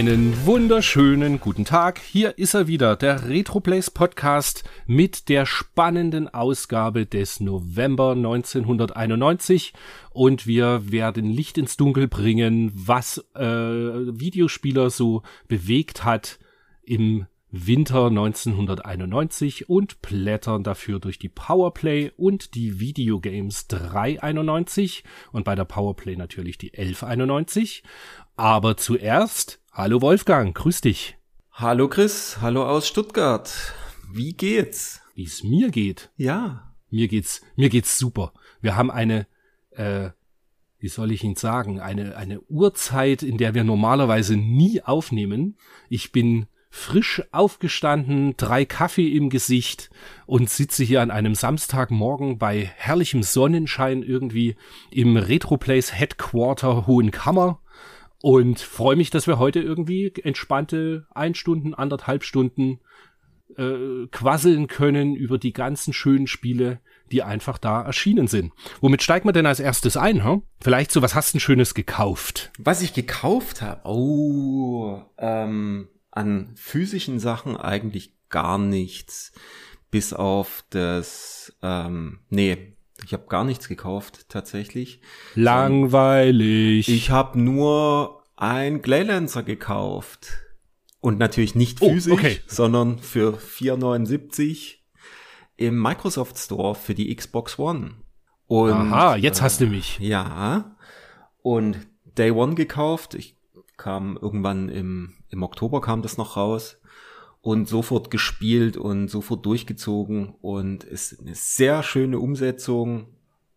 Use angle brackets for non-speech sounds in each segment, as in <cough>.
Einen wunderschönen guten Tag. Hier ist er wieder, der Retroplays Podcast mit der spannenden Ausgabe des November 1991 und wir werden Licht ins Dunkel bringen, was äh, Videospieler so bewegt hat im Winter 1991 und blättern dafür durch die Powerplay und die Videogames 391 und bei der Powerplay natürlich die 1191. Aber zuerst, hallo Wolfgang, grüß dich. Hallo Chris, hallo aus Stuttgart. Wie geht's? Wie es mir geht? Ja. Mir geht's, mir geht's super. Wir haben eine, äh, wie soll ich Ihnen sagen, eine, eine Uhrzeit, in der wir normalerweise nie aufnehmen. Ich bin frisch aufgestanden, drei Kaffee im Gesicht und sitze hier an einem Samstagmorgen bei herrlichem Sonnenschein irgendwie im Retroplace Headquarter Hohenkammer und freue mich, dass wir heute irgendwie entspannte ein Stunden, anderthalb Stunden äh, quasseln können über die ganzen schönen Spiele, die einfach da erschienen sind. Womit steigt man denn als erstes ein? Hm? Vielleicht so, was hast du ein Schönes gekauft? Was ich gekauft habe? Oh, ähm, an physischen Sachen eigentlich gar nichts. Bis auf das, ähm, nee, ich habe gar nichts gekauft tatsächlich. Langweilig. Ich habe nur ein Glaylancer gekauft. Und natürlich nicht Oh, physisch, okay. sondern für 4,79 im Microsoft Store für die Xbox One. Und, Aha, jetzt äh, hast du mich. Ja. Und Day One gekauft. Ich kam irgendwann im, im Oktober kam das noch raus. Und sofort gespielt und sofort durchgezogen. Und es ist eine sehr schöne Umsetzung.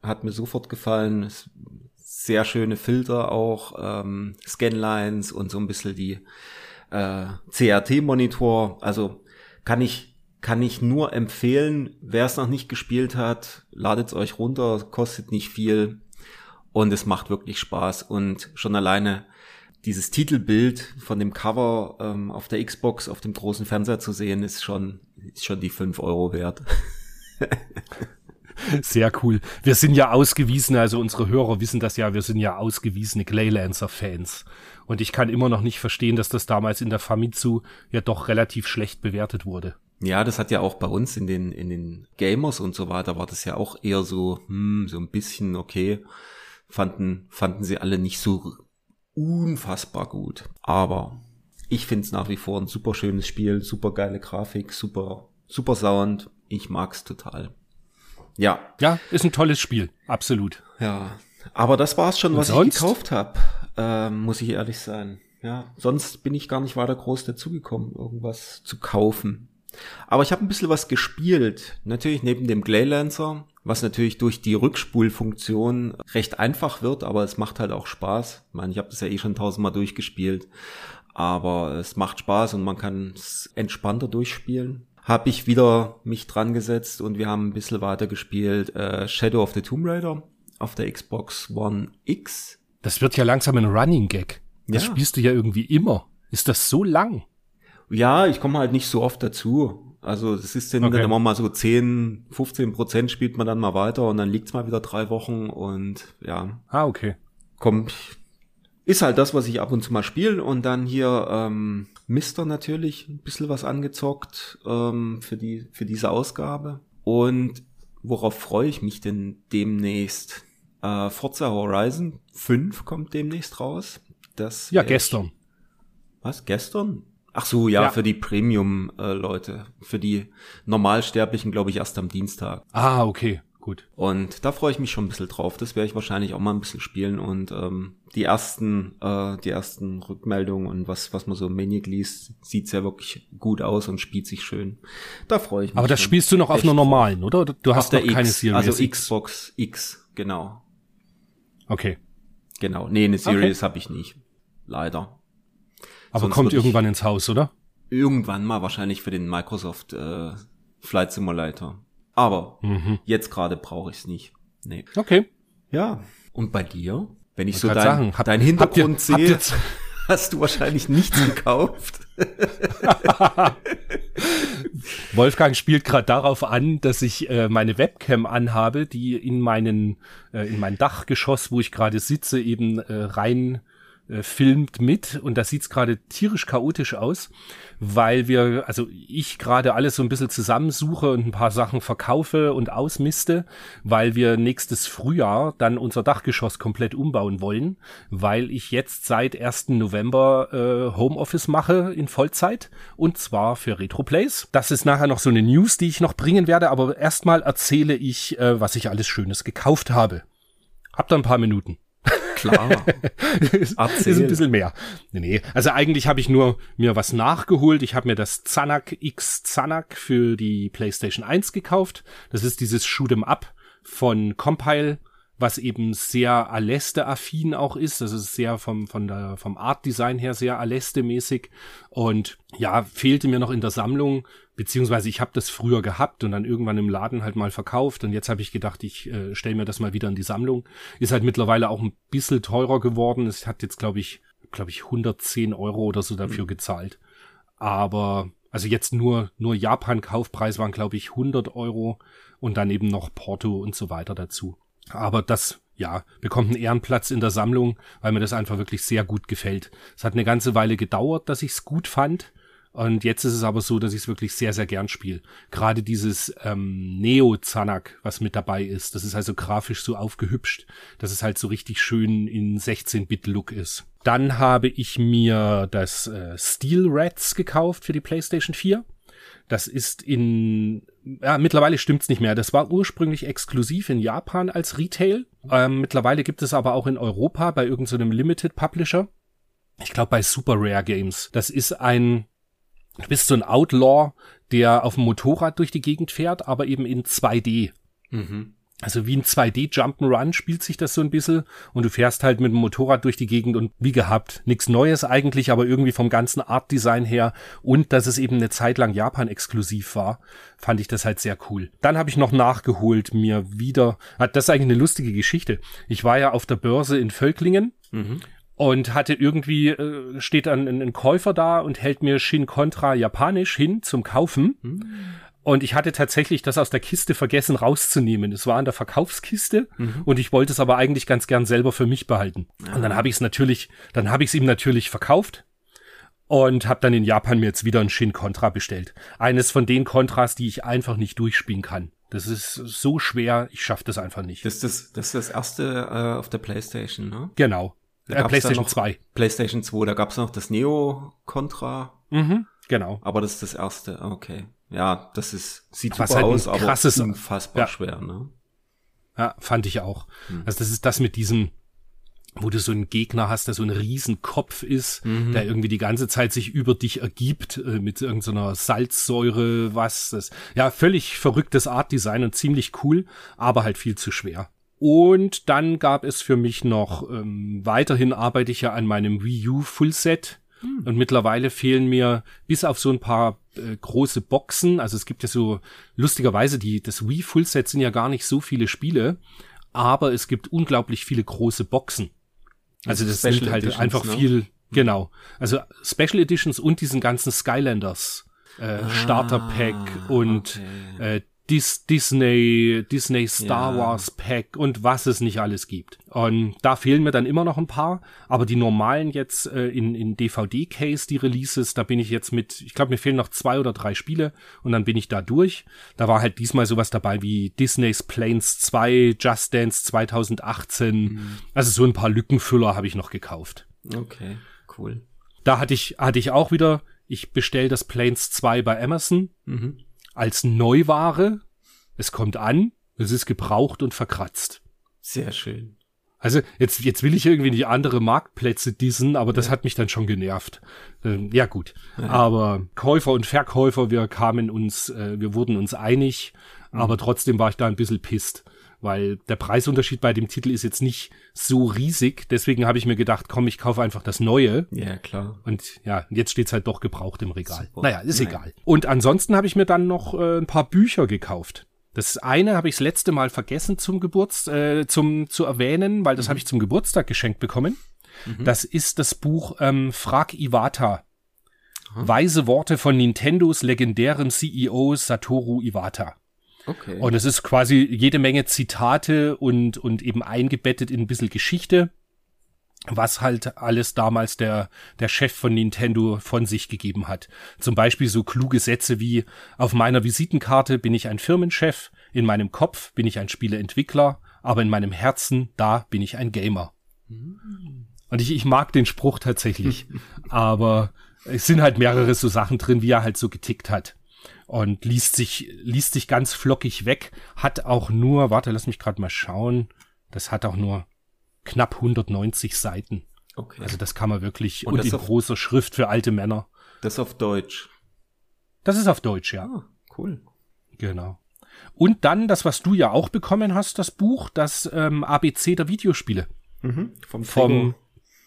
Hat mir sofort gefallen. Es, sehr schöne Filter auch, ähm, Scanlines und so ein bisschen die äh, CRT-Monitor. Also kann ich kann ich nur empfehlen, wer es noch nicht gespielt hat, ladet's euch runter, kostet nicht viel und es macht wirklich Spaß und schon alleine dieses Titelbild von dem Cover ähm, auf der Xbox auf dem großen Fernseher zu sehen, ist schon ist schon die fünf Euro wert. <laughs> Sehr cool. Wir sind ja ausgewiesene, also unsere Hörer wissen das ja, wir sind ja ausgewiesene Glaylancer-Fans. Und ich kann immer noch nicht verstehen, dass das damals in der Famitsu ja doch relativ schlecht bewertet wurde. Ja, das hat ja auch bei uns in den, in den Gamers und so weiter, war das ja auch eher so, hm, so ein bisschen okay. Fanden, fanden sie alle nicht so unfassbar gut. Aber ich find's nach wie vor ein super schönes Spiel, super geile Grafik, super, super Sound. Ich mag's total. Ja, Ja, ist ein tolles Spiel. Absolut. ja. Aber das war's schon, Und was sonst? ich gekauft habe, ähm, muss ich ehrlich sein. Ja, sonst bin ich gar nicht weiter groß dazugekommen, irgendwas zu kaufen. Aber ich habe ein bisschen was gespielt. Natürlich neben dem Glaylancer, was natürlich durch die Rückspulfunktion recht einfach wird, aber es macht halt auch Spaß. Ich meine, ich habe das ja eh schon tausendmal durchgespielt, aber es macht Spaß und man kann es entspannter durchspielen. Habe ich wieder mich dran gesetzt und wir haben ein bisschen weiter gespielt. Äh, Shadow of the Tomb Raider auf der Xbox One X. Das wird ja langsam ein Running Gag. Das Ja. spielst du ja irgendwie immer. Ist das so lang? Ja, ich komme halt nicht so oft dazu. Also es ist dann, Okay. dann immer mal so 10, 15 Prozent spielt man dann mal weiter und dann liegt's mal wieder drei Wochen und ja, Ah, okay. kommt, ist halt das, was ich ab und zu mal spiele und dann hier ähm, Mister natürlich ein bisschen was angezockt ähm, für die für diese Ausgabe und worauf freue ich mich denn demnächst? Äh, Forza Horizon 5 kommt demnächst raus. Das Ja, wär ich- gestern. was, gestern? Ach so, ja, Ja. für die Premium-Leute. für die Normalsterblichen, glaube ich, erst am Dienstag. Ah, okay. Gut. Und da freue ich mich schon ein bisschen drauf. Das werde ich wahrscheinlich auch mal ein bisschen spielen. Und ähm, die ersten, äh, die ersten Rückmeldungen und was, was man so im Maniac liest, sieht's ja wirklich gut aus und spielt sich schön. Da freue ich mich. Aber das spielst du noch auf einer normalen, oder? Du hast noch keine Series also. Xbox X, genau. Okay. Genau. Nee, eine Series habe ich nicht. Leider. Aber Sonst kommt ich- irgendwann ins Haus, oder? Irgendwann mal wahrscheinlich für den Microsoft äh, Flight Simulator. Aber Mhm. jetzt gerade brauche ich es nicht. Nee. Okay. Ja. Und bei dir? Wenn ich so Wollte dein, sagen, habt- dein Hintergrund sehe, <laughs> hast du wahrscheinlich nichts gekauft. <laughs> Wolfgang spielt gerade darauf an, dass ich äh, meine Webcam anhabe, die in meinen äh, in mein Dachgeschoss, wo ich gerade sitze, eben äh, rein äh, filmt mit und da sieht's gerade tierisch chaotisch aus, weil wir, also ich gerade alles so ein bisschen zusammensuche und ein paar Sachen verkaufe und ausmiste, weil wir nächstes Frühjahr dann unser Dachgeschoss komplett umbauen wollen, weil ich jetzt seit 1. November äh, Homeoffice mache in Vollzeit und zwar für Retroplays. Das ist nachher noch so eine News, die ich noch bringen werde, aber erstmal erzähle ich, äh, was ich alles Schönes gekauft habe. Habt ihr ein paar Minuten? Klar. ist, <laughs> ist ein bisschen mehr. Nee, nee. Also eigentlich habe ich nur mir was nachgeholt. Ich habe mir das Zanak X Zanak für die PlayStation 1 gekauft. Das ist dieses Shoot'em Up von Compile was eben sehr Aleste-affin auch ist. Das ist sehr vom, von der, vom Art-Design her sehr Aleste-mäßig. Und ja, fehlte mir noch in der Sammlung, beziehungsweise ich habe das früher gehabt und dann irgendwann im Laden halt mal verkauft. Und jetzt habe ich gedacht, ich äh, stelle mir das mal wieder in die Sammlung. Ist halt mittlerweile auch ein bisschen teurer geworden. Es hat jetzt, glaube ich, glaube ich, 110 Euro oder so dafür mhm. gezahlt. Aber also jetzt nur, nur Japan-Kaufpreis waren, glaube ich, 100 Euro und dann eben noch Porto und so weiter dazu. Aber das, ja, bekommt einen Ehrenplatz in der Sammlung, weil mir das einfach wirklich sehr gut gefällt. Es hat eine ganze Weile gedauert, dass ich es gut fand. Und jetzt ist es aber so, dass ich es wirklich sehr, sehr gern spiele. Gerade dieses ähm, Neo-Zanak, was mit dabei ist, das ist also grafisch so aufgehübscht, dass es halt so richtig schön in 16-Bit-Look ist. Dann habe ich mir das äh, Steel Rats gekauft für die PlayStation 4. Das ist in, ja, mittlerweile stimmt's nicht mehr. Das war ursprünglich exklusiv in Japan als Retail. Ähm, mittlerweile gibt es aber auch in Europa bei irgendeinem so Limited Publisher. Ich glaube bei Super Rare Games. Das ist ein, du bist so ein Outlaw, der auf dem Motorrad durch die Gegend fährt, aber eben in 2D. Mhm. Also wie ein 2D Jump'n'Run spielt sich das so ein bisschen und du fährst halt mit dem Motorrad durch die Gegend und wie gehabt, nichts Neues eigentlich, aber irgendwie vom ganzen Art Design her und dass es eben eine Zeit lang Japan exklusiv war, fand ich das halt sehr cool. Dann habe ich noch nachgeholt mir wieder, das ist eigentlich eine lustige Geschichte. Ich war ja auf der Börse in Völklingen mhm und hatte irgendwie äh, steht ein, ein, Käufer da und hält mir Shin Contra japanisch hin zum Kaufen. Mhm. Und ich hatte tatsächlich das aus der Kiste vergessen rauszunehmen. Es war in der Verkaufskiste mhm. und ich wollte es aber eigentlich ganz gern selber für mich behalten. Ja. Und dann habe ich es natürlich, dann habe ich es ihm natürlich verkauft und habe dann in Japan mir jetzt wieder ein Shin Contra bestellt. Eines von den Kontras, die ich einfach nicht durchspielen kann. Das ist so schwer, ich schaffe das einfach nicht. Das ist das, das, ist das erste äh, auf der PlayStation, ne? Genau. Äh, PlayStation 2. PlayStation 2, da gab's noch das Neo Contra. Mhm, genau. Aber das ist das erste, okay ja, das ist, sieht super halt aus, aber unfassbar ja. schwer, ne? Ja, fand ich auch. Hm. Also das ist das mit diesem, wo du so einen Gegner hast, der so ein Riesenkopf ist, mhm. der irgendwie die ganze Zeit sich über dich ergibt, äh, mit irgendeiner Salzsäure, was, das, ja, völlig verrücktes Artdesign und ziemlich cool, aber halt viel zu schwer. Und dann gab es für mich noch, ähm, weiterhin arbeite ich ja an meinem Wii U Fullset, hm. Und mittlerweile fehlen mir bis auf so ein paar äh, große Boxen, also es gibt ja so lustigerweise die das Wii Fullset sind ja gar nicht so viele Spiele, aber es gibt unglaublich viele große Boxen. Also das Special sind halt Editions, einfach ne? viel genau. Also Special Editions und diesen ganzen Skylanders äh, ah, Starter Pack und okay. äh, Dis Disney, Disney Star ja. Wars Pack und was es nicht alles gibt. Und da fehlen mir dann immer noch ein paar, aber die normalen jetzt äh, in, in DVD-Case, die Releases, da bin ich jetzt mit, ich glaube, mir fehlen noch zwei oder drei Spiele und dann bin ich da durch. Da war halt diesmal sowas dabei wie Disney's Planes 2, Just Dance 2018. Mhm. Also so ein paar Lückenfüller habe ich noch gekauft. Okay, cool. Da hatte ich, hatte ich auch wieder, ich bestell das Planes 2 bei Amazon. Mhm als Neuware. Es kommt an, es ist gebraucht und verkratzt. Sehr schön. Also jetzt, jetzt will ich irgendwie die andere Marktplätze dissen, aber das ja. hat mich dann schon genervt. Ähm, ja gut, ja. aber Käufer und Verkäufer, wir kamen uns, äh, wir wurden uns einig, mhm. aber trotzdem war ich da ein bisschen pisst weil der Preisunterschied bei dem Titel ist jetzt nicht so riesig. Deswegen habe ich mir gedacht, komm, ich kaufe einfach das Neue. Ja, klar. Und ja, jetzt steht's halt doch gebraucht im Regal. Super. Naja, ist Nein. egal. Und ansonsten habe ich mir dann noch äh, ein paar Bücher gekauft. Das eine habe ich das letzte Mal vergessen zum Geburts äh, zum zu erwähnen, weil das mhm. habe ich zum Geburtstag geschenkt bekommen. Mhm. Das ist das Buch ähm, Frag Iwata Weise Worte von Nintendos legendärem CEO Satoru Iwata. Okay. Und es ist quasi jede Menge Zitate und, und eben eingebettet in ein bisschen Geschichte, was halt alles damals der, der Chef von Nintendo von sich gegeben hat. Zum Beispiel so kluge Sätze wie, auf meiner Visitenkarte bin ich ein Firmenchef, in meinem Kopf bin ich ein Spieleentwickler, aber in meinem Herzen, da bin ich ein Gamer. Und ich, ich mag den Spruch tatsächlich, <laughs> aber es sind halt mehrere so Sachen drin, wie er halt so getickt hat und liest sich, liest sich ganz flockig weg, hat auch nur, warte, lass mich gerade mal schauen, das hat auch nur knapp 190 Seiten. okay. Also das kann man wirklich, Und und, in auf- großer Schrift für alte Männer. das auf Deutsch. Das ist auf Deutsch, ja. Ah, cool. Genau. Und dann das, was du ja auch bekommen hast, das Buch, das ähm, ABC der Videospiele. Mhm. Vom, Vom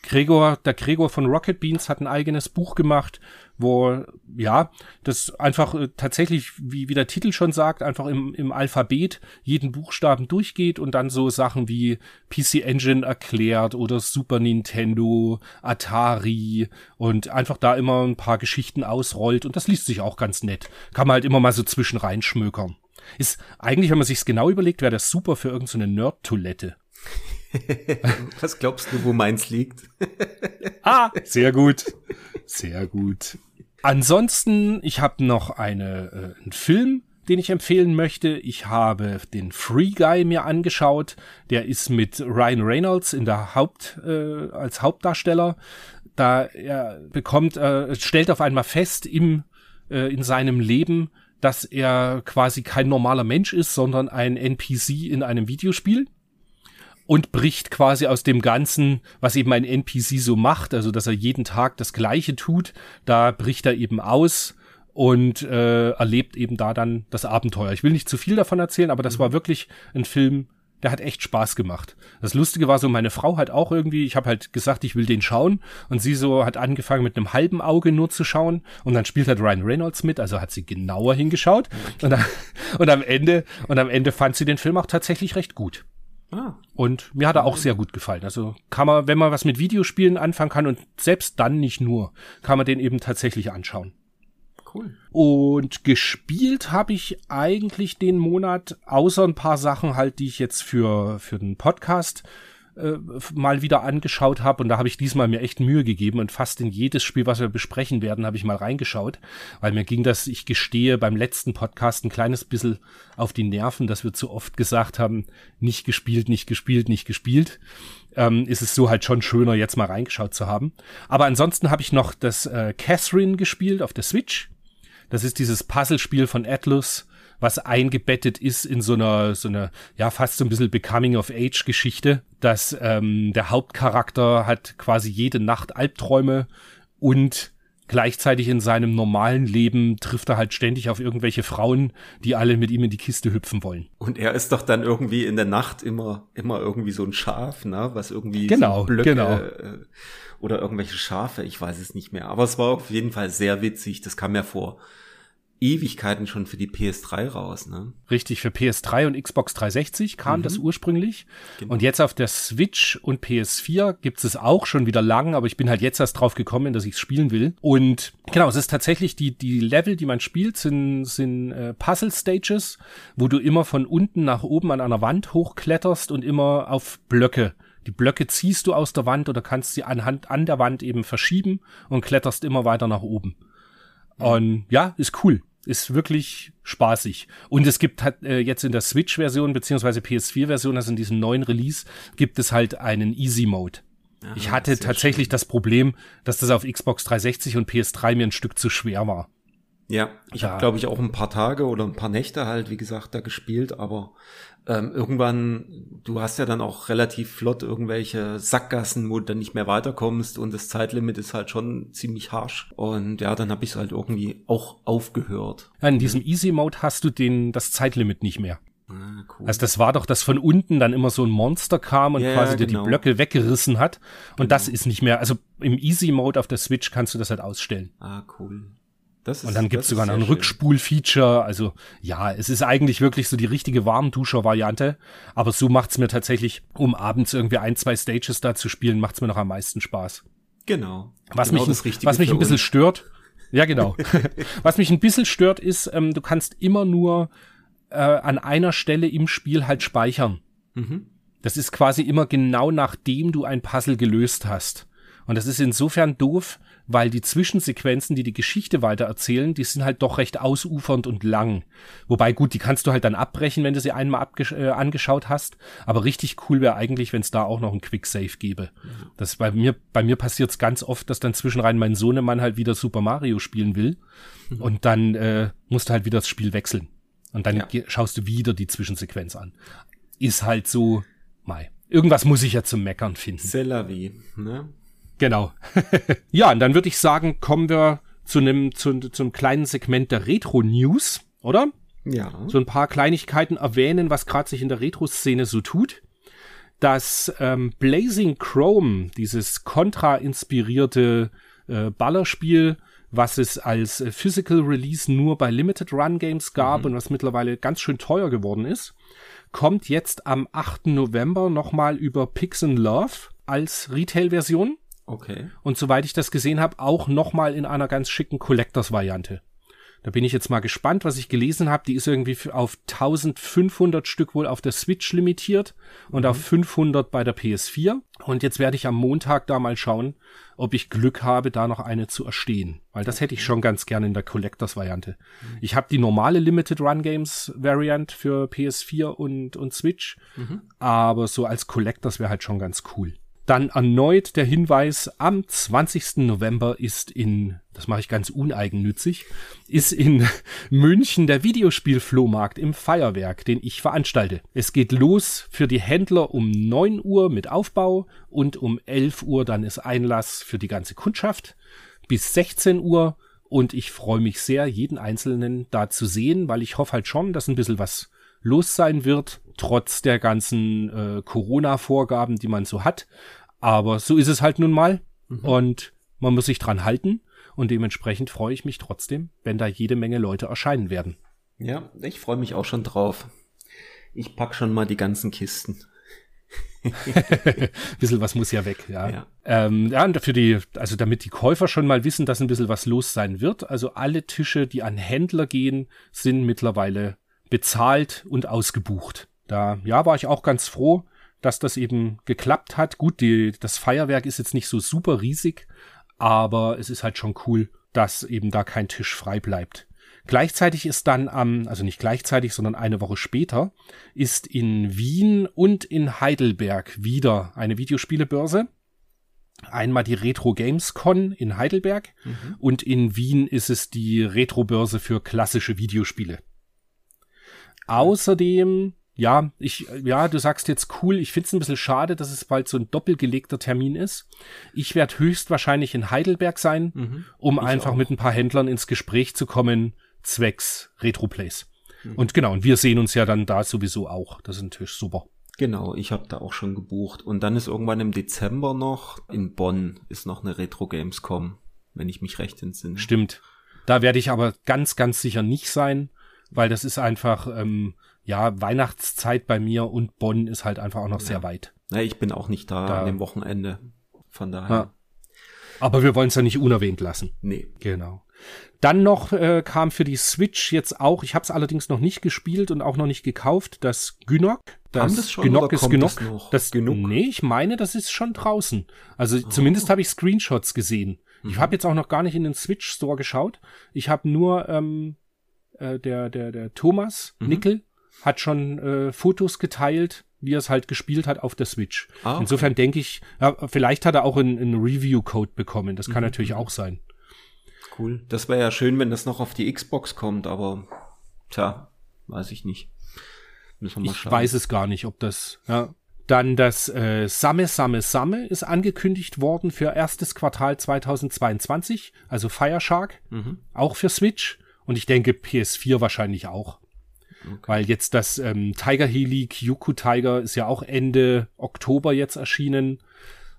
Gregor. Der Gregor von Rocket Beans hat ein eigenes Buch gemacht, wo, ja, das einfach äh, tatsächlich, wie, wie der Titel schon sagt, einfach im, im Alphabet jeden Buchstaben durchgeht und dann so Sachen wie PC Engine erklärt oder Super Nintendo, Atari und einfach da immer ein paar Geschichten ausrollt und das liest sich auch ganz nett. Kann man halt immer mal so zwischen reinschmökern. Ist eigentlich, wenn man sich's genau überlegt, wäre das super für irgendeine so Nerd-Toilette. <laughs> Was glaubst du, wo meins liegt? Ah, sehr gut. Sehr gut. Ansonsten, ich habe noch eine, äh, einen Film, den ich empfehlen möchte. Ich habe den Free Guy mir angeschaut. Der ist mit Ryan Reynolds in der Haupt, äh, als Hauptdarsteller. Da er bekommt, äh, stellt auf einmal fest im, äh, in seinem Leben, dass er quasi kein normaler Mensch ist, sondern ein NPC in einem Videospiel und bricht quasi aus dem Ganzen, was eben ein NPC so macht, also dass er jeden Tag das Gleiche tut, da bricht er eben aus und äh, erlebt eben da dann das Abenteuer. Ich will nicht zu viel davon erzählen, aber das war wirklich ein Film, der hat echt Spaß gemacht. Das Lustige war so, meine Frau hat auch irgendwie, ich habe halt gesagt, ich will den schauen und sie so hat angefangen mit einem halben Auge nur zu schauen und dann spielt halt Ryan Reynolds mit, also hat sie genauer hingeschaut und, <laughs> und am Ende und am Ende fand sie den Film auch tatsächlich recht gut. Ah, Und mir hat er auch sehr gut gefallen. Also kann man, wenn man was mit Videospielen anfangen kann und selbst dann nicht nur, kann man den eben tatsächlich anschauen. cool. Und gespielt habe ich eigentlich den Monat, außer ein paar Sachen halt, die ich jetzt für, für den Podcast äh, mal wieder angeschaut habe. Und da habe ich diesmal mir echt Mühe gegeben und fast in jedes Spiel, was wir besprechen werden, habe ich mal reingeschaut. Weil mir ging das, ich gestehe, beim letzten Podcast ein kleines bisschen auf die Nerven, dass wir zu oft gesagt haben, nicht gespielt, nicht gespielt, nicht gespielt. Ähm, ist es so halt schon schöner, jetzt mal reingeschaut zu haben. Aber ansonsten habe ich noch das äh, Catherine gespielt auf der Switch. Das ist dieses Puzzlespiel von Atlus, was eingebettet ist in so einer, so einer, ja, fast so ein bisschen Becoming-of-Age-Geschichte, dass ähm, der Hauptcharakter hat quasi jede Nacht Albträume und gleichzeitig in seinem normalen Leben trifft er halt ständig auf irgendwelche Frauen, die alle mit ihm in die Kiste hüpfen wollen. Und er ist doch dann irgendwie in der Nacht immer, immer irgendwie so ein Schaf, ne, was irgendwie Genau, so Blöcke genau. äh, oder irgendwelche Schafe, ich weiß es nicht mehr. Aber es war auf jeden Fall sehr witzig. Das kam ja vor Ewigkeiten schon für die PS3 raus, ne? Richtig, für PS3 und Xbox 360 kam das ursprünglich. Genau. Und jetzt auf der Switch und PS4 gibt es auch schon wieder lang, aber ich bin halt jetzt erst drauf gekommen, dass ich es spielen will. Und genau, es ist tatsächlich, die, die Level, die man spielt, sind, sind äh, Puzzle-Stages, wo du immer von unten nach oben an einer Wand hochkletterst und immer auf Blöcke. Die Blöcke ziehst du aus der Wand oder kannst sie anhand an der Wand eben verschieben und kletterst immer weiter nach oben. Und ja, ist cool. Ist wirklich spaßig. Und es gibt halt äh, jetzt in der Switch-Version beziehungsweise PS4-Version, also in diesem neuen Release, gibt es halt einen Easy-Mode. ich hatte tatsächlich das Problem, dass das auf Xbox 360 und PS3 mir ein Stück zu schwer war. Ja, ich Ja. habe, glaube ich, auch ein paar Tage oder ein paar Nächte halt, wie gesagt, da gespielt, aber ähm, irgendwann, du hast ja dann auch relativ flott irgendwelche Sackgassen, wo du dann nicht mehr weiterkommst und das Zeitlimit ist halt schon ziemlich harsch. Und ja, dann habe ich es halt irgendwie auch aufgehört. Ja, in diesem Easy-Mode hast du den, das Zeitlimit nicht mehr. Ah, cool. Also das war doch, dass von unten dann immer so ein Monster kam und Ja, quasi dir genau. die Blöcke weggerissen hat. Und das ist nicht mehr, also im Easy-Mode auf der Switch kannst du das halt ausstellen. ah, cool. Ist, Und dann gibt's ist sogar noch ein. Rückspul-Feature. Also ja, es ist eigentlich wirklich so die richtige Warmduscher-Variante. Aber so macht's mir tatsächlich, um abends irgendwie ein, zwei Stages da zu spielen, macht's mir noch am meisten Spaß. Genau. Was genau mich, was mich ein bisschen uns. stört, Ja, genau. <laughs> Was mich ein bisschen stört, ist, ähm, du kannst immer nur äh, an einer Stelle im Spiel halt speichern. Mhm. Das ist quasi immer genau nachdem du ein Puzzle gelöst hast. Und das ist insofern doof, weil die Zwischensequenzen, die die Geschichte weitererzählen, die sind halt doch recht ausufernd und lang. Wobei gut, die kannst du halt dann abbrechen, wenn du sie einmal äh, angeschaut hast. Aber richtig cool wäre eigentlich, wenn es da auch noch ein Quick Save gäbe. Das bei mir, bei mir passiert es ganz oft, dass dann zwischenrein mein Sohnemann halt wieder Super Mario spielen will. Mhm. Und dann äh, musst du halt wieder das Spiel wechseln. Und dann ja. schaust du wieder die Zwischensequenz an. Ist halt so, Mai. Irgendwas muss ich ja zum Meckern finden. C'est la vie, ne? Genau. <laughs> ja, und dann würde ich sagen, kommen wir zu einem zu, zu einem kleinen Segment der Retro News, oder? Ja. So ein paar Kleinigkeiten erwähnen, was gerade sich in der Retro-Szene so tut. Das ähm, Blazing Chrome, dieses Contra-inspirierte äh, Ballerspiel, was es als äh, Physical Release nur bei Limited Run Games gab mhm. und was mittlerweile ganz schön teuer geworden ist, kommt jetzt am 8. November nochmal über Pix Love als Retail-Version. Okay. Und soweit ich das gesehen habe, auch nochmal in einer ganz schicken Collectors-Variante. Da bin ich jetzt mal gespannt, was ich gelesen habe. Die ist irgendwie auf 1500 Stück wohl auf der Switch limitiert und mhm. auf 500 bei der PS4. Und jetzt werde ich am Montag da mal schauen, ob ich Glück habe, da noch eine zu erstehen. Weil das hätte ich schon ganz gerne in der Collectors-Variante. Mhm. Ich habe die normale Limited Run Games Variant für PS4 und, und Switch. Mhm. Aber so als Collectors wäre halt schon ganz cool. Dann erneut der Hinweis, am 20. November ist in, das mache ich ganz uneigennützig, ist in <laughs> München der Videospielflohmarkt im Feuerwerk, den ich veranstalte. Es geht los für die Händler um 9 Uhr mit Aufbau und um 11 Uhr dann ist Einlass für die ganze Kundschaft bis 16 Uhr und ich freue mich sehr, jeden Einzelnen da zu sehen, weil ich hoffe halt schon, dass ein bisschen was los sein wird, trotz der ganzen äh, Corona-Vorgaben, die man so hat. Aber so ist es halt nun mal. Mhm. Und man muss sich dran halten. Und dementsprechend freue ich mich trotzdem, wenn da jede Menge Leute erscheinen werden. Ja, ich freue mich auch schon drauf. Ich pack schon mal die ganzen Kisten. <laughs> bisschen was muss ja weg, ja. Ja. Ähm, ja, und für die, also damit die Käufer schon mal wissen, dass ein bisschen was los sein wird. Also alle Tische, die an Händler gehen, sind mittlerweile bezahlt und ausgebucht. Da, ja, war ich auch ganz froh, dass das eben geklappt hat. Gut, die, das Feuerwerk ist jetzt nicht so super riesig, aber es ist halt schon cool, dass eben da kein Tisch frei bleibt. Gleichzeitig ist dann am, also nicht gleichzeitig, sondern eine Woche später, ist in Wien und in Heidelberg wieder eine Videospielebörse. Einmal die Retro Games Con in Heidelberg mhm. und in Wien ist es die Retro-Börse für klassische Videospiele. Außerdem, ja, ich, ja, du sagst jetzt cool, ich find's ein bisschen schade, dass es bald so ein doppelgelegter Termin ist. Ich werde höchstwahrscheinlich in Heidelberg sein, mhm, um einfach auch. mit ein paar Händlern ins Gespräch zu kommen, zwecks Retroplays. Mhm. Und genau, und wir sehen uns ja dann da sowieso auch. Das ist natürlich super. Genau, ich habe da auch schon gebucht. Und dann ist irgendwann im Dezember noch in Bonn ist noch eine Retro Gamescom, wenn ich mich recht entsinne. Stimmt. Da werde ich aber ganz, ganz sicher nicht sein weil das ist einfach, ähm, ja, Weihnachtszeit bei mir und Bonn ist halt einfach auch noch ja. sehr weit. Ja, ich bin auch nicht da, da an dem Wochenende. Von daher. Ja. Aber wir wollen es ja nicht unerwähnt lassen. Nee. Genau. Dann noch äh, kam für die Switch jetzt auch, ich habe es allerdings noch nicht gespielt und auch noch nicht gekauft, das Gynok. Das, das schon, Gynok ist Gynok. Das, das genug? Nee, ich meine, das ist schon draußen. Also oh. zumindest habe ich Screenshots gesehen. Mhm. Ich habe jetzt auch noch gar nicht in den Switch Store geschaut. Ich habe nur ähm, äh, der, der, der Thomas mhm. Nickel hat schon äh, Fotos geteilt, wie er es halt gespielt hat auf der Switch. Ah, okay. Insofern denke ich, ja, vielleicht hat er auch einen, einen Review-Code bekommen. Das kann mhm. natürlich auch sein. Cool. Das wäre ja schön, wenn das noch auf die Xbox kommt, aber tja, weiß ich nicht. Müssen wir mal ich schauen. weiß es gar nicht, ob das, ja. Dann das äh, Samme Samme Samme ist angekündigt worden für erstes Quartal 2022, also Fire Shark, mhm. auch für Switch. Und ich denke PS4 wahrscheinlich auch. Okay. Weil jetzt das ähm, Tiger Heli Kyuku Tiger ist ja auch Ende Oktober jetzt erschienen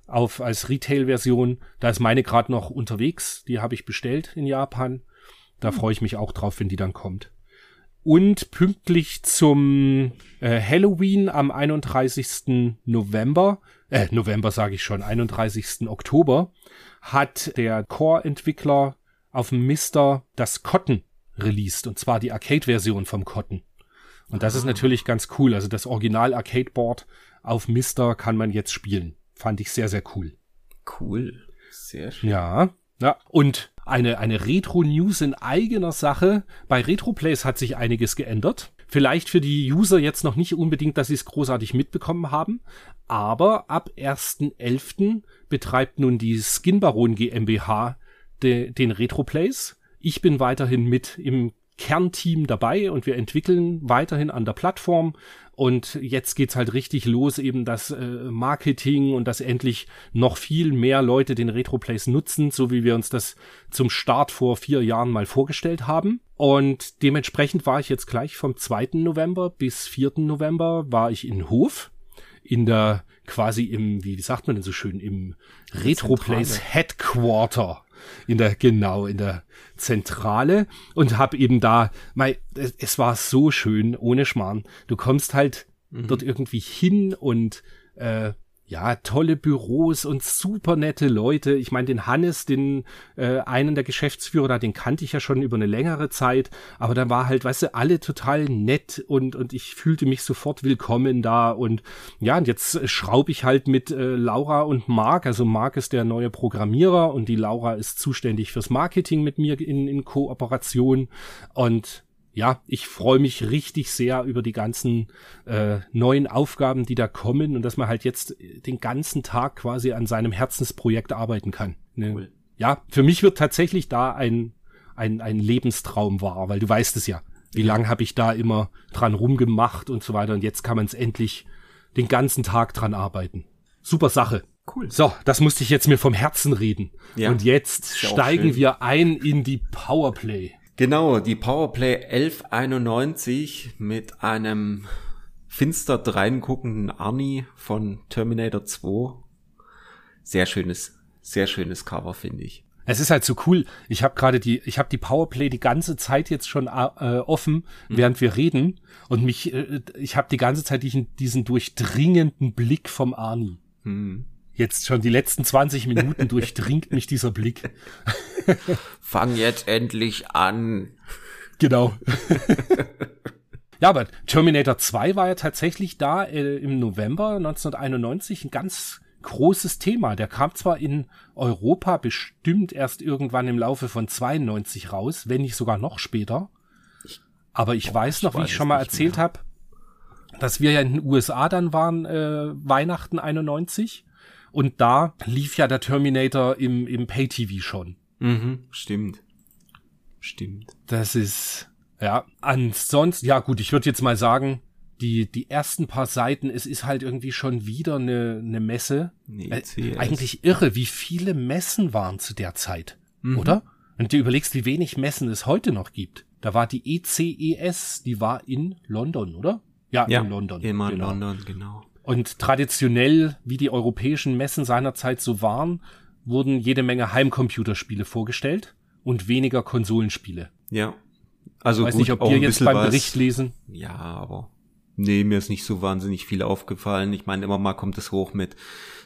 auf als Retail-Version. Da ist meine gerade noch unterwegs. Die habe ich bestellt in Japan. Da hm. freue ich mich auch drauf, wenn die dann kommt. Und pünktlich zum äh, Halloween am 31. November, äh, November sage ich schon, 31. Oktober, hat der Core-Entwickler auf dem Mister das Cotton released, und zwar die Arcade-Version vom Cotton. Und das ah. ist natürlich ganz cool. Also das Original Arcade-Board auf Mister kann man jetzt spielen. Fand ich sehr, sehr cool. Cool. Sehr schön. Ja. Ja. Und eine, eine Retro-News in eigener Sache. Bei RetroPlays hat sich einiges geändert. Vielleicht für die User jetzt noch nicht unbedingt, dass sie es großartig mitbekommen haben, aber ab 1.11. betreibt nun die Skinbaron GmbH de, den RetroPlays. Ich bin weiterhin mit im Kernteam dabei und wir entwickeln weiterhin an der Plattform. Und jetzt geht's halt richtig los, eben das äh, Marketing und dass endlich noch viel mehr Leute den Retroplays nutzen, so wie wir uns das zum Start vor vier Jahren mal vorgestellt haben. Und dementsprechend war ich jetzt gleich vom 2. November bis 4. November war ich in Hof in der quasi im, wie sagt man denn so schön, im Retroplays Headquarter in der genau in der Zentrale und hab eben da mein es war so schön ohne Schmarrn du kommst halt mhm. dort irgendwie hin und äh, ja, tolle Büros und super nette Leute. Ich meine, den Hannes, den äh, einen der Geschäftsführer, da, den kannte ich ja schon über eine längere Zeit, aber da war halt, weißt du, alle total nett und und ich fühlte mich sofort willkommen da. Und ja, und jetzt schraube ich halt mit äh, Laura und Marc, also Marc ist der neue Programmierer und die Laura ist zuständig fürs Marketing mit mir in, in Kooperation. Und ja, ich freue mich richtig sehr über die ganzen äh, neuen Aufgaben, die da kommen und dass man halt jetzt den ganzen Tag quasi an seinem Herzensprojekt arbeiten kann. Ne? Cool. Ja, für mich wird tatsächlich da ein, ein, ein Lebenstraum wahr, weil du weißt es ja. Wie ja. lange habe ich da immer dran rumgemacht und so weiter und jetzt kann man es endlich den ganzen Tag dran arbeiten. Super Sache. Cool. So, das musste ich jetzt mir vom Herzen reden. Ja. Und jetzt steigen wir ein in die Powerplay. Genau, die Powerplay 1191 mit einem finster dreinguckenden Arnie von Terminator 2. Sehr schönes, sehr schönes Cover, finde ich. Es ist halt so cool. Ich habe gerade die, ich habe die Powerplay die ganze Zeit jetzt schon äh, offen, mhm. während wir reden. Und mich, äh, ich habe die ganze Zeit diesen, diesen durchdringenden Blick vom Arnie. Mhm. Jetzt schon die letzten 20 Minuten <laughs> durchdringt mich dieser Blick. Fang jetzt endlich an. Genau. ja, aber Terminator 2 war ja tatsächlich da äh, im November 1991 ein ganz großes Thema. Der kam zwar in Europa bestimmt erst irgendwann im Laufe von 92 raus, wenn nicht sogar noch später. Aber ich Boah, weiß noch, ich wie ich schon mal erzählt habe, dass wir ja in den USA dann waren, äh, Weihnachten 91. Und da lief ja der Terminator im, im Pay-TV schon. Mhm, stimmt. Stimmt. Das ist, ja, ansonsten, ja gut, ich würde jetzt mal sagen, die, die ersten paar Seiten, es ist halt irgendwie schon wieder eine, eine Messe. Nee, äh, eigentlich irre, wie viele Messen waren zu der Zeit, mhm. oder? Und du überlegst, wie wenig Messen es heute noch gibt. Da war die ECES, die war in London, oder? Ja, ja in London. Immer in genau. London, genau. Und traditionell, wie die europäischen Messen seinerzeit so waren, wurden jede Menge Heimcomputerspiele vorgestellt und weniger Konsolenspiele. Ja. Also ich weiß gut, nicht, ob wir jetzt beim Bericht lesen. Ja, aber nee, mir ist nicht so wahnsinnig viel aufgefallen. Ich meine, immer mal kommt es hoch mit,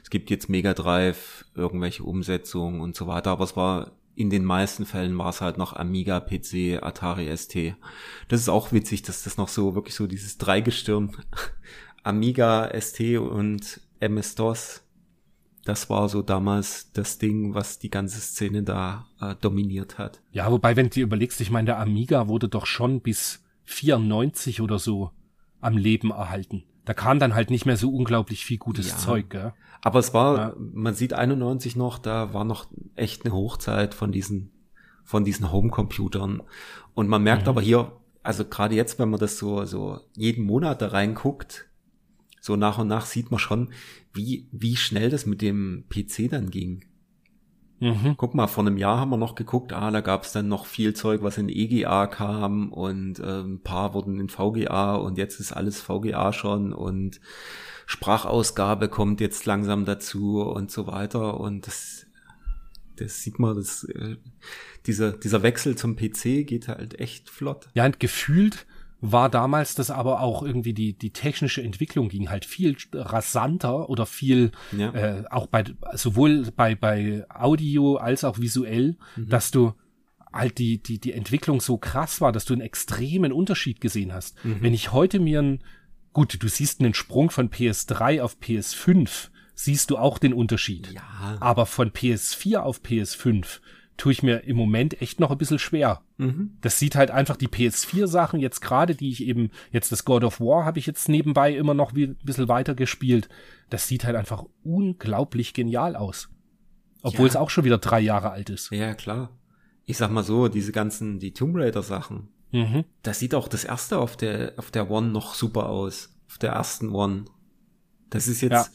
es gibt jetzt Mega Drive, irgendwelche Umsetzungen und so weiter, aber es war in den meisten Fällen war es halt noch Amiga, PC, Atari ST. Das ist auch witzig, dass das noch so wirklich so dieses Dreigestirn Amiga ST und MS-DOS, das war so damals das Ding, was die ganze Szene da äh, dominiert hat. Ja, wobei, wenn du dir überlegst, ich meine, der Amiga wurde doch schon bis 94 oder so am Leben erhalten. Da kam dann halt nicht mehr so unglaublich viel gutes ja, Zeug, gell? Aber es war, ja. man sieht 91 noch, da war noch echt eine Hochzeit von diesen, von diesen Homecomputern. Und man merkt mhm. aber hier, also gerade jetzt, wenn man das so, so jeden Monat da reinguckt, so nach und nach sieht man schon, wie, wie schnell das mit dem PC dann ging. Mhm. Guck mal, vor einem Jahr haben wir noch geguckt, ah, da gab es dann noch viel Zeug, was in EGA kam und äh, ein paar wurden in VGA und jetzt ist alles VGA schon und Sprachausgabe kommt jetzt langsam dazu und so weiter und das, das sieht man, das, äh, dieser, dieser Wechsel zum PC geht halt echt flott. Ja, und gefühlt war damals das aber auch irgendwie die, die technische Entwicklung ging halt viel rasanter oder viel, ja. äh, auch bei, sowohl bei, bei Audio als auch visuell, mhm. dass du halt die, die, die Entwicklung so krass war, dass du einen extremen Unterschied gesehen hast. Mhm. Wenn ich heute mir ein, gut, du siehst einen Sprung von PS3 auf PS5, siehst du auch den Unterschied. Ja. Aber von PS4 auf PS5 tue ich mir im Moment echt noch ein bisschen schwer. Mhm. Das sieht halt einfach die PS4-Sachen jetzt gerade, die ich eben, jetzt das God of War habe ich jetzt nebenbei immer noch ein bisschen weiter gespielt. Das sieht halt einfach unglaublich genial aus. Obwohl ja. es auch schon wieder drei Jahre alt ist. Ja, klar. Ich sag mal so, diese ganzen, die Tomb Raider Sachen. Mhm. Das sieht auch das erste auf der, auf der One noch super aus. Auf der ersten One. Das ist jetzt, ja.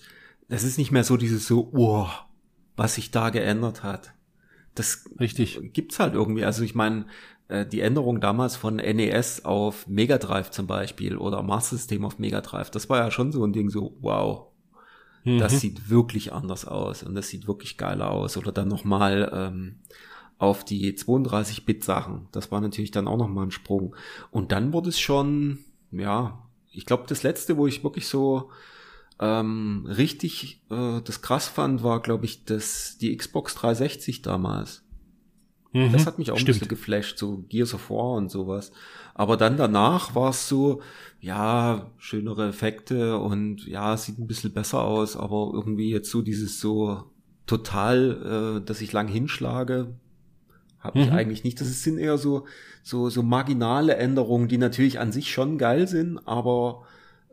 das ist nicht mehr so dieses so, oh, was sich da geändert hat. Das Richtig. gibt's halt irgendwie. Also ich meine, äh, die Änderung damals von NES auf Mega Drive zum Beispiel oder Master System auf Mega Drive, das war ja schon so ein Ding so, wow, mhm. das sieht wirklich anders aus und das sieht wirklich geiler aus. Oder dann nochmal ähm, auf die 32-Bit-Sachen. Das war natürlich dann auch nochmal ein Sprung. Und dann wurde es schon, ja, ich glaube, das letzte, wo ich wirklich so ähm, richtig äh, das krass fand, war, glaube ich, das, die Xbox 360 damals. Mhm, das hat mich auch stimmt. ein bisschen geflasht, so Gears of War und sowas. Aber dann danach war es so, ja, schönere Effekte und ja, sieht ein bisschen besser aus, aber irgendwie jetzt so dieses so total, äh, dass ich lang hinschlage, habe ich mhm. eigentlich nicht. Das sind eher so, so, so marginale Änderungen, die natürlich an sich schon geil sind, aber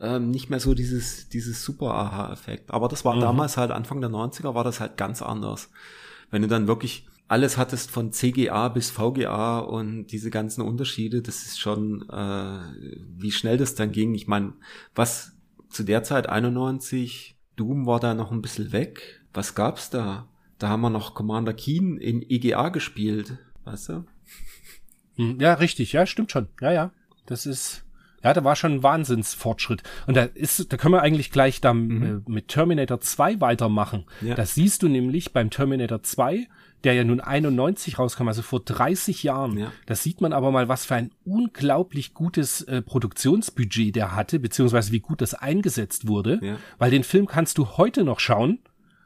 ähm, nicht mehr so dieses, dieses super Aha-Effekt. Aber das war mhm. damals halt Anfang der 90er war das halt ganz anders. Wenn du dann wirklich alles hattest von CGA bis VGA und diese ganzen Unterschiede, das ist schon, äh, wie schnell das dann ging. Ich meine, was zu der Zeit 91, Doom war da noch ein bisschen weg. Was gab's da? Da haben wir noch Commander Keen in EGA gespielt, weißt du? Hm, ja, richtig, ja, stimmt schon. Ja, ja. Das ist, ja, da war schon ein Wahnsinnsfortschritt. Und da ist, da können wir eigentlich gleich dann mhm. äh, mit Terminator 2 weitermachen. Ja. Das siehst du nämlich beim Terminator 2, der ja nun 91 rauskam, also vor 30 Jahren. Ja. Da sieht man aber mal, was für ein unglaublich gutes äh, Produktionsbudget der hatte, beziehungsweise wie gut das eingesetzt wurde. Ja. Weil den Film kannst du heute noch schauen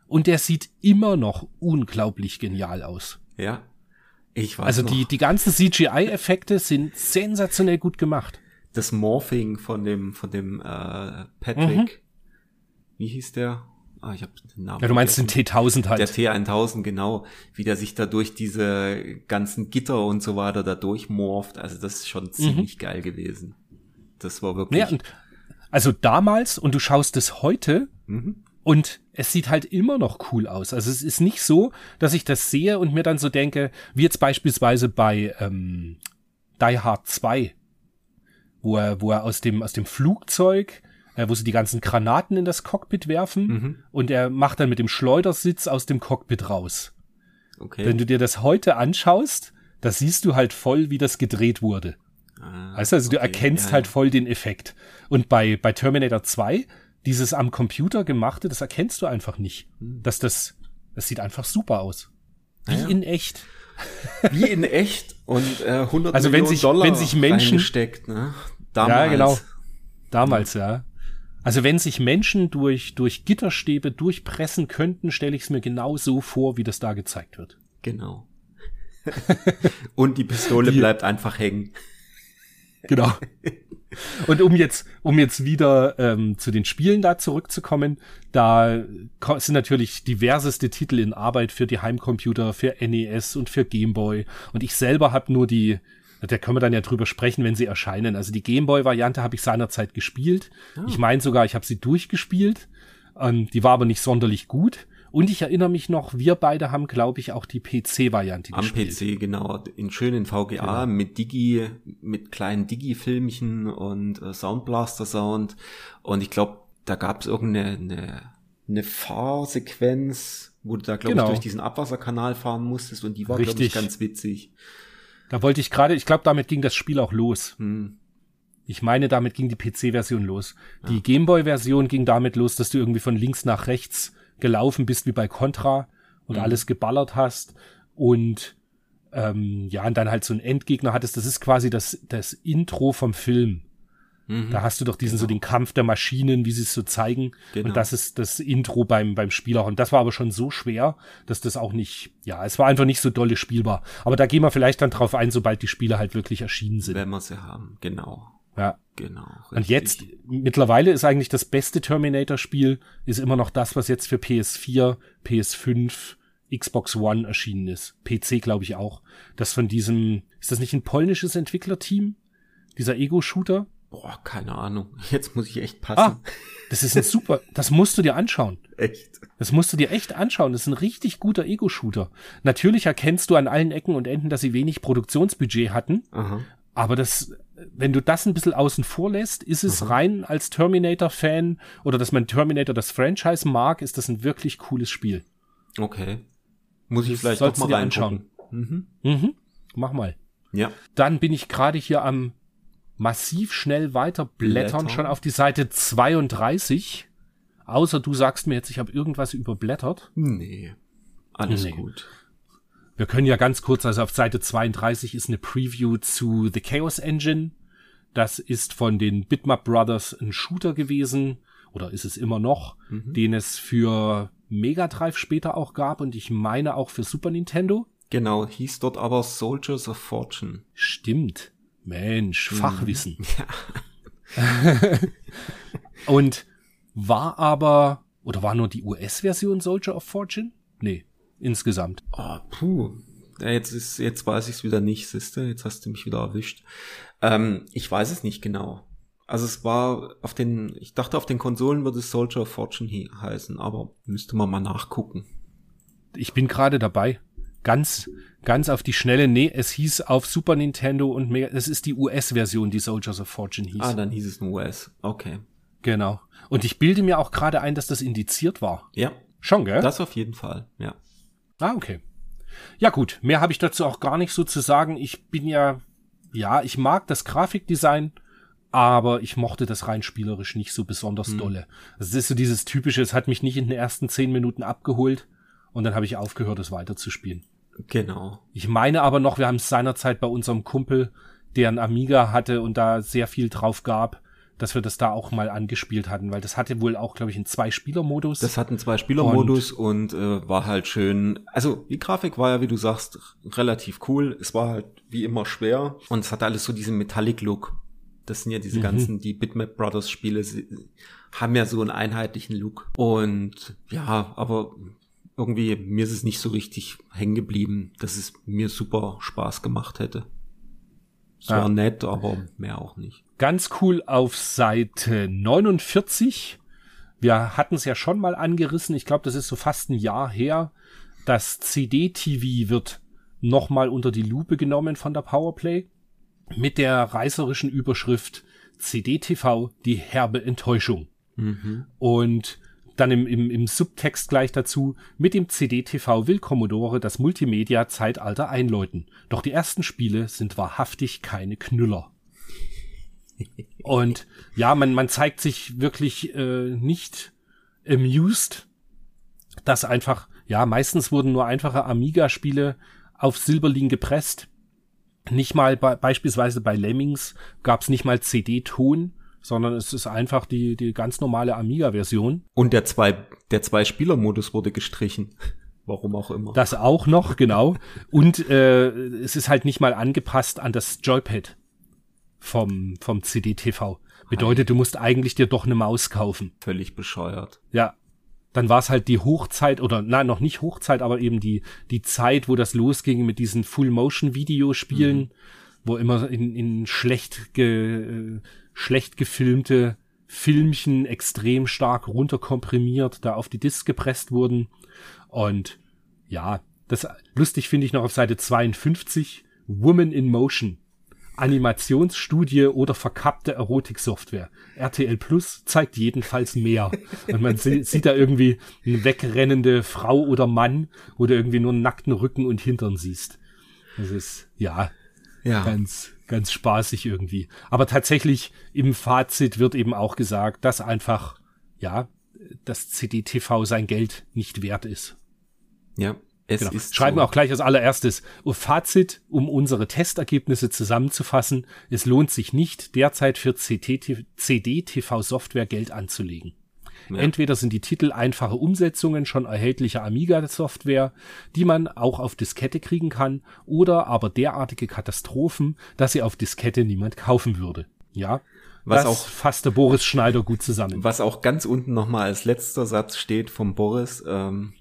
und der sieht immer noch unglaublich genial aus. Ja. Ich weiß also noch. die, die ganzen CGI-Effekte sind sensationell gut gemacht das Morphing von dem, von dem äh, Patrick. Mhm. Wie hieß der? Ah, ich habe den Namen. Ja, du meinst den T1000 halt. Der T1000, genau. Wie der sich da durch diese ganzen Gitter und so weiter da durchmorpht. Also das ist schon mhm. ziemlich mhm. geil gewesen. Das war wirklich. Ja, und also damals und du schaust es heute mhm. und es sieht halt immer noch cool aus. Also es ist nicht so, dass ich das sehe und mir dann so denke, wie jetzt beispielsweise bei ähm, Die Hard 2 wo er, wo er aus dem, aus dem Flugzeug, äh, wo sie die ganzen Granaten in das Cockpit werfen mhm. und er macht dann mit dem Schleudersitz aus dem Cockpit raus. Okay. Wenn du dir das heute anschaust, da siehst du halt voll, wie das gedreht wurde. Ah, weißt du, also okay, du erkennst ja, halt voll den Effekt. Und bei, bei Terminator 2, dieses am Computer gemachte, das erkennst du einfach nicht. Hm. Dass das, das sieht einfach super aus. Wie ja. in echt. Wie in echt und äh, 100 also Millionen wenn sich, Dollar wenn sich Menschen steckt, ne? Damals. Ja, genau. Damals, ja. Also wenn sich Menschen durch, durch Gitterstäbe durchpressen könnten, stelle ich es mir genau so vor, wie das da gezeigt wird. Genau. <laughs> und die Pistole die, bleibt einfach hängen. Genau. Und um jetzt, um jetzt wieder ähm, zu den Spielen da zurückzukommen, da sind natürlich diverseste Titel in Arbeit für die Heimcomputer, für NES und für Gameboy. Und ich selber habe nur die, da können wir dann ja drüber sprechen, wenn sie erscheinen. Also die Gameboy-Variante habe ich seinerzeit gespielt. Oh. Ich meine sogar, ich habe sie durchgespielt. Ähm, die war aber nicht sonderlich gut. Und ich erinnere mich noch, wir beide haben, glaube ich, auch die PC-Variante gespielt. Am PC, genau. In schönen VGA genau. mit Digi, mit kleinen Digi-Filmchen und äh, Soundblaster-Sound. Und ich glaube, da gab es irgendeine eine, eine Fahrsequenz, wo du da, glaube genau. ich, durch diesen Abwasserkanal fahren musstest. Und die war, glaube ich, ganz witzig. Da wollte ich gerade, ich glaube, damit ging das Spiel auch los. Hm. Ich meine, damit ging die PC-Version los. Ja. Die Gameboy-Version ging damit los, dass du irgendwie von links nach rechts gelaufen bist wie bei Contra und mhm. alles geballert hast und ähm, ja, und dann halt so ein Endgegner hattest. Das ist quasi das, das Intro vom Film. Mhm. Da hast du doch diesen genau. so den Kampf der Maschinen, wie sie es so zeigen. Genau. Und das ist das Intro beim, beim Spieler. Und das war aber schon so schwer, dass das auch nicht, ja, es war einfach nicht so dolle spielbar. Aber da gehen wir vielleicht dann drauf ein, sobald die Spiele halt wirklich erschienen sind. Wenn wir sie haben, genau. Ja. Genau. Richtig. Und jetzt, mittlerweile ist eigentlich das beste Terminator-Spiel, ist immer noch das, was jetzt für PS4, PS5, Xbox One erschienen ist. PC, glaube ich, auch. Das von diesem, ist das nicht ein polnisches Entwicklerteam? Dieser Ego-Shooter? Boah, keine Ahnung. <laughs> Jetzt muss ich echt passen. Ah, das ist ein super, das musst du dir anschauen. <laughs> Echt? Das musst du dir echt anschauen. Das ist ein richtig guter Ego-Shooter. Natürlich erkennst du an allen Ecken und Enden, dass sie wenig Produktionsbudget hatten. Aha. Aber das, wenn du das ein bisschen außen vor lässt, ist es Aha. rein als Terminator-Fan oder dass man Terminator das Franchise mag, ist das ein wirklich cooles Spiel. Okay. Muss ich vielleicht doch mal reinschauen. Mhm. Mhm. Mach mal. Ja. Dann bin ich gerade hier am massiv schnell weiter blättern, Blätter. schon auf die Seite 32. Außer du sagst mir jetzt, ich habe irgendwas überblättert. Nee. Alles nee. gut. Wir können ja ganz kurz, also auf Seite 32 ist eine Preview zu The Chaos Engine. Das ist von den Bitmap Brothers ein Shooter gewesen, oder ist es immer noch, mhm. den es für Mega Drive später auch gab und ich meine auch für Super Nintendo. Genau, hieß dort aber Soldiers of Fortune. Stimmt. Mensch, mhm. Fachwissen. <laughs> Ja. und war aber, oder war nur die US-Version Soldier of Fortune? Nee, insgesamt. Oh, puh. Ja, jetzt ist, jetzt weiß ich es wieder nicht, siehste, jetzt hast du mich wieder erwischt. Ähm, ich weiß es nicht genau. Also es war auf den, ich dachte auf den Konsolen würde es Soldier of Fortune heißen, aber müsste man mal nachgucken. Ich bin gerade dabei. Ganz, ganz auf die Schnelle. Nee, es hieß auf Super Nintendo und Mega, es ist die US-Version, die Soldiers of Fortune hieß. Ah, dann hieß es nur US. Okay. Genau. Und ich bilde mir auch gerade ein, dass das indiziert war. Ja. Schon, gell? Das auf jeden Fall, ja. Ah, okay. Ja gut, mehr habe ich dazu auch gar nicht so zu sagen. Ich bin ja, ja, ich mag das Grafikdesign aber ich mochte das rein spielerisch nicht so besonders hm. dolle. Also es ist so dieses typische, es hat mich nicht in den ersten zehn Minuten abgeholt und dann habe ich aufgehört, es weiterzuspielen. Genau. Ich meine aber noch, wir haben es seinerzeit bei unserem Kumpel, der ein Amiga hatte und da sehr viel drauf gab, dass wir das da auch mal angespielt hatten, weil das hatte wohl auch, glaube ich, einen Zwei-Spieler-Modus. Das hat einen Zwei-Spieler-Modus und, und äh, war halt schön. Also die Grafik war ja, wie du sagst, relativ cool. Es war halt wie immer schwer und es hatte alles so diesen Metallic-Look. Das sind ja diese mhm. ganzen, die Bitmap Brothers Spiele haben ja so einen einheitlichen Look. Und ja, aber irgendwie, mir ist es nicht so richtig hängen geblieben, dass es mir super Spaß gemacht hätte. Es war nett, aber mehr auch nicht. Ganz cool auf Seite 49. Wir hatten es ja schon mal angerissen. Ich glaube, das ist so fast ein Jahr her. Das CD-TV wird nochmal unter die Lupe genommen von der Powerplay mit der reißerischen Überschrift CDTV, die herbe Enttäuschung. Mhm. Und dann im, im, im Subtext gleich dazu, mit dem CDTV will Commodore das Multimedia-Zeitalter einläuten. Doch die ersten Spiele sind wahrhaftig keine Knüller. <laughs> Und ja, man, man zeigt sich wirklich äh, nicht amused, dass einfach, ja, meistens wurden nur einfache Amiga-Spiele auf Silberlin gepresst nicht mal bei, beispielsweise bei Lemmings gab es nicht mal CD-Ton, sondern es ist einfach die, die ganz normale Amiga-Version. Und der zwei, der Zwei-Spieler-Modus wurde gestrichen. <laughs> Warum auch immer. Das auch noch, genau. Und äh, es ist halt nicht mal angepasst an das Joypad vom, vom CD-TV. Bedeutet, du musst eigentlich dir doch eine Maus kaufen. Völlig bescheuert. Ja, dann war es halt die Hochzeit oder nein, noch nicht Hochzeit, aber eben die, die Zeit, wo das losging mit diesen Full-Motion-Videospielen, mhm. Wo immer in, in schlecht, ge, äh, schlecht gefilmte Filmchen extrem stark runterkomprimiert da auf die Disk gepresst wurden. Und ja, das lustig finde ich noch auf Seite 52, Woman in Motion. Animationsstudie oder verkappte Erotiksoftware. RTL Plus zeigt jedenfalls mehr. Und man sieht da irgendwie eine wegrennende Frau oder Mann, wo du irgendwie nur einen nackten Rücken und Hintern siehst. Das ist, ja, ja. ganz, ganz spaßig irgendwie. Aber tatsächlich im Fazit wird eben auch gesagt, dass einfach, ja, das CDTV sein Geld nicht wert ist. Ja. Es Genau. ist Schreiben so. wir auch gleich als allererstes. Fazit, um unsere Testergebnisse zusammenzufassen. Es lohnt sich nicht, derzeit für CD-TV-Software Geld anzulegen. Ja. Entweder sind die Titel einfache Umsetzungen schon erhältlicher Amiga-Software, die man auch auf Diskette kriegen kann, oder aber derartige Katastrophen, dass sie auf Diskette niemand kaufen würde. Ja, Was das auch- fasste Boris Schneider gut zusammen. Was auch ganz unten nochmal als letzter Satz steht vom Boris, ähm,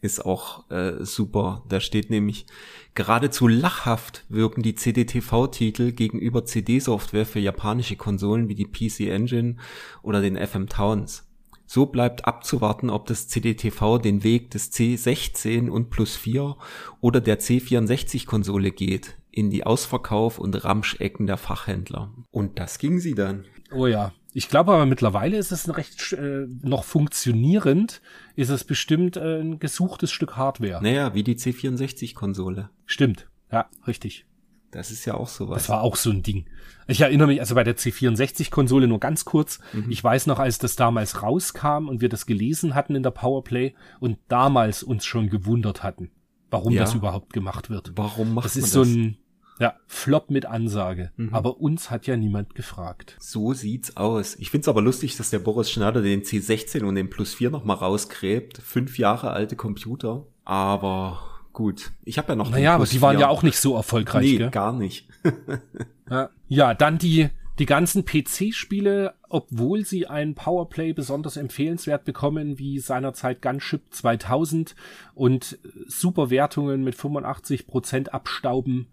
ist auch äh, super. Da steht nämlich, geradezu lachhaft wirken die CDTV-Titel gegenüber CD-Software für japanische Konsolen wie die PC Engine oder den FM Towns. So bleibt abzuwarten, ob das CDTV den Weg des C16 und Plus 4 oder der C64-Konsole geht, in die Ausverkauf und Ramschecken der Fachhändler. Und das ging sie dann. Oh ja. Ich glaube aber mittlerweile ist es ein recht äh, noch funktionierend, ist es bestimmt äh, ein gesuchtes Stück Hardware. Naja, wie die C64-Konsole. Stimmt. Ja, richtig. Das ist ja auch sowas. Das war auch so ein Ding. Ich erinnere mich also bei der C64-Konsole nur ganz kurz. Ich weiß noch, als das damals rauskam und wir das gelesen hatten in der Powerplay und damals uns schon gewundert hatten, warum Ja. das überhaupt gemacht wird. Warum macht Das man ist so das? ein ja, Flop mit Ansage. Aber uns hat ja niemand gefragt. So sieht's aus. Ich find's aber lustig, dass der Boris Schneider den C16 und den Plus 4 nochmal rausgräbt. Fünf Jahre alte Computer. Aber gut. Ich habe ja noch Naja, aber die waren 4. ja auch nicht so erfolgreich, Nee, gell? gar nicht. <laughs> Ja, dann die, die ganzen PC-Spiele, obwohl sie ein Powerplay besonders empfehlenswert bekommen, wie seinerzeit Gunship 2000 und super Wertungen mit 85% abstauben.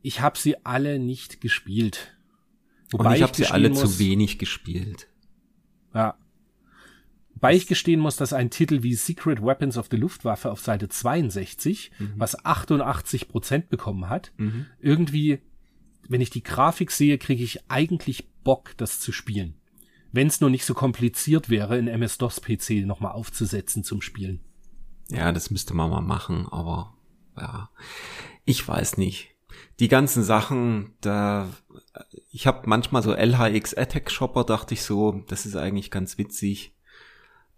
Ich habe sie alle nicht gespielt. Und ich habe sie alle muss, zu wenig gespielt. Ja. Wobei ich gestehen muss, dass ein Titel wie Secret Weapons of the Luftwaffe auf Seite 62, was 88% bekommen hat, irgendwie, wenn ich die Grafik sehe, kriege ich eigentlich Bock, das zu spielen. Wenn es nur nicht so kompliziert wäre, in MS-DOS-PC nochmal aufzusetzen zum Spielen. Ja, das müsste man mal machen, aber ja, ich weiß nicht. Die ganzen Sachen, da ich habe manchmal so LHX Attack Shopper, dachte ich so, das ist eigentlich ganz witzig.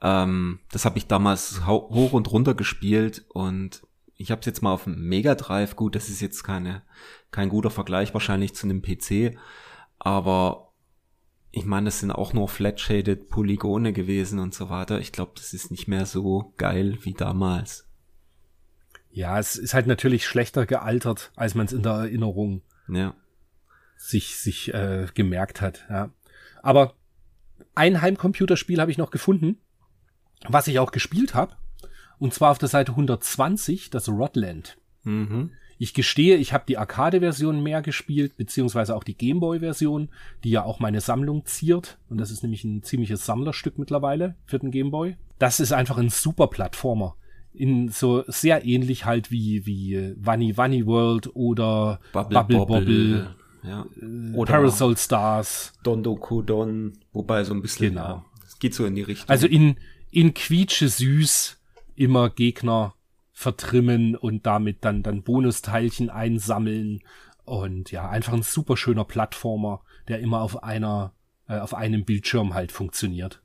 Ähm, das habe ich damals hoch und runter gespielt und ich habe es jetzt mal auf dem Mega Drive. Gut, das ist jetzt keine kein guter Vergleich wahrscheinlich zu einem PC, aber ich meine, das sind auch nur flat-shaded Polygone gewesen und so weiter. Ich glaube, das ist nicht mehr so geil wie damals. Ja, es ist halt natürlich schlechter gealtert, als man es in der Erinnerung Ja. sich, sich äh, gemerkt hat. Ja. Aber ein Heimcomputerspiel habe ich noch gefunden, was ich auch gespielt habe. Und zwar auf der Seite 120, das Rodland. Mhm. Ich gestehe, ich habe die Arcade-Version mehr gespielt, beziehungsweise auch die Gameboy-Version, die ja auch meine Sammlung ziert. Und das ist nämlich ein ziemliches Sammlerstück mittlerweile für den Gameboy. Das ist einfach ein super Plattformer. In so sehr ähnlich halt wie, wie Wanny Wanny World oder Bubble Bubble Bobble. Ja. äh, Oder Parasol Stars. Dondo Kodon, wobei so ein bisschen, Genau. ja, es geht so in die Richtung. Also in, in Quietsche süß immer Gegner vertrimmen und damit dann, dann Bonusteilchen einsammeln. Und ja, einfach ein super schöner Plattformer, der immer auf einer, äh, auf einem Bildschirm halt funktioniert.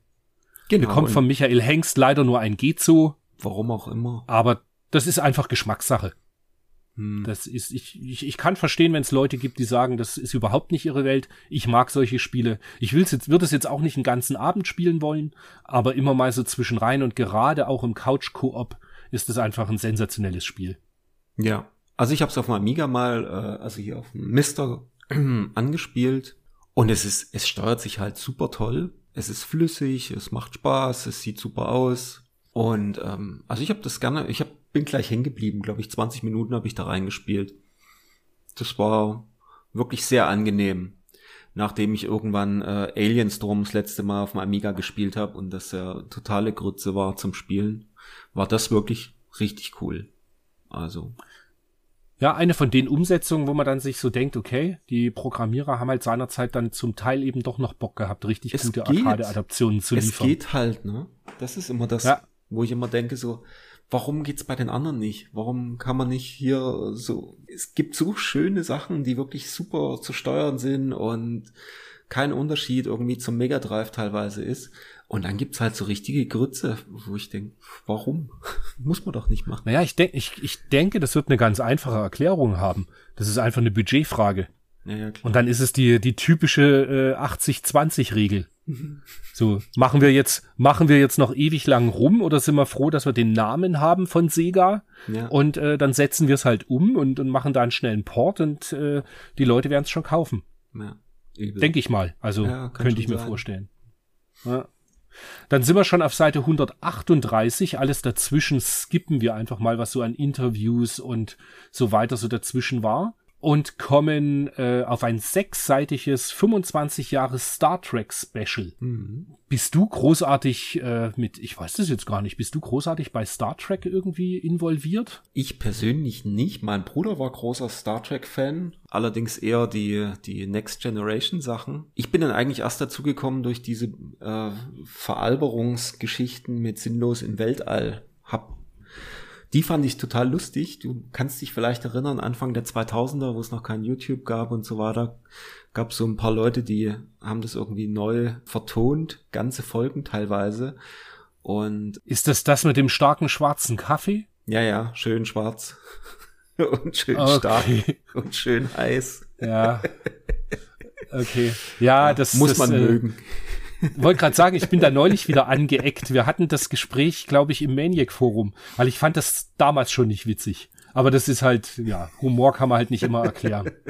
genau, Kommt und von Michael Hengst leider nur ein Gezo, warum auch immer. aber das ist einfach Geschmackssache. Hm. Das ist, ich, ich, ich kann verstehen, wenn es Leute gibt, die sagen, das ist überhaupt nicht ihre Welt. Ich mag solche Spiele. Ich will's jetzt, würde es jetzt auch nicht einen ganzen Abend spielen wollen, aber immer mal so zwischen rein und gerade auch im Couch-Koop ist es einfach ein sensationelles Spiel. Ja. Also ich habe es auf dem Amiga mal, äh, also hier auf dem Mister <clears throat> angespielt und es ist, es steuert sich halt super toll. Es ist flüssig, es macht Spaß, es sieht super aus. Und ähm, also ich habe das gerne, ich hab, bin gleich hängen geblieben, glaube ich, 20 Minuten habe ich da reingespielt. Das war wirklich sehr angenehm. Nachdem ich irgendwann äh, Alien Storm das letzte Mal auf dem Amiga gespielt habe und das ja totale Grütze war zum Spielen, war das wirklich richtig cool. Also, Ja, eine von den Umsetzungen, wo man dann sich so denkt, okay, die Programmierer haben halt seinerzeit dann zum Teil eben doch noch Bock gehabt, richtig Es gute. Arcade-Adaptionen zu es liefern. geht halt, ne? Das ist immer das, Ja. wo ich immer denke so, warum geht's bei den anderen nicht? Warum kann man nicht hier so, es gibt so schöne Sachen, die wirklich super zu steuern sind und kein Unterschied irgendwie zum Mega Drive teilweise ist. Und dann gibt's halt so richtige Grütze, wo ich denke, warum? <laughs> Muss man doch nicht machen. Naja, ich, denk, ich, ich denke, das wird eine ganz einfache Erklärung haben. Das ist einfach eine Budgetfrage. Ja, ja, klar. Und dann ist es die, die typische äh, 80-20-Regel. So, machen wir jetzt, machen wir jetzt noch ewig lang rum oder sind wir froh, dass wir den Namen haben von Sega? Ja. Und äh, dann setzen wir es halt um und, und machen da einen schnellen Port und äh, die Leute werden es schon kaufen. ja. Denke ich mal. Also Ja, könnte ich mir sein. vorstellen. Ja. Dann sind wir schon auf Seite 138. Alles dazwischen skippen wir einfach mal, was so an Interviews und so weiter so dazwischen war. Und kommen äh, auf ein sechsseitiges 25 Jahre Star Trek Special. Mhm. Bist du großartig äh, mit, ich weiß das jetzt gar nicht, bist du großartig bei Star Trek irgendwie involviert? Ich persönlich nicht. Mein Bruder war großer Star Trek-Fan, allerdings eher die, die Next Generation-Sachen. Ich bin dann eigentlich erst dazu gekommen durch diese äh, Veralberungsgeschichten mit Sinnlos im Weltall. Hab, die fand ich total lustig. Du kannst dich vielleicht erinnern, Anfang der 2000er, wo es noch kein YouTube gab und so weiter, gab es so ein paar Leute, die haben das irgendwie neu vertont, ganze Folgen teilweise. Und Ist das das mit dem starken schwarzen Kaffee? ja, ja, schön schwarz. <laughs> und schön stark und schön heiß. Ja. <laughs> Okay. Ja, das Muss das, man äh, mögen. Wollte gerade sagen, ich bin da neulich wieder angeeckt. Wir hatten das Gespräch, glaube ich, im Maniac-Forum, weil ich fand das damals schon nicht witzig. Aber das ist halt, ja, Humor kann man halt nicht immer erklären. <laughs>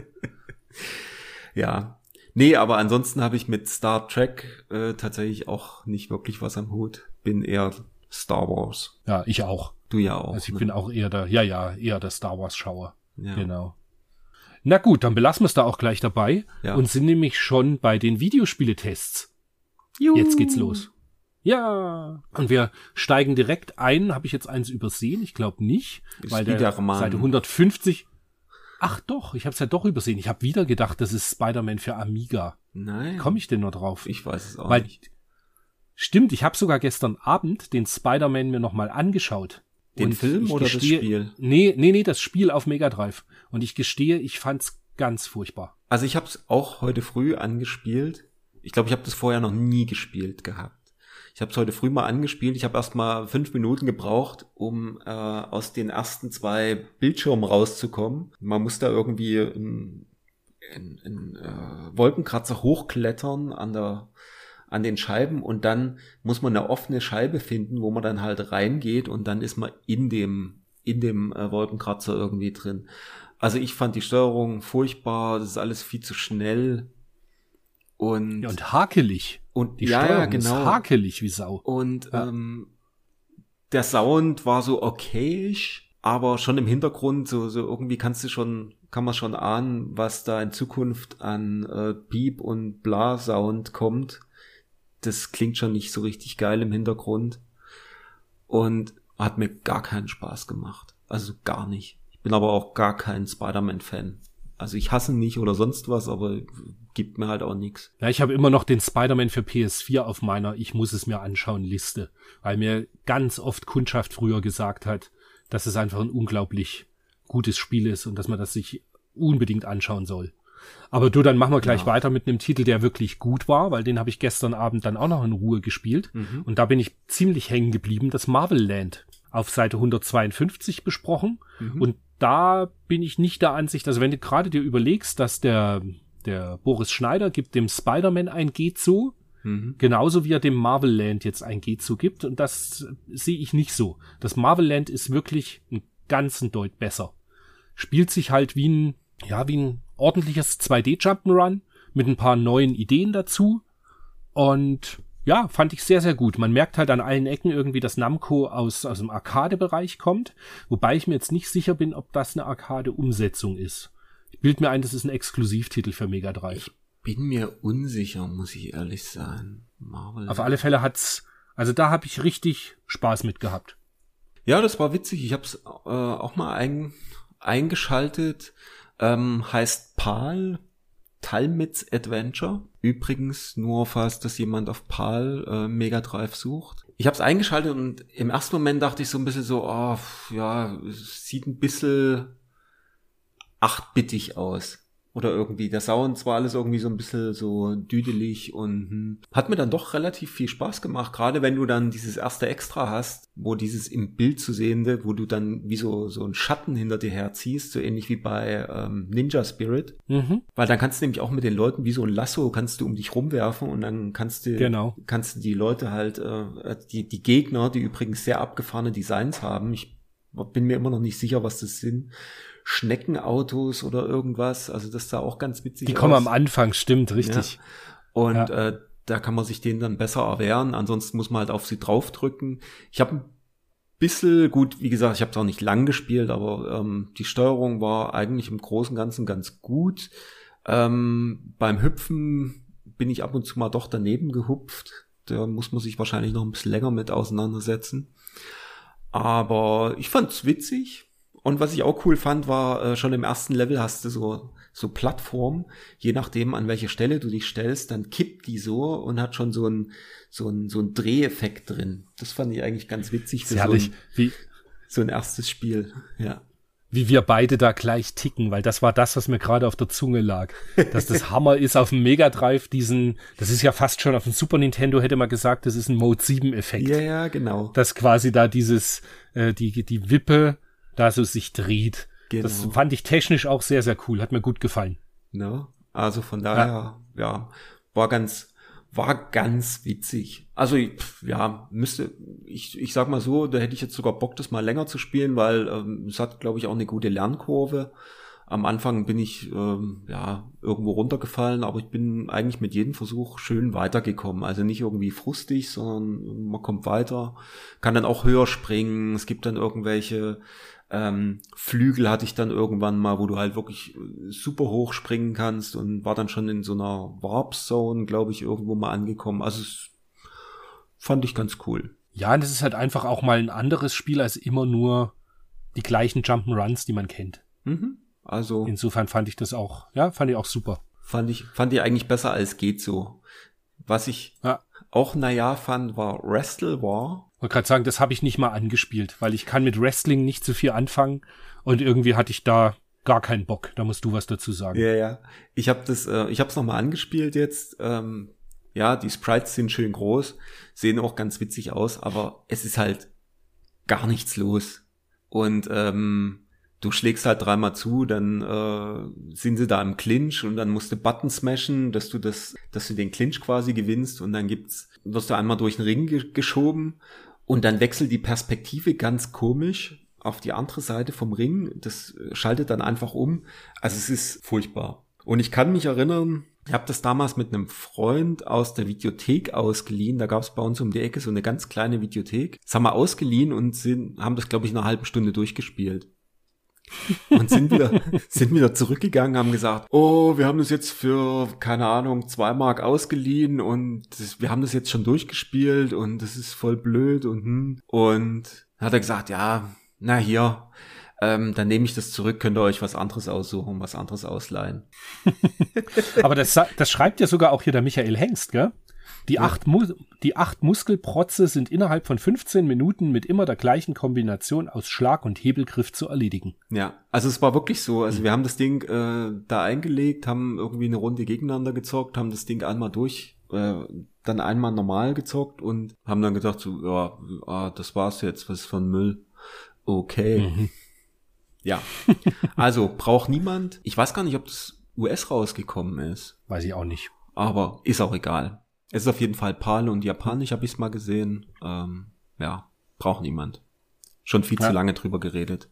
Ja. Nee, aber ansonsten habe ich mit Star Trek äh, tatsächlich auch nicht wirklich was am Hut. Bin eher Star Wars. Ja, ich auch. Du ja auch. Also ich ne? bin auch eher der, ja, ja, eher der Star Wars-Schauer. ja. Genau. Na gut, dann belassen wir es da auch gleich dabei Ja. und sind nämlich schon bei den Videospieletests. Juhu. Jetzt geht's los. Ja. Und wir steigen direkt ein. Habe ich jetzt eins übersehen? Ich glaube nicht. Ist weil der Spider-Man. Seite 150. Ach doch, ich habe es ja doch übersehen. Ich habe wieder gedacht, das ist Spider-Man für Amiga. Nein. Komme ich denn nur drauf? Ich weiß es auch weil, nicht. Stimmt, ich habe sogar gestern Abend den Spider-Man mir nochmal angeschaut. Den Und Film oder das gestehe- Spiel? Nee, nee, nee, das Spiel auf Mega Drive. Und ich gestehe, ich fand's ganz furchtbar. Also ich habe es auch heute früh angespielt. Ich glaube, ich habe das vorher noch nie gespielt gehabt. Ich habe es heute früh mal angespielt. Ich habe erst mal fünf Minuten gebraucht, um äh, aus den ersten zwei Bildschirmen rauszukommen. Man muss da irgendwie einen, einen, einen äh, Wolkenkratzer hochklettern an der an den Scheiben und dann muss man eine offene Scheibe finden, wo man dann halt reingeht und dann ist man in dem in dem äh, Wolkenkratzer irgendwie drin. Also ich fand die Steuerung furchtbar, das ist alles viel zu schnell und Ja, und hakelig. und Die ja, Steuerung ja, genau ist hakelig wie Sau. und Ja. ähm, der Sound war so okayisch, aber schon im Hintergrund so so irgendwie kannst du schon kann man schon ahnen, was da in Zukunft an äh, Beep und Bla Sound kommt. Das klingt schon nicht so richtig geil im Hintergrund und hat mir gar keinen Spaß gemacht. Also gar nicht. Ich bin aber auch gar kein Spider-Man-Fan. Also ich hasse ihn nicht oder sonst was, aber gibt mir halt auch nichts. Ja, ich habe immer noch den Spider-Man für PS4 auf meiner Ich muss es mir anschauen Liste, weil mir ganz oft Kundschaft früher gesagt hat, dass es einfach ein unglaublich gutes Spiel ist und dass man das sich unbedingt anschauen soll. Aber du, dann machen wir gleich Ja. weiter mit einem Titel, der wirklich gut war, weil den habe ich gestern Abend dann auch noch in Ruhe gespielt. Mhm. Und da bin ich ziemlich hängen geblieben, das Marvel Land auf Seite 152 besprochen. Mhm. Und da bin ich nicht der Ansicht, also wenn du gerade dir überlegst, dass der, der Boris Schneider gibt dem Spider-Man ein Geht so, Mhm. genauso wie er dem Marvel Land jetzt ein Geht so gibt. Und das sehe ich nicht so. Das Marvel Land ist wirklich ein ganzen Deut besser. Spielt sich halt wie ein, ja, wie ein ordentliches 2D Jump'n'Run mit ein paar neuen Ideen dazu. Und ja, fand ich sehr, sehr gut. Man merkt halt an allen Ecken irgendwie, dass Namco aus, aus dem Arcade-Bereich kommt, wobei ich mir jetzt nicht sicher bin, ob das eine Arcade-Umsetzung ist. Ich bild mir ein, das ist ein Exklusivtitel für Mega Drive. Bin mir unsicher, muss ich ehrlich sein. Marvel. Auf alle Fälle hat's, also da habe ich richtig Spaß mit gehabt. Ja, das war witzig. Ich habe es äh, auch mal ein, eingeschaltet. Ähm, heißt PAL, Talmits Adventure. Übrigens nur, falls das jemand auf PAL äh, Mega Drive sucht. Ich habe es eingeschaltet und im ersten Moment dachte ich so ein bisschen so, oh, ja, sieht ein bisschen achtbittig aus. oder irgendwie der Sound war alles irgendwie so ein bisschen so düdelig und hm, hat mir dann doch relativ viel Spaß gemacht, gerade wenn du dann dieses erste Extra hast, wo dieses im Bild zu sehende, wo du dann wie so so einen Schatten hinter dir herziehst, so ähnlich wie bei ähm, Ninja Spirit, mhm. weil dann kannst du nämlich auch mit den Leuten wie so ein Lasso kannst du um dich rumwerfen und dann kannst du genau. kannst du die Leute halt äh, die die Gegner, die übrigens sehr abgefahrene Designs haben, ich bin mir immer noch nicht sicher, was das sind Schneckenautos oder irgendwas. Also das sah auch ganz witzig Die aus. kommen am Anfang, stimmt, richtig. Ja. Und ja. Äh, da kann man sich denen dann besser erwehren. Ansonsten muss man halt auf sie draufdrücken. Ich habe ein bisschen, gut, wie gesagt, ich habe es auch nicht lang gespielt, aber ähm, die Steuerung war eigentlich im Großen und Ganzen ganz gut. Ähm, beim Hüpfen bin ich ab und zu mal doch daneben gehupft. Da muss man sich wahrscheinlich noch ein bisschen länger mit auseinandersetzen. Aber ich fand's witzig. Und was ich auch cool fand, war äh, schon im ersten Level hast du so so Plattform, je nachdem an welche Stelle du dich stellst, dann kippt die so und hat schon so ein so ein so ein Dreheffekt drin. Das fand ich eigentlich ganz witzig für so ein, wie so ein erstes Spiel. Ja wie wir beide da gleich ticken, weil das war das, was mir gerade auf der Zunge lag. Dass das <laughs> Hammer ist auf dem Mega Drive diesen, das ist ja fast schon auf dem Super Nintendo hätte man gesagt, das ist ein Mode 7 Effekt. Ja, ja, genau. Dass quasi da dieses, äh, die, die Wippe da so sich dreht. Genau. Das fand ich technisch auch sehr, sehr cool. Hat mir gut gefallen. Ne? Also von daher, ja, ja war ganz, war ganz witzig. Also ja, müsste, ich, ich sag mal so, da hätte ich jetzt sogar Bock, das mal länger zu spielen, weil ähm, es hat, glaube ich, auch eine gute Lernkurve. Am Anfang bin ich ähm, ja irgendwo runtergefallen, aber ich bin eigentlich mit jedem Versuch schön weitergekommen. Also nicht irgendwie frustig, sondern man kommt weiter, kann dann auch höher springen. Es gibt dann irgendwelche ähm, Flügel hatte ich dann irgendwann mal, wo du halt wirklich äh, super hoch springen kannst und war dann schon in so einer Warp Zone, glaube ich, irgendwo mal angekommen. Also es fand ich ganz cool. Ja, und es ist halt einfach auch mal ein anderes Spiel als immer nur die gleichen Jump'n'Runs, die man kennt. Mhm. Also insofern fand ich das auch, ja, fand ich auch super. Fand ich, fand ich eigentlich besser als geht so. Was ich ja. auch naja fand, war Wrestle War wollte gerade sagen, das habe ich nicht mal angespielt, weil ich kann mit Wrestling nicht so viel anfangen und irgendwie hatte ich da gar keinen Bock. Da musst du was dazu sagen. Ja, ja. Ich habe das, äh, ich habe es nochmal angespielt jetzt. Ähm, ja, die Sprites sind schön groß, sehen auch ganz witzig aus, aber es ist halt gar nichts los. Und ähm, du schlägst halt dreimal zu, dann äh, sind sie da im Clinch und dann musst du Button smashen, dass du das, dass du den Clinch quasi gewinnst und dann gibt's, wirst du einmal durch den Ring ge geschoben und dann wechselt die Perspektive ganz komisch auf die andere Seite vom Ring. Das schaltet dann einfach um. Also es ist furchtbar. Und ich kann mich erinnern, ich habe das damals mit einem Freund aus der Videothek ausgeliehen. Da gab es bei uns um die Ecke so eine ganz kleine Videothek. Das haben wir ausgeliehen und sind, haben das, glaube ich, eine halbe Stunde durchgespielt und sind wieder, <laughs> sind wieder zurückgegangen, haben gesagt, oh, wir haben das jetzt für, keine Ahnung, zwei Mark ausgeliehen und das, wir haben das jetzt schon durchgespielt und das ist voll blöd und hm. Und hat er gesagt, ja, na hier, ähm, dann nehme ich das zurück, könnt ihr euch was anderes aussuchen, was anderes ausleihen. <laughs> Aber das, das schreibt ja sogar auch hier der Michael Hengst, gell? Die, ja. acht die acht Muskelprotze sind innerhalb von 15 Minuten mit immer der gleichen Kombination aus Schlag und Hebelgriff zu erledigen. Ja, also es war wirklich so. Also mhm. wir haben das Ding äh, da eingelegt, haben irgendwie eine Runde gegeneinander gezockt, haben das Ding einmal durch, äh, dann einmal normal gezockt und haben dann gedacht so, ja, ah, das war's jetzt, was ist von Müll? Okay. Mhm. Ja, <laughs> also braucht niemand. Ich weiß gar nicht, ob das US rausgekommen ist. Weiß ich auch nicht. Aber ist auch egal. Es ist auf jeden Fall PAL und Japanisch habe ich es mal gesehen. Ähm, ja, braucht niemand. Schon viel ja. zu lange drüber geredet.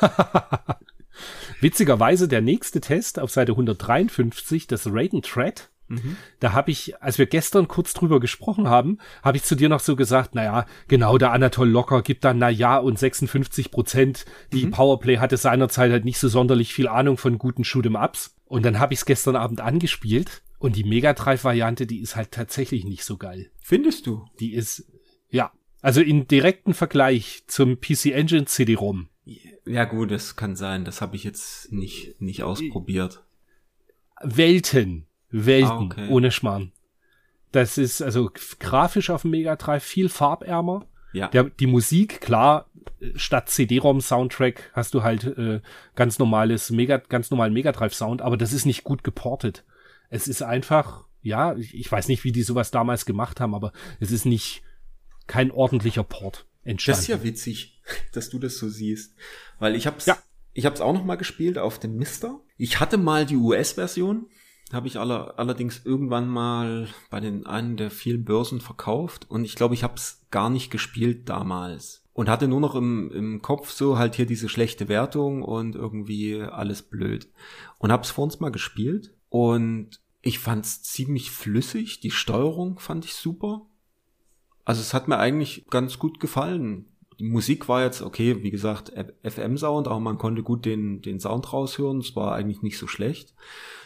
<laughs> Witzigerweise der nächste Test auf Seite 153, das Raiden Thread. Mhm. Da habe ich, als wir gestern kurz drüber gesprochen haben, habe ich zu dir noch so gesagt, naja, genau, der Anatol Locker gibt dann na ja und 56 Prozent. Die mhm. Powerplay hatte seinerzeit halt nicht so sonderlich viel Ahnung von guten Shoot'em Ups. Und dann habe ich es gestern Abend angespielt und die Mega Drive Variante, die ist halt tatsächlich nicht so geil. Findest du? Die ist, ja. Also in direkten Vergleich zum PC Engine CD-ROM. Ja gut, das kann sein. Das habe ich jetzt nicht, nicht ausprobiert. Welten. Welten. Ah, okay. Ohne Schmarrn. Das ist also grafisch auf dem Mega Drive viel farbärmer. Ja. Der, die Musik, klar, statt CD-ROM-Soundtrack hast du halt äh, ganz normales Mega, ganz normalen Megadrive-Sound, aber das ist nicht gut geportet. Es ist einfach, ja, ich, ich weiß nicht, wie die sowas damals gemacht haben, aber es ist nicht kein ordentlicher Port entstanden. Das ist ja witzig, <laughs> dass du das so siehst, weil ich hab's, Ja. ich hab's auch noch mal gespielt auf dem Mister. Ich hatte mal die US-Version, habe ich aller, allerdings irgendwann mal bei den einen der vielen Börsen verkauft und ich glaube, ich hab's gar nicht gespielt damals und hatte nur noch im, im Kopf so halt hier diese schlechte Wertung und irgendwie alles blöd und hab's vor uns mal gespielt und ich fand's ziemlich flüssig, die Steuerung fand ich super. Also es hat mir eigentlich ganz gut gefallen. Die Musik war jetzt okay, wie gesagt, FM-Sound, aber man konnte gut den, den Sound raushören. Es war eigentlich nicht so schlecht.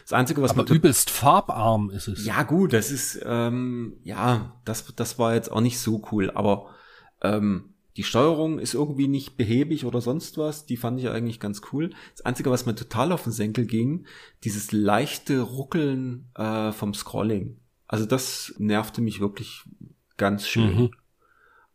Das Einzige, was aber mir übelst farbarm ist es. ja, gut, das ist, ähm, ja, das, das war jetzt auch nicht so cool, aber ähm, die Steuerung ist irgendwie nicht behäbig oder sonst was. Die fand ich eigentlich ganz cool. Das Einzige, was mir total auf den Senkel ging, dieses leichte Ruckeln äh, vom Scrolling. Also das nervte mich wirklich ganz schön. Mhm.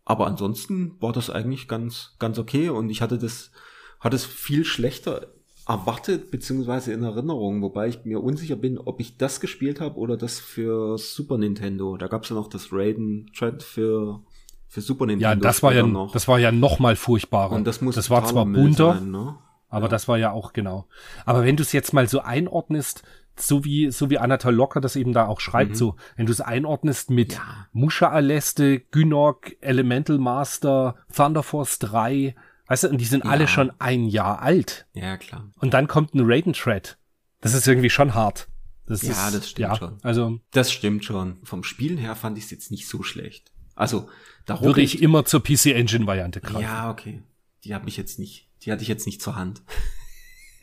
Aber ansonsten war das eigentlich ganz, ganz okay und ich hatte das, hatte es viel schlechter erwartet beziehungsweise in Erinnerung, wobei ich mir unsicher bin, ob ich das gespielt habe oder das für Super Nintendo. Da gab es ja noch das Raiden Thread für für Super Nintendo. Ja, das war ja, noch. das war ja noch mal furchtbarer. und das muss das war zwar bunter, sein, ne? aber Ja. das war ja auch genau. Aber wenn du es jetzt mal so einordnest, so wie, so wie Anatol Locker das eben da auch schreibt, Mhm. so, wenn du es einordnest mit Ja. Musha Aleste, Gynok, Elemental Master, Thunder Force 3, weißt du, und die sind Ja. alle schon ein Jahr alt. Ja, klar. Und dann kommt ein Raiden Thread. Das ist irgendwie schon hart. Das Ja, ist, das stimmt ja, schon. Also Das stimmt schon. Vom Spielen her fand ich es jetzt nicht so schlecht. Also, da würde ich immer zur PC Engine Variante greifen. Ja, okay. Die habe ich jetzt nicht. Die hatte ich jetzt nicht zur Hand.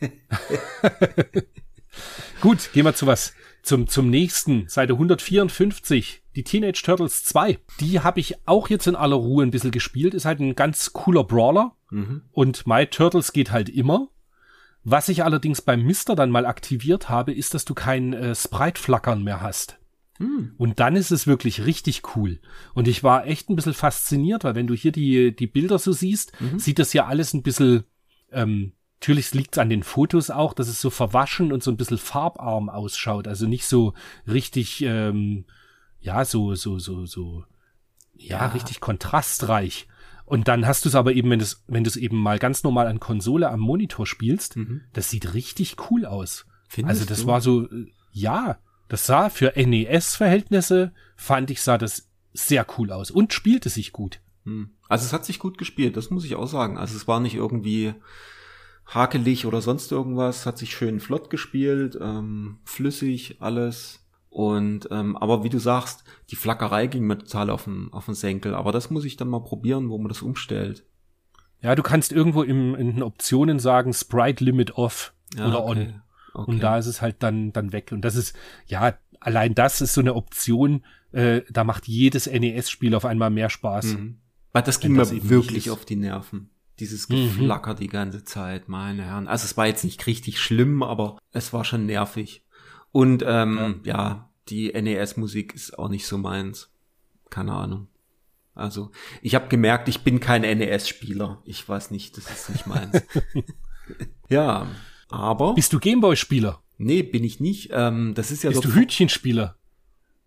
<laughs> <laughs> Gut, gehen wir zu was. Zum, zum nächsten, Seite 154, die Teenage Turtles 2. Die habe ich auch jetzt in aller Ruhe ein bisschen gespielt. Ist halt ein ganz cooler Brawler. Mhm. Und My Turtles geht halt immer. Was ich allerdings beim Mister dann mal aktiviert habe, ist, dass du kein äh, Sprite-Flackern mehr hast. Hm. Und dann ist es wirklich richtig cool. Und ich war echt ein bisschen fasziniert, weil wenn du hier die, die Bilder so siehst, sieht das ja alles ein bisschen, ähm, natürlich liegt es an den Fotos auch, dass es so verwaschen und so ein bisschen farbarm ausschaut. Also nicht so richtig, ähm, ja, so, so, so, so, ja, Ja. richtig kontrastreich. Und dann hast du es aber eben, wenn du es, wenn du es eben mal ganz normal an Konsole am Monitor spielst, Mhm. das sieht richtig cool aus. Findest also das du? war so, äh, ja, das sah für NES-Verhältnisse, fand ich, sah das sehr cool aus und spielte sich gut. Hm. Also es hat sich gut gespielt, das muss ich auch sagen. Also es war nicht irgendwie hakelig oder sonst irgendwas, hat sich schön flott gespielt, ähm, flüssig alles. Und ähm, aber wie du sagst, die Flackerei ging mir total auf den, auf den Senkel. Aber das muss ich dann mal probieren, wo man das umstellt. Ja, du kannst irgendwo im, in den Optionen sagen, Sprite Limit Off Ja, oder okay. On. Okay. Und da ist es halt dann, dann weg. Und das ist, ja, allein das ist so eine Option, äh, da macht jedes NES-Spiel auf einmal mehr Spaß. Mhm. Das ging mir wirklich auf die Nerven. Dieses Mhm. Geflacker die ganze Zeit, meine Herren. Also es war jetzt nicht richtig schlimm, aber es war schon nervig. Und ähm, ja. die NES-Musik ist auch nicht so meins. Keine Ahnung. Also ich habe gemerkt, ich bin kein NES-Spieler. Ich weiß nicht, das ist nicht meins. <laughs> ja, aber Bist du Gameboy-Spieler? nee, bin ich nicht. Ähm, das ist ja Bist du Hütchenspieler?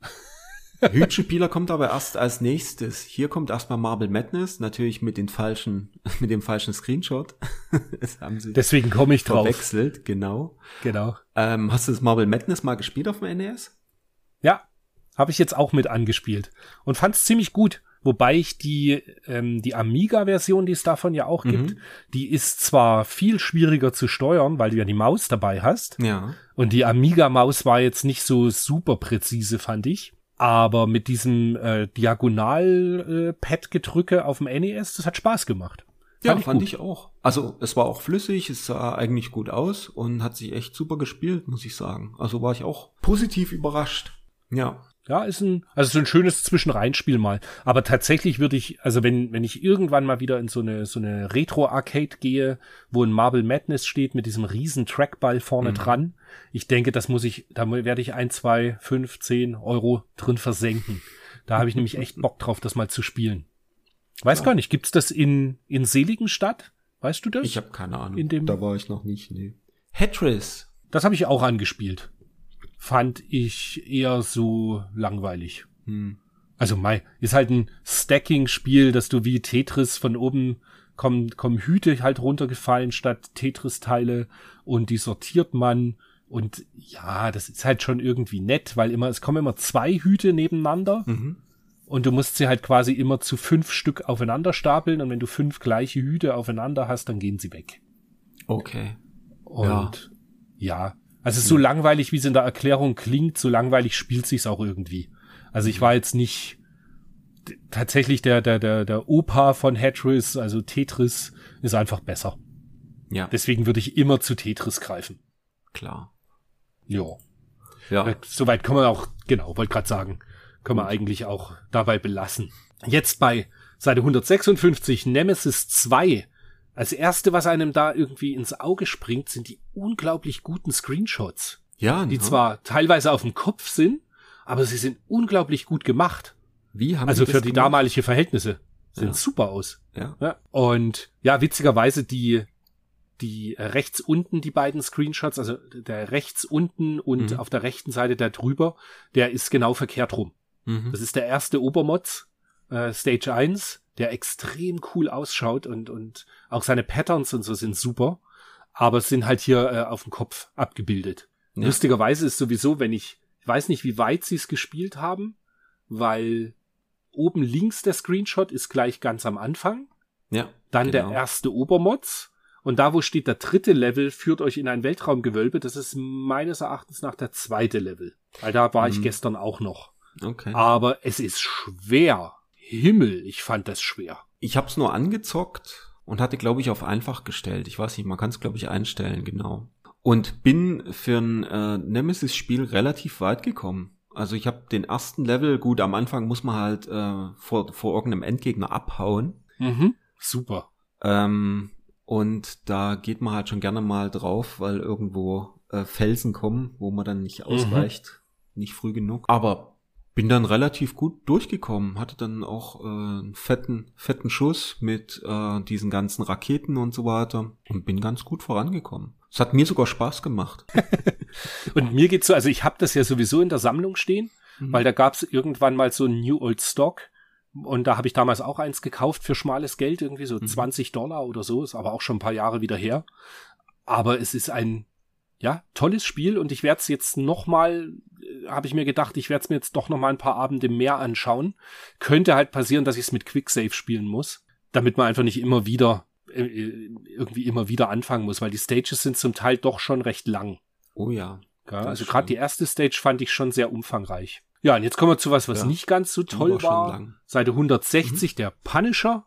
<laughs> Hütchenspieler kommt aber erst als nächstes. Hier kommt erstmal Marble Madness, natürlich mit den falschen, <laughs> mit dem falschen Screenshot. <laughs> das haben sie Deswegen komme ich drauf. verwechselt, genau. Genau. Ähm, hast du das Marble Madness mal gespielt auf dem NES? Ja, habe ich jetzt auch mit angespielt und fand es ziemlich gut. Wobei ich die, ähm, die Amiga-Version, die es davon ja auch gibt, die ist zwar viel schwieriger zu steuern, weil du ja die Maus dabei hast. Ja. Und die Amiga-Maus war jetzt nicht so super präzise, fand ich. Aber mit diesem äh, Diagonal-Pad-Gedrücke auf dem NES, das hat Spaß gemacht. Ja, Fand ich fand ich auch. Also es war auch flüssig, es sah eigentlich gut aus und hat sich echt super gespielt, muss ich sagen. Also war ich auch positiv überrascht. Ja. Ja, ist ein, also so ein schönes Zwischenreinspiel mal. Aber tatsächlich würde ich, also wenn, wenn ich irgendwann mal wieder in so eine, so eine Retro-Arcade gehe, wo ein Marble Madness steht mit diesem riesen Trackball vorne dran, ich denke, das muss ich, da werde ich ein, zwei, fünf, zehn Euro drin versenken. Da habe ich nämlich echt Bock drauf, das mal zu spielen. Weiß gar nicht, gibt's das in, in Seligenstadt? Weißt du das? Ich habe keine Ahnung. In dem- da war ich noch nicht, nee. Tetris. Das habe ich auch angespielt. Fand ich eher so langweilig. Hm. Also Mai, ist halt ein Stacking-Spiel, dass du wie Tetris von oben kommen, kommen Hüte halt runtergefallen statt Tetris-Teile und die sortiert man. Und ja, das ist halt schon irgendwie nett, weil immer, es kommen immer zwei Hüte nebeneinander Mhm. und du musst sie halt quasi immer zu fünf Stück aufeinander stapeln und wenn du fünf gleiche Hüte aufeinander hast, dann gehen sie weg. Okay. Und ja, also so langweilig, wie es in der Erklärung klingt, so langweilig spielt sich's auch irgendwie. Also ich war jetzt nicht tatsächlich der der der der Opa von Tetris, also Tetris ist einfach besser. Ja, Deswegen würde ich immer zu Tetris greifen. klar. Ja. Ja. Äh, Soweit können wir auch, genau, wollte gerade sagen, können wir eigentlich auch dabei belassen. Jetzt bei Seite 156, Nemesis 2. Als erste, was einem da irgendwie ins Auge springt, sind die unglaublich guten Screenshots, Ja, die ne? zwar teilweise auf dem Kopf sind, aber sie sind unglaublich gut gemacht. Wie haben Also für die gemacht? damalige Verhältnisse sehen Ja. super aus. Ja. Ja. Und ja, witzigerweise die die äh, rechts unten die beiden Screenshots, also der rechts unten und Mhm. auf der rechten Seite der drüber, der ist genau verkehrt rum. Mhm. Das ist der erste Obermods, äh, Stage 1, der extrem cool ausschaut und, und auch seine Patterns und so sind super, aber es sind halt hier äh, auf dem Kopf abgebildet. Ja. Lustigerweise ist sowieso, wenn ich, ich weiß nicht, wie weit sie es gespielt haben, weil oben links der Screenshot ist gleich ganz am Anfang, Ja. dann genau. der erste Obermods und da, wo steht der dritte Level, führt euch in ein Weltraumgewölbe. Das ist meines Erachtens nach der zweite Level. Weil da war ich Mhm. gestern auch noch. Okay. Aber es ist schwer. Himmel, ich fand das schwer. Ich habe es nur angezockt und hatte, glaube ich, auf einfach gestellt. Ich weiß nicht, man kann es, glaube ich, einstellen, genau. Und bin für ein äh, Nemesis-Spiel relativ weit gekommen. Also ich habe den ersten Level, gut, am Anfang muss man halt äh, vor, vor irgendeinem Endgegner abhauen. Mhm. Super. Ähm, und da geht man halt schon gerne mal drauf, weil irgendwo äh, Felsen kommen, wo man dann nicht ausweicht, nicht früh genug. Aber bin dann relativ gut durchgekommen, hatte dann auch äh, einen fetten, fetten Schuss mit äh, diesen ganzen Raketen und so weiter und bin ganz gut vorangekommen. Es hat mir sogar Spaß gemacht. <laughs> Und mir geht's so, also ich habe das ja sowieso in der Sammlung stehen, Mhm. weil da gab's irgendwann mal so ein New Old Stock. Und da habe ich damals auch eins gekauft für schmales Geld, irgendwie so Mhm. 20 Dollar oder so, ist aber auch schon ein paar Jahre wieder her. Aber es ist ein, ja, tolles Spiel und ich werde es jetzt nochmal, habe ich mir gedacht, ich werde es mir jetzt doch nochmal ein paar Abende mehr anschauen. Könnte halt passieren, dass ich es mit Quicksave spielen muss, damit man einfach nicht immer wieder, äh, irgendwie immer wieder anfangen muss, weil die Stages sind zum Teil doch schon recht lang. Oh ja. Ja, also gerade die erste Stage fand ich schon sehr umfangreich. Ja, und jetzt kommen wir zu was, was Ja. nicht ganz so toll war. Seite 160, der Punisher,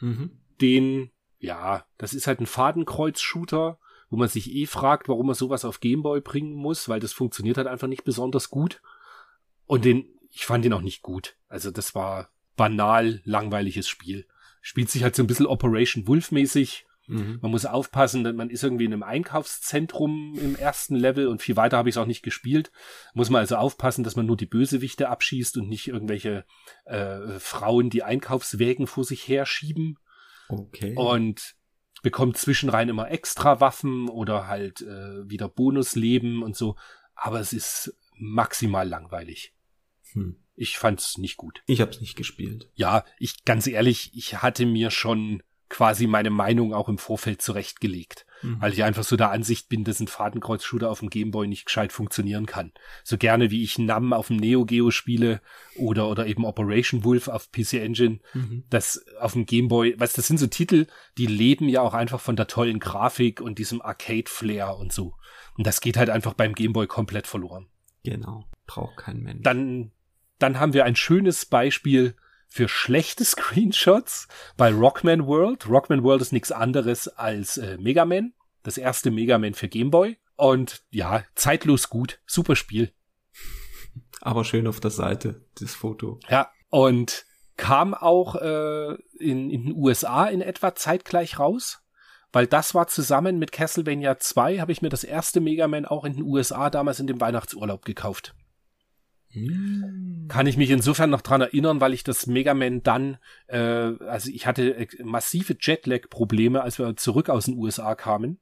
Mhm. den, ja, das ist halt ein Fadenkreuz-Shooter, wo man sich eh fragt, warum man sowas auf Gameboy bringen muss, weil das funktioniert halt einfach nicht besonders gut. Und den, ich fand den auch nicht gut. Also das war banal langweiliges Spiel. Spielt sich halt so ein bisschen Operation Wolf-mäßig. Mhm. Man muss aufpassen, denn man ist irgendwie in einem Einkaufszentrum im ersten Level und viel weiter habe ich es auch nicht gespielt. Muss man also aufpassen, dass man nur die Bösewichte abschießt und nicht irgendwelche äh, Frauen, die Einkaufswägen vor sich herschieben Okay. und bekommt zwischenrein immer extra Waffen oder halt äh, wieder Bonusleben und so. Aber es ist maximal langweilig. Hm. Ich fand's nicht gut. Ich habe es nicht gespielt. Ja, ich ganz ehrlich, ich hatte mir schon quasi meine Meinung auch im Vorfeld zurechtgelegt, Mhm. weil ich einfach so der Ansicht bin, dass ein Fadenkreuz-Shooter auf dem Gameboy nicht gescheit funktionieren kann. So gerne wie ich Nam auf dem Neo Geo spiele oder oder eben Operation Wolf auf PC Engine, Mhm. das auf dem Gameboy, was das sind so Titel, die leben ja auch einfach von der tollen Grafik und diesem Arcade-Flair und so. Und das geht halt einfach beim Gameboy komplett verloren. Genau. Braucht kein Mensch. Dann, dann haben wir ein schönes Beispiel für schlechte <laughs> Screenshots bei Rockman World. Rockman World ist nichts anderes als äh, Mega Man, das erste Mega Man für Gameboy. Und ja, zeitlos gut, super Spiel. Aber schön auf der Seite, das Foto. Ja, und kam auch äh, in, in den USA in etwa zeitgleich raus. Weil das war zusammen mit Castlevania 2, habe ich mir das erste Mega Man auch in den USA damals in dem Weihnachtsurlaub gekauft. Kann ich mich insofern noch dran erinnern, weil ich das Mega Man dann, äh, also ich hatte äh, massive Jetlag-Probleme, als wir zurück aus den USA kamen.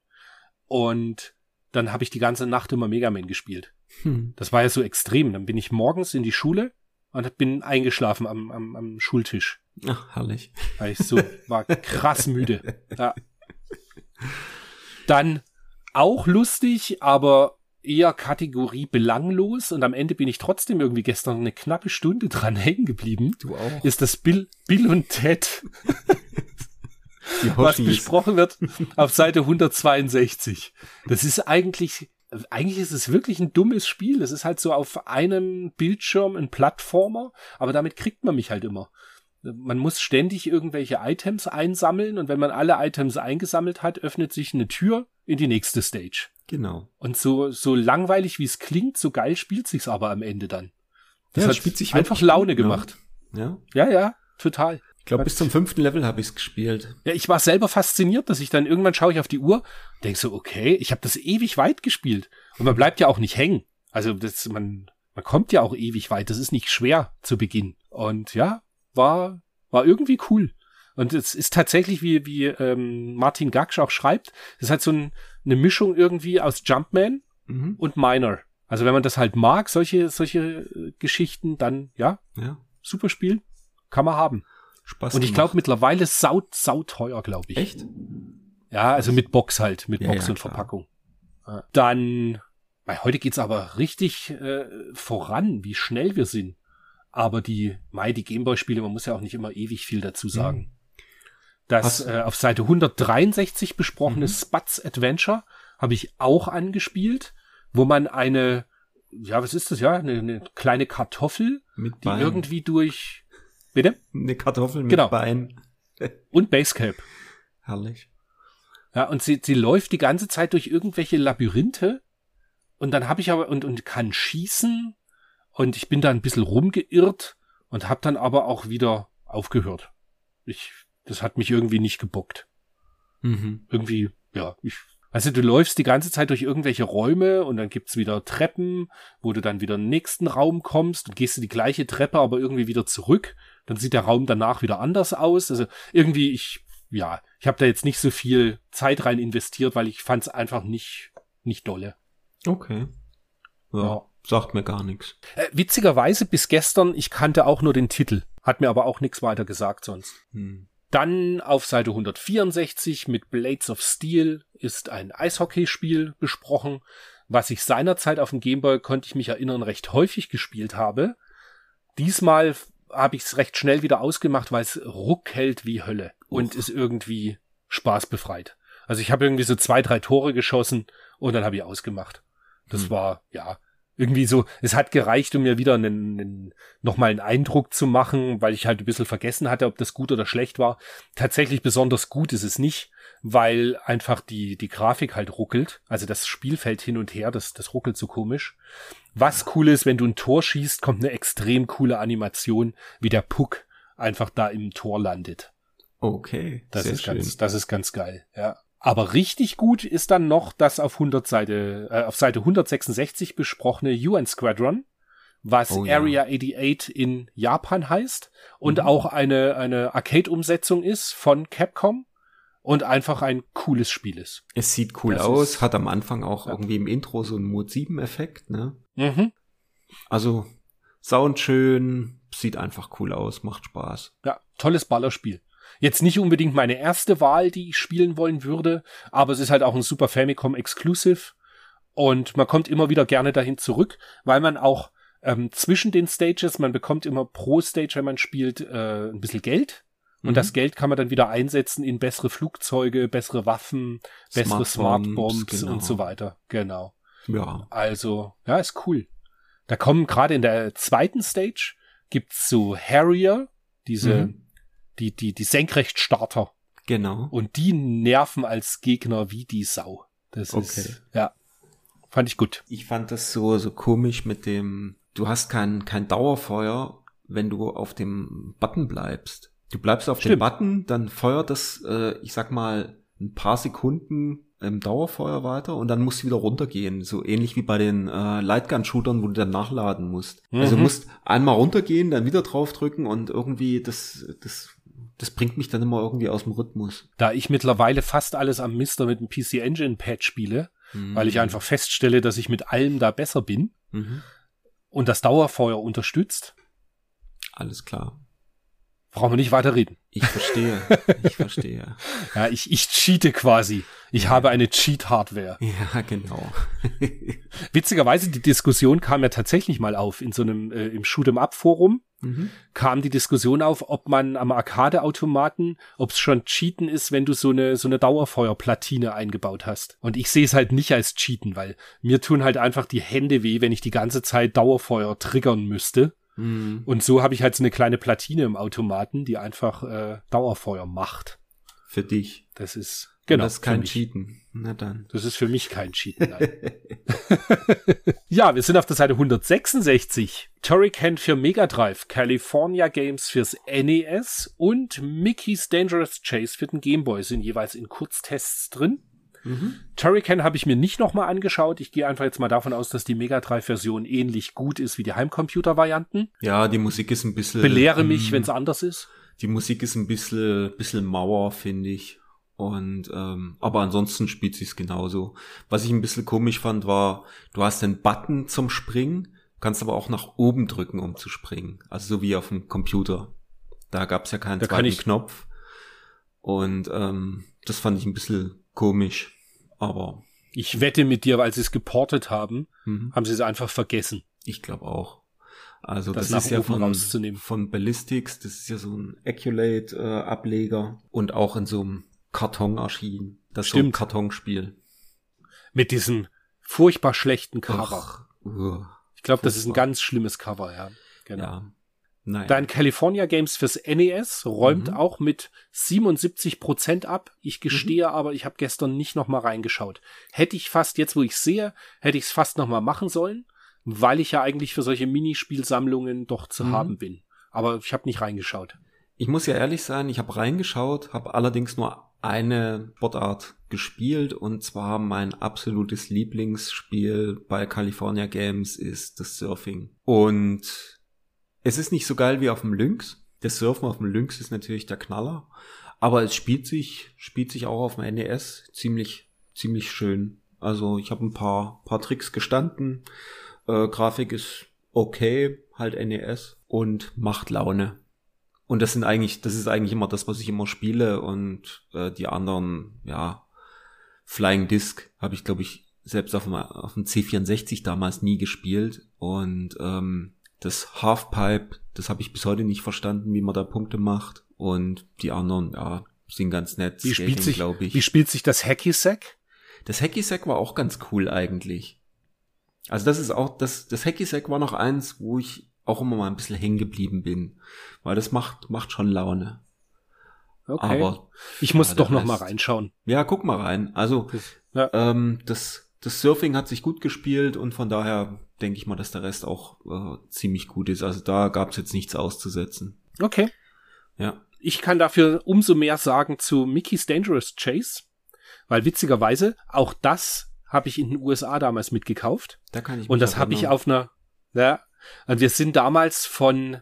Und dann habe ich die ganze Nacht immer Mega Man gespielt. Hm. Das war ja so extrem. Dann bin ich morgens in die Schule und bin eingeschlafen am, am, am Schultisch. Ach, herrlich. Weil ich so war krass müde. <laughs> Ja. Dann auch lustig, aber eher Kategorie belanglos und am Ende bin ich trotzdem irgendwie gestern eine knappe Stunde dran hängen geblieben. Du auch. Ist das Bill, Bill und Ted, <laughs> was besprochen wird auf Seite 162. Das ist eigentlich, eigentlich ist es wirklich ein dummes Spiel. Es ist halt so auf einem Bildschirm ein Plattformer, aber damit kriegt man mich halt immer. Man muss ständig irgendwelche Items einsammeln und wenn man alle Items eingesammelt hat, öffnet sich eine Tür in die nächste Stage. Genau. Und so, so langweilig wie es klingt, so geil spielt sich's aber am Ende dann. Das ja, hat spielt sich einfach Laune gemacht. Ja. Ja, ja, total. Ich glaube, bis zum fünften Level habe ich's gespielt. Ja, ich war selber fasziniert, dass ich dann irgendwann schaue ich auf die Uhr, denk so, okay, ich habe das ewig weit gespielt. Und man bleibt ja auch nicht hängen. Also das, man, man kommt ja auch ewig weit. Das ist nicht schwer zu Beginn. Und ja, war, war irgendwie cool. Und es ist tatsächlich, wie, wie ähm, Martin Gaksch auch schreibt, es halt so ein, eine Mischung irgendwie aus Jumpman mhm. und Miner. Also wenn man das halt mag, solche, solche äh, Geschichten, dann ja, ja. super Spiel, kann man haben. Spaß und ich glaube mittlerweile sau, sau teuer, glaube ich. Echt? Ja, also mit Box halt, mit ja, Box ja, und klar. Verpackung. Dann, weil heute geht's aber richtig äh, voran, wie schnell wir sind. Aber die, Mai, die Gameboy-Spiele, man muss ja auch nicht immer ewig viel dazu sagen. Mhm. Das äh, auf Seite 163 besprochene mhm. Spatz Adventure habe ich auch angespielt, wo man eine, ja, was ist das, ja, eine, eine kleine Kartoffel, mit die Bein. irgendwie durch, bitte? Eine Kartoffel mit Genau. Bein. <laughs> Und Basecap. Herrlich. Ja, und sie, sie läuft die ganze Zeit durch irgendwelche Labyrinthe und dann habe ich aber und, und kann schießen und ich bin da ein bisschen rumgeirrt und habe dann aber auch wieder aufgehört. Ich das hat mich irgendwie nicht gebockt. Mhm. Irgendwie, ja, ich, also du läufst die ganze Zeit durch irgendwelche Räume und dann gibt's wieder Treppen, wo du dann wieder in den nächsten Raum kommst und gehst du die gleiche Treppe, aber irgendwie wieder zurück. Dann sieht der Raum danach wieder anders aus. Also irgendwie, ich, ja, ich habe da jetzt nicht so viel Zeit rein investiert, weil ich fand's einfach nicht, nicht dolle. Okay. Ja, ja. sagt mir gar nichts. Äh, witzigerweise bis gestern, ich kannte auch nur den Titel, hat mir aber auch nichts weiter gesagt sonst. Hm. Dann auf Seite 164 mit Blades of Steel ist ein Eishockeyspiel besprochen, was ich seinerzeit auf dem Gameboy, konnte ich mich erinnern, recht häufig gespielt habe. Diesmal habe ich es recht schnell wieder ausgemacht, weil es ruckelt wie Hölle und ist irgendwie spaßbefreit. Also ich habe irgendwie so zwei, drei Tore geschossen und dann habe ich ausgemacht. Das hm. war, ja, irgendwie so, es hat gereicht, um mir wieder einen, einen, nochmal einen Eindruck zu machen, weil ich halt ein bisschen vergessen hatte, ob das gut oder schlecht war. Tatsächlich besonders gut ist es nicht, weil einfach die, die Grafik halt ruckelt. Also das Spielfeld hin und her, das, das ruckelt so komisch. Was cool ist, wenn du ein Tor schießt, kommt eine extrem coole Animation, wie der Puck einfach da im Tor landet. Okay. Das sehr ist schön. ganz, das ist ganz geil, ja. Aber richtig gut ist dann noch das auf 100 Seite, äh, auf Seite 166 besprochene UN Squadron, was Oh ja. Area 88 in Japan heißt und Mhm. auch eine, eine Arcade-Umsetzung ist von Capcom und einfach ein cooles Spiel ist. Es sieht cool Das aus, ist- hat am Anfang auch Ja. irgendwie im Intro so einen Mode 7 Effekt, ne? Mhm. Also, Sound schön, sieht einfach cool aus, macht Spaß. Ja, tolles Ballerspiel. Jetzt nicht unbedingt meine erste Wahl, die ich spielen wollen würde, aber es ist halt auch ein Super Famicom Exclusive und man kommt immer wieder gerne dahin zurück, weil man auch ähm, zwischen den Stages, man bekommt immer pro Stage, wenn man spielt, äh, ein bisschen Geld. Und Mhm. das Geld kann man dann wieder einsetzen in bessere Flugzeuge, bessere Waffen, bessere Smart Bombs genau. und so weiter. Genau. Ja. Also, ja, ist cool. Da kommen gerade in der zweiten Stage gibt's so Harrier, diese, Mhm. Die, die, die Senkrechtstarter. Genau. Und die nerven als Gegner wie die Sau. Das Okay. ist, ja, fand ich gut. Ich fand das so, so komisch mit dem, du hast kein, kein Dauerfeuer, wenn du auf dem Button bleibst. Du bleibst auf dem Stimmt. Button, dann feuert das, äh, ich sag mal, ein paar Sekunden im Dauerfeuer weiter und dann musst du wieder runtergehen. So ähnlich wie bei den äh, Lightgun-Shootern, wo du dann nachladen musst. Also mhm. Also du musst einmal runtergehen, dann wieder draufdrücken und irgendwie das, das, das bringt mich dann immer irgendwie aus dem Rhythmus. Da ich mittlerweile fast alles am Mister mit dem PC Engine Pad spiele, mhm. weil ich einfach feststelle, dass ich mit allem da besser bin mhm. und das Dauerfeuer unterstützt. Alles klar. Brauchen wir nicht weiter reden. Ich verstehe. <laughs> Ich verstehe. ja, ich, ich cheate quasi. Ich habe eine Cheat-Hardware. Ja, genau. <laughs> Witzigerweise, die Diskussion kam ja tatsächlich mal auf in so einem, äh, im Shoot'em-up-Forum. Mhm. kam die Diskussion auf, ob man am Arcade-Automaten, ob es schon Cheaten ist, wenn du so eine, so eine Dauerfeuerplatine eingebaut hast. Und ich sehe es halt nicht als Cheaten, weil mir tun halt einfach die Hände weh, wenn ich die ganze Zeit Dauerfeuer triggern müsste. Mhm. Und so habe ich halt so eine kleine Platine im Automaten, die einfach äh, Dauerfeuer macht. Für dich. Das ist genau. Und das ist kein Cheaten. Na dann. Das ist für mich kein Cheaten. <laughs> ja, wir sind auf der Seite 166. Turrican für Mega Drive, California Games fürs NES und Mickey's Dangerous Chase für den Game Boy sind jeweils in Kurztests drin. Mhm. Turrican habe ich mir nicht nochmal angeschaut. Ich gehe einfach jetzt mal davon aus, dass die Mega Drive-Version ähnlich gut ist wie die Heimcomputer-Varianten. Ja, die Musik ist ein bisschen. Belehre mich, wenn es anders ist. Die Musik ist ein bisschen, bisschen mauer, finde ich. Und ähm, aber ansonsten spielt sich's genauso. Was ich ein bisschen komisch fand, war, du hast den Button zum Springen, kannst aber auch nach oben drücken, um zu springen. Also so wie auf dem Computer. Da gab's ja keinen da zweiten Knopf. Und ähm, das fand ich ein bisschen komisch, aber. Ich wette mit dir, weil sie es geportet haben, mhm. haben sie es einfach vergessen. Ich glaube auch. Also das, das ist ja von, von Ballistics, das ist ja so ein Acculate-Ableger äh, und auch in so einem Karton erschienen. Das Stimmt. so ein Kartonspiel. Mit diesem furchtbar schlechten Cover. Ach, uh, ich glaube, das ist ein ganz schlimmes Cover, ja. Genau. Ja. Nein. Dein California Games fürs NES räumt mhm. auch mit 77 Prozent ab. Ich gestehe mhm. aber, ich habe gestern nicht noch mal reingeschaut. Hätte ich fast, jetzt wo ich sehe, hätte ich es fast noch mal machen sollen, weil ich ja eigentlich für solche Minispielsammlungen doch zu mhm. haben bin. Aber ich habe nicht reingeschaut. Ich muss ja ehrlich sein, ich habe reingeschaut, habe allerdings nur eine Sportart gespielt und zwar mein absolutes Lieblingsspiel bei California Games ist das Surfing. Und es ist nicht so geil wie auf dem Lynx. Das Surfen auf dem Lynx ist natürlich der Knaller. Aber es spielt sich, spielt sich auch auf dem NES ziemlich, ziemlich schön. Also ich habe ein paar, paar Tricks gestanden. Äh, Grafik ist okay, halt NES und macht Laune. Und das sind eigentlich, das ist eigentlich immer das, was ich immer spiele und äh, die anderen, ja, Flying Disc habe ich, glaube ich, selbst auf dem, auf dem C64 damals nie gespielt und ähm, das Halfpipe, das habe ich bis heute nicht verstanden, wie man da Punkte macht. Und die anderen, ja, sind ganz nett. Wie spielt sich, glaube ich. Wie spielt sich das Hacky Sack? Das Hacky Sack war auch ganz cool eigentlich. Also das ist auch, das, das Hacky Sack war noch eins, wo ich auch immer mal ein bisschen hängen geblieben bin. Weil das macht, macht schon Laune. Okay. Aber ich muss ja, doch noch mal reinschauen. Ja, guck mal rein. Also ja. ähm, das, das Surfing hat sich gut gespielt und von daher denke ich mal, dass der Rest auch äh, ziemlich gut ist. Also da gab es jetzt nichts auszusetzen. Okay. Ja. Ich kann dafür umso mehr sagen zu Mickey's Dangerous Chase, weil witzigerweise auch das habe ich in den USA damals mitgekauft. Da kann ich Und das habe ich auf einer, ja, und wir sind damals von,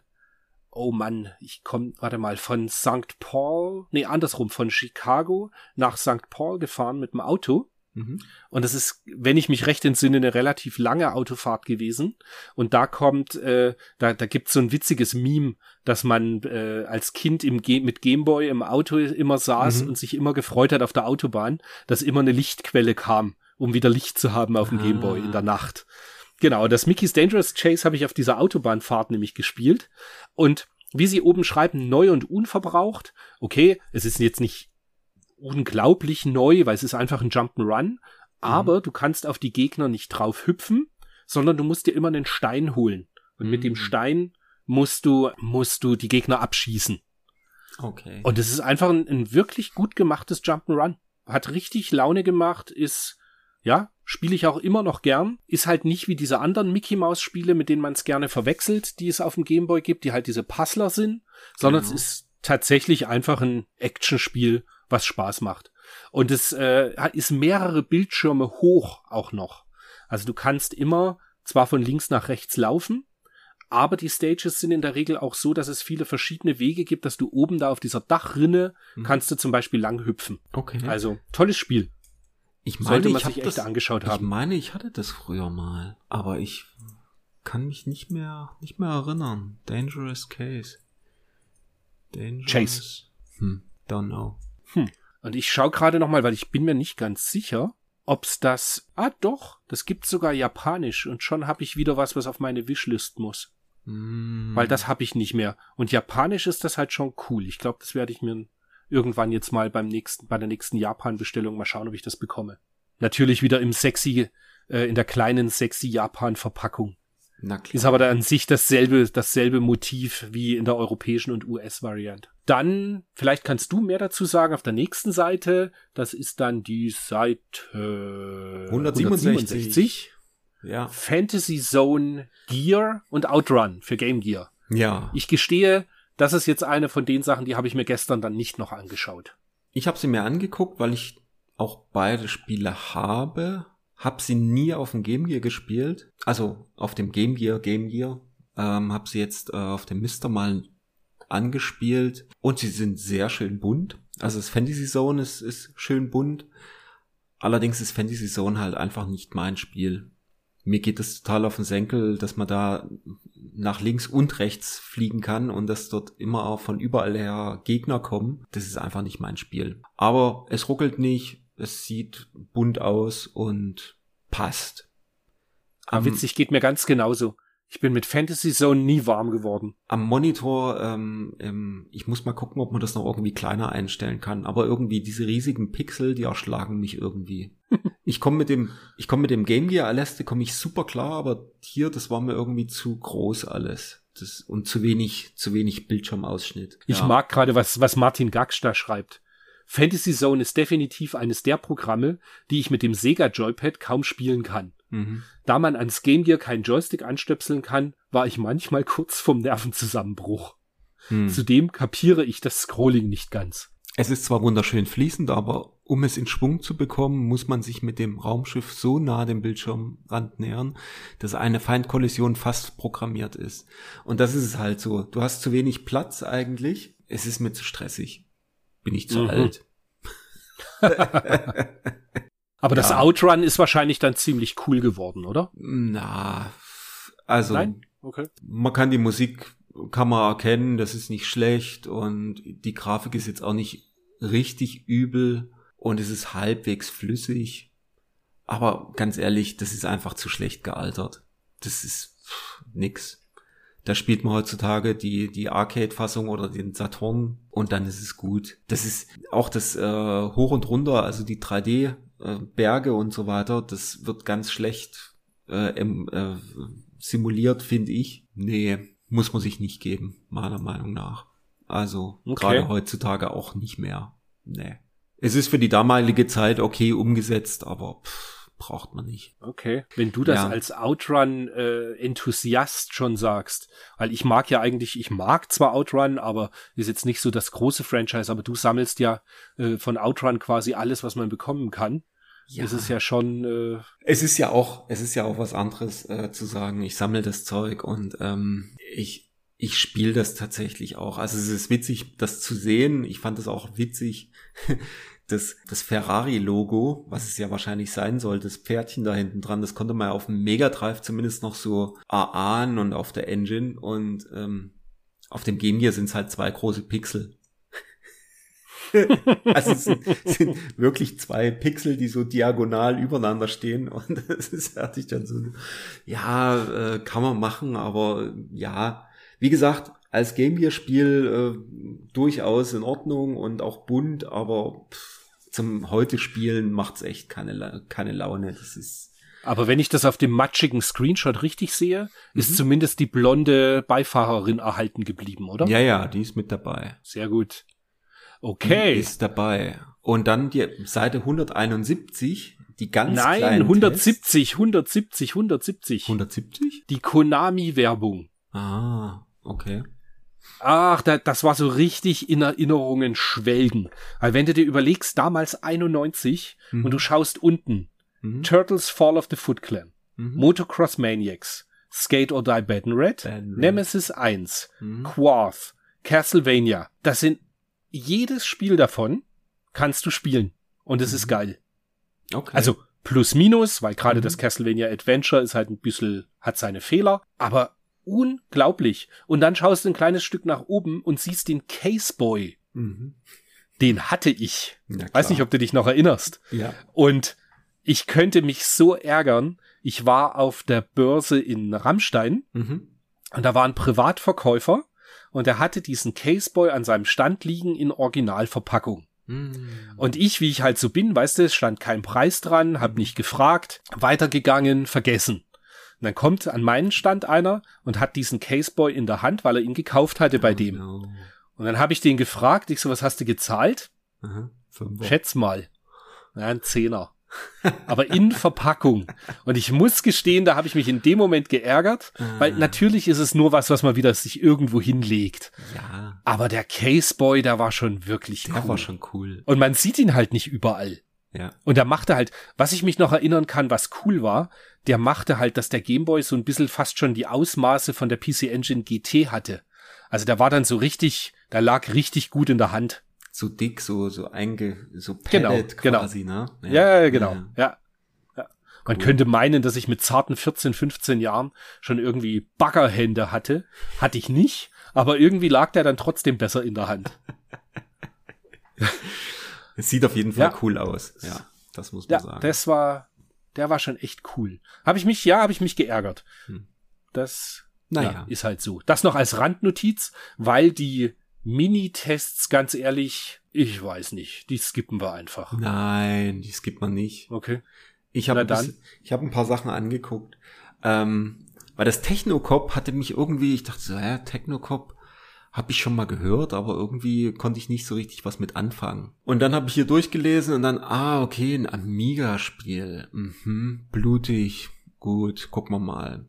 oh Mann, ich komme, warte mal, von St. Paul, nee, andersrum, von Chicago nach St. Paul gefahren mit dem Auto Mhm. Und das ist, wenn ich mich recht entsinne, eine relativ lange Autofahrt gewesen. Und da kommt, äh, da, da gibt's so ein witziges Meme, dass man äh, als Kind im Ge mit Gameboy im Auto immer saß mhm. und sich immer gefreut hat auf der Autobahn, dass immer eine Lichtquelle kam, um wieder Licht zu haben auf dem ah. Gameboy in der Nacht. Genau, das Mickey's Dangerous Chase habe ich auf dieser Autobahnfahrt nämlich gespielt. Und wie sie oben schreiben, neu und unverbraucht. Okay, es ist jetzt nicht unglaublich neu, weil es ist einfach ein Jump'n'Run. Aber mhm. du kannst auf die Gegner nicht drauf hüpfen, sondern du musst dir immer einen Stein holen. Und mhm. mit dem mhm. Stein musst du, musst du die Gegner abschießen. Okay. Und es ist einfach ein, ein wirklich gut gemachtes Jump'n'Run. Hat richtig Laune gemacht, ist, ja, spiele ich auch immer noch gern. Ist halt nicht wie diese anderen Mickey Mouse Spiele, mit denen man es gerne verwechselt, die es auf dem Gameboy gibt, die halt diese Puzzler sind, sondern genau. es ist tatsächlich einfach ein Actionspiel, was Spaß macht. Und es äh, ist mehrere Bildschirme hoch auch noch. Also du kannst immer zwar von links nach rechts laufen, aber die Stages sind in der Regel auch so, dass es viele verschiedene Wege gibt, dass du oben da auf dieser Dachrinne mhm. kannst du zum Beispiel lang hüpfen. Okay. Also tolles Spiel. Ich meine, Sollte man ich sich echt das, angeschaut haben. Ich meine, ich hatte das früher mal, aber ich kann mich nicht mehr nicht mehr erinnern. Dangerous Case. Dangerous. Chase. Hm, don't know. Hm. Und ich schaue gerade noch mal, weil ich bin mir nicht ganz sicher, ob's das. Ah, doch, das gibt's sogar japanisch und schon habe ich wieder was, was auf meine Wishlist muss. Mm. Weil das habe ich nicht mehr. Und japanisch ist das halt schon cool. Ich glaube, das werde ich mir irgendwann jetzt mal beim nächsten, bei der nächsten Japan-Bestellung mal schauen, ob ich das bekomme. Natürlich wieder im sexy, äh, in der kleinen sexy Japan-Verpackung. Na klar. Ist aber da an sich dasselbe, dasselbe Motiv wie in der europäischen und US-Variante. Dann, vielleicht kannst du mehr dazu sagen, auf der nächsten Seite, das ist dann die Seite 167. 167. Ja. Fantasy Zone Gear und Outrun für Game Gear. Ja. Ich gestehe, das ist jetzt eine von den Sachen, die habe ich mir gestern dann nicht noch angeschaut. Ich habe sie mir angeguckt, weil ich auch beide Spiele habe hab sie nie auf dem Game Gear gespielt. Also auf dem Game Gear, Game Gear. Ähm, hab sie jetzt äh, auf dem Mister mal angespielt. Und sie sind sehr schön bunt. Also das Fantasy Zone ist, ist schön bunt. Allerdings ist Fantasy Zone halt einfach nicht mein Spiel. Mir geht es total auf den Senkel, dass man da nach links und rechts fliegen kann und dass dort immer auch von überall her Gegner kommen. Das ist einfach nicht mein Spiel. Aber es ruckelt nicht, es sieht bunt aus und passt. Aber witzig, geht mir ganz genauso. Ich bin mit Fantasy Zone nie warm geworden. Am Monitor, ähm, ähm, ich muss mal gucken, ob man das noch irgendwie kleiner einstellen kann. Aber irgendwie diese riesigen Pixel, die erschlagen mich irgendwie. <laughs> ich komme mit dem, ich komme mit dem Game Gear Aleste komme ich super klar, aber hier, das war mir irgendwie zu groß alles. Das, und zu wenig, zu wenig Bildschirmausschnitt. Ich ja. mag gerade, was, was Martin Gax da schreibt. Fantasy Zone ist definitiv eines der Programme, die ich mit dem Sega Joypad kaum spielen kann. Mhm. Da man ans Game Gear keinen Joystick anstöpseln kann, war ich manchmal kurz vom Nervenzusammenbruch. Mhm. Zudem kapiere ich das Scrolling nicht ganz. Es ist zwar wunderschön fließend, aber um es in Schwung zu bekommen, muss man sich mit dem Raumschiff so nah dem Bildschirmrand nähern, dass eine Feindkollision fast programmiert ist. Und das ist es halt so. Du hast zu wenig Platz eigentlich. Es ist mir zu stressig bin ich zu mhm. alt. <laughs> Aber das Outrun ist wahrscheinlich dann ziemlich cool geworden, oder? Na, also Nein? Okay. man kann die Musik kann man erkennen, das ist nicht schlecht und die Grafik ist jetzt auch nicht richtig übel und es ist halbwegs flüssig. Aber ganz ehrlich, das ist einfach zu schlecht gealtert. Das ist pff, nix. Da spielt man heutzutage die, die Arcade-Fassung oder den Saturn und dann ist es gut. Das ist auch das äh, Hoch und Runter, also die 3D-Berge äh, und so weiter, das wird ganz schlecht äh, äh, simuliert, finde ich. Nee, muss man sich nicht geben, meiner Meinung nach. Also okay. gerade heutzutage auch nicht mehr. Nee. Es ist für die damalige Zeit okay umgesetzt, aber pff, braucht man nicht. Okay. Wenn du das ja. als Outrun-Enthusiast äh, schon sagst, weil ich mag ja eigentlich, ich mag zwar Outrun, aber ist jetzt nicht so das große Franchise, aber du sammelst ja äh, von Outrun quasi alles, was man bekommen kann. Ja. Es ist ja schon. Äh es ist ja auch, es ist ja auch was anderes äh, zu sagen. Ich sammle das Zeug und ähm, ich ich spiele das tatsächlich auch. Also es ist witzig, das zu sehen. Ich fand es auch witzig, <laughs> das, das Ferrari-Logo, was es ja wahrscheinlich sein soll, das Pferdchen da hinten dran, das konnte man auf dem Mega Drive zumindest noch so erahnen und auf der Engine. Und ähm, auf dem Game Gear sind es halt zwei große Pixel. <laughs> also es sind, sind wirklich zwei Pixel, die so diagonal übereinander stehen. Und <laughs> das ist fertig dann so, ja, äh, kann man machen, aber ja, wie gesagt, als Game Gear Spiel äh, durchaus in Ordnung und auch bunt, aber pff, zum heute spielen macht's echt keine, keine Laune. Das ist. Aber wenn ich das auf dem matschigen Screenshot richtig sehe, mhm. ist zumindest die blonde Beifahrerin erhalten geblieben, oder? Ja, ja, die ist mit dabei. Sehr gut. Okay. Die ist dabei. Und dann die Seite 171, die ganz Nein, 170, 170, 170. 170? Die Konami-Werbung. Ah, okay. Ach, da, das war so richtig in Erinnerungen schwelgen. Weil wenn du dir überlegst, damals 91 Mhm. und du schaust unten, Mhm. Turtles Fall of the Foot Clan, Mhm. Motocross Maniacs, Skate or Die Bad and Red, Bad and Red. Nemesis 1, Mhm. Quarth, Castlevania. Das sind jedes Spiel davon kannst du spielen. Und es ist Mhm. geil. Okay. Also plus minus, weil gerade Mhm. das Castlevania Adventure ist halt ein bisschen, hat seine Fehler, aber unglaublich. Und dann schaust du ein kleines Stück nach oben und siehst den Caseboy. Mhm. Den hatte ich. Ja. Weiß nicht, ob du dich noch erinnerst. Ja. Und ich könnte mich so ärgern. Ich war auf der Börse in Rammstein Mhm. und da war ein Privatverkäufer und er hatte diesen Caseboy an seinem Stand liegen in Originalverpackung. Mhm. Und ich, wie ich halt so bin, weißt du, es stand kein Preis dran, hab nicht gefragt, weitergegangen, vergessen. Und dann kommt an meinen Stand einer und hat diesen Caseboy in der Hand, weil er ihn gekauft hatte bei dem. No. Und dann habe ich den gefragt, ich so, was hast du gezahlt? Aha. Schätz mal. Ja, ein Zehner. Aber in <laughs> Verpackung. Und ich muss gestehen, da habe ich mich in dem Moment geärgert, weil Ah. natürlich ist es nur was, was man wieder sich irgendwo hinlegt. Ja, Aber der Caseboy, der war schon wirklich der cool. war schon cool. Und man sieht ihn halt nicht überall. Ja. Und der machte halt, was ich mich noch erinnern kann, was cool war, der machte halt, dass der Gameboy so ein bisschen fast schon die Ausmaße von der PC Engine GT hatte. Also der war dann so richtig, der lag richtig gut in der Hand. So dick, so, so einge, so Genau, Pellet genau. quasi, ne? Ja, ja genau. Ja. Ja. ja. Man Cool. könnte meinen, dass ich mit zarten 14, 15 Jahren schon irgendwie Baggerhände hatte. Hatte ich nicht, aber irgendwie lag der dann trotzdem besser in der Hand. <laughs> Es sieht auf jeden Fall Ja. cool aus. Ja, das muss man Ja, sagen. das war, der war schon echt cool. Habe ich mich, ja, habe ich mich geärgert. Hm. Das Naja. ja, ist halt so. Das noch als Randnotiz, weil die Minitests, ganz ehrlich, ich weiß nicht, die skippen wir einfach. Nein, die skippt man nicht. Okay. Ich habe ich hab ein paar Sachen angeguckt. Ähm, weil das Technocop hatte mich irgendwie, ich dachte so, hä, Technocop habe ich schon mal gehört, aber irgendwie konnte ich nicht so richtig was mit anfangen. Und dann habe ich hier durchgelesen und dann, ah, okay, ein Amiga-Spiel. Mhm, blutig. Gut, gucken wir mal.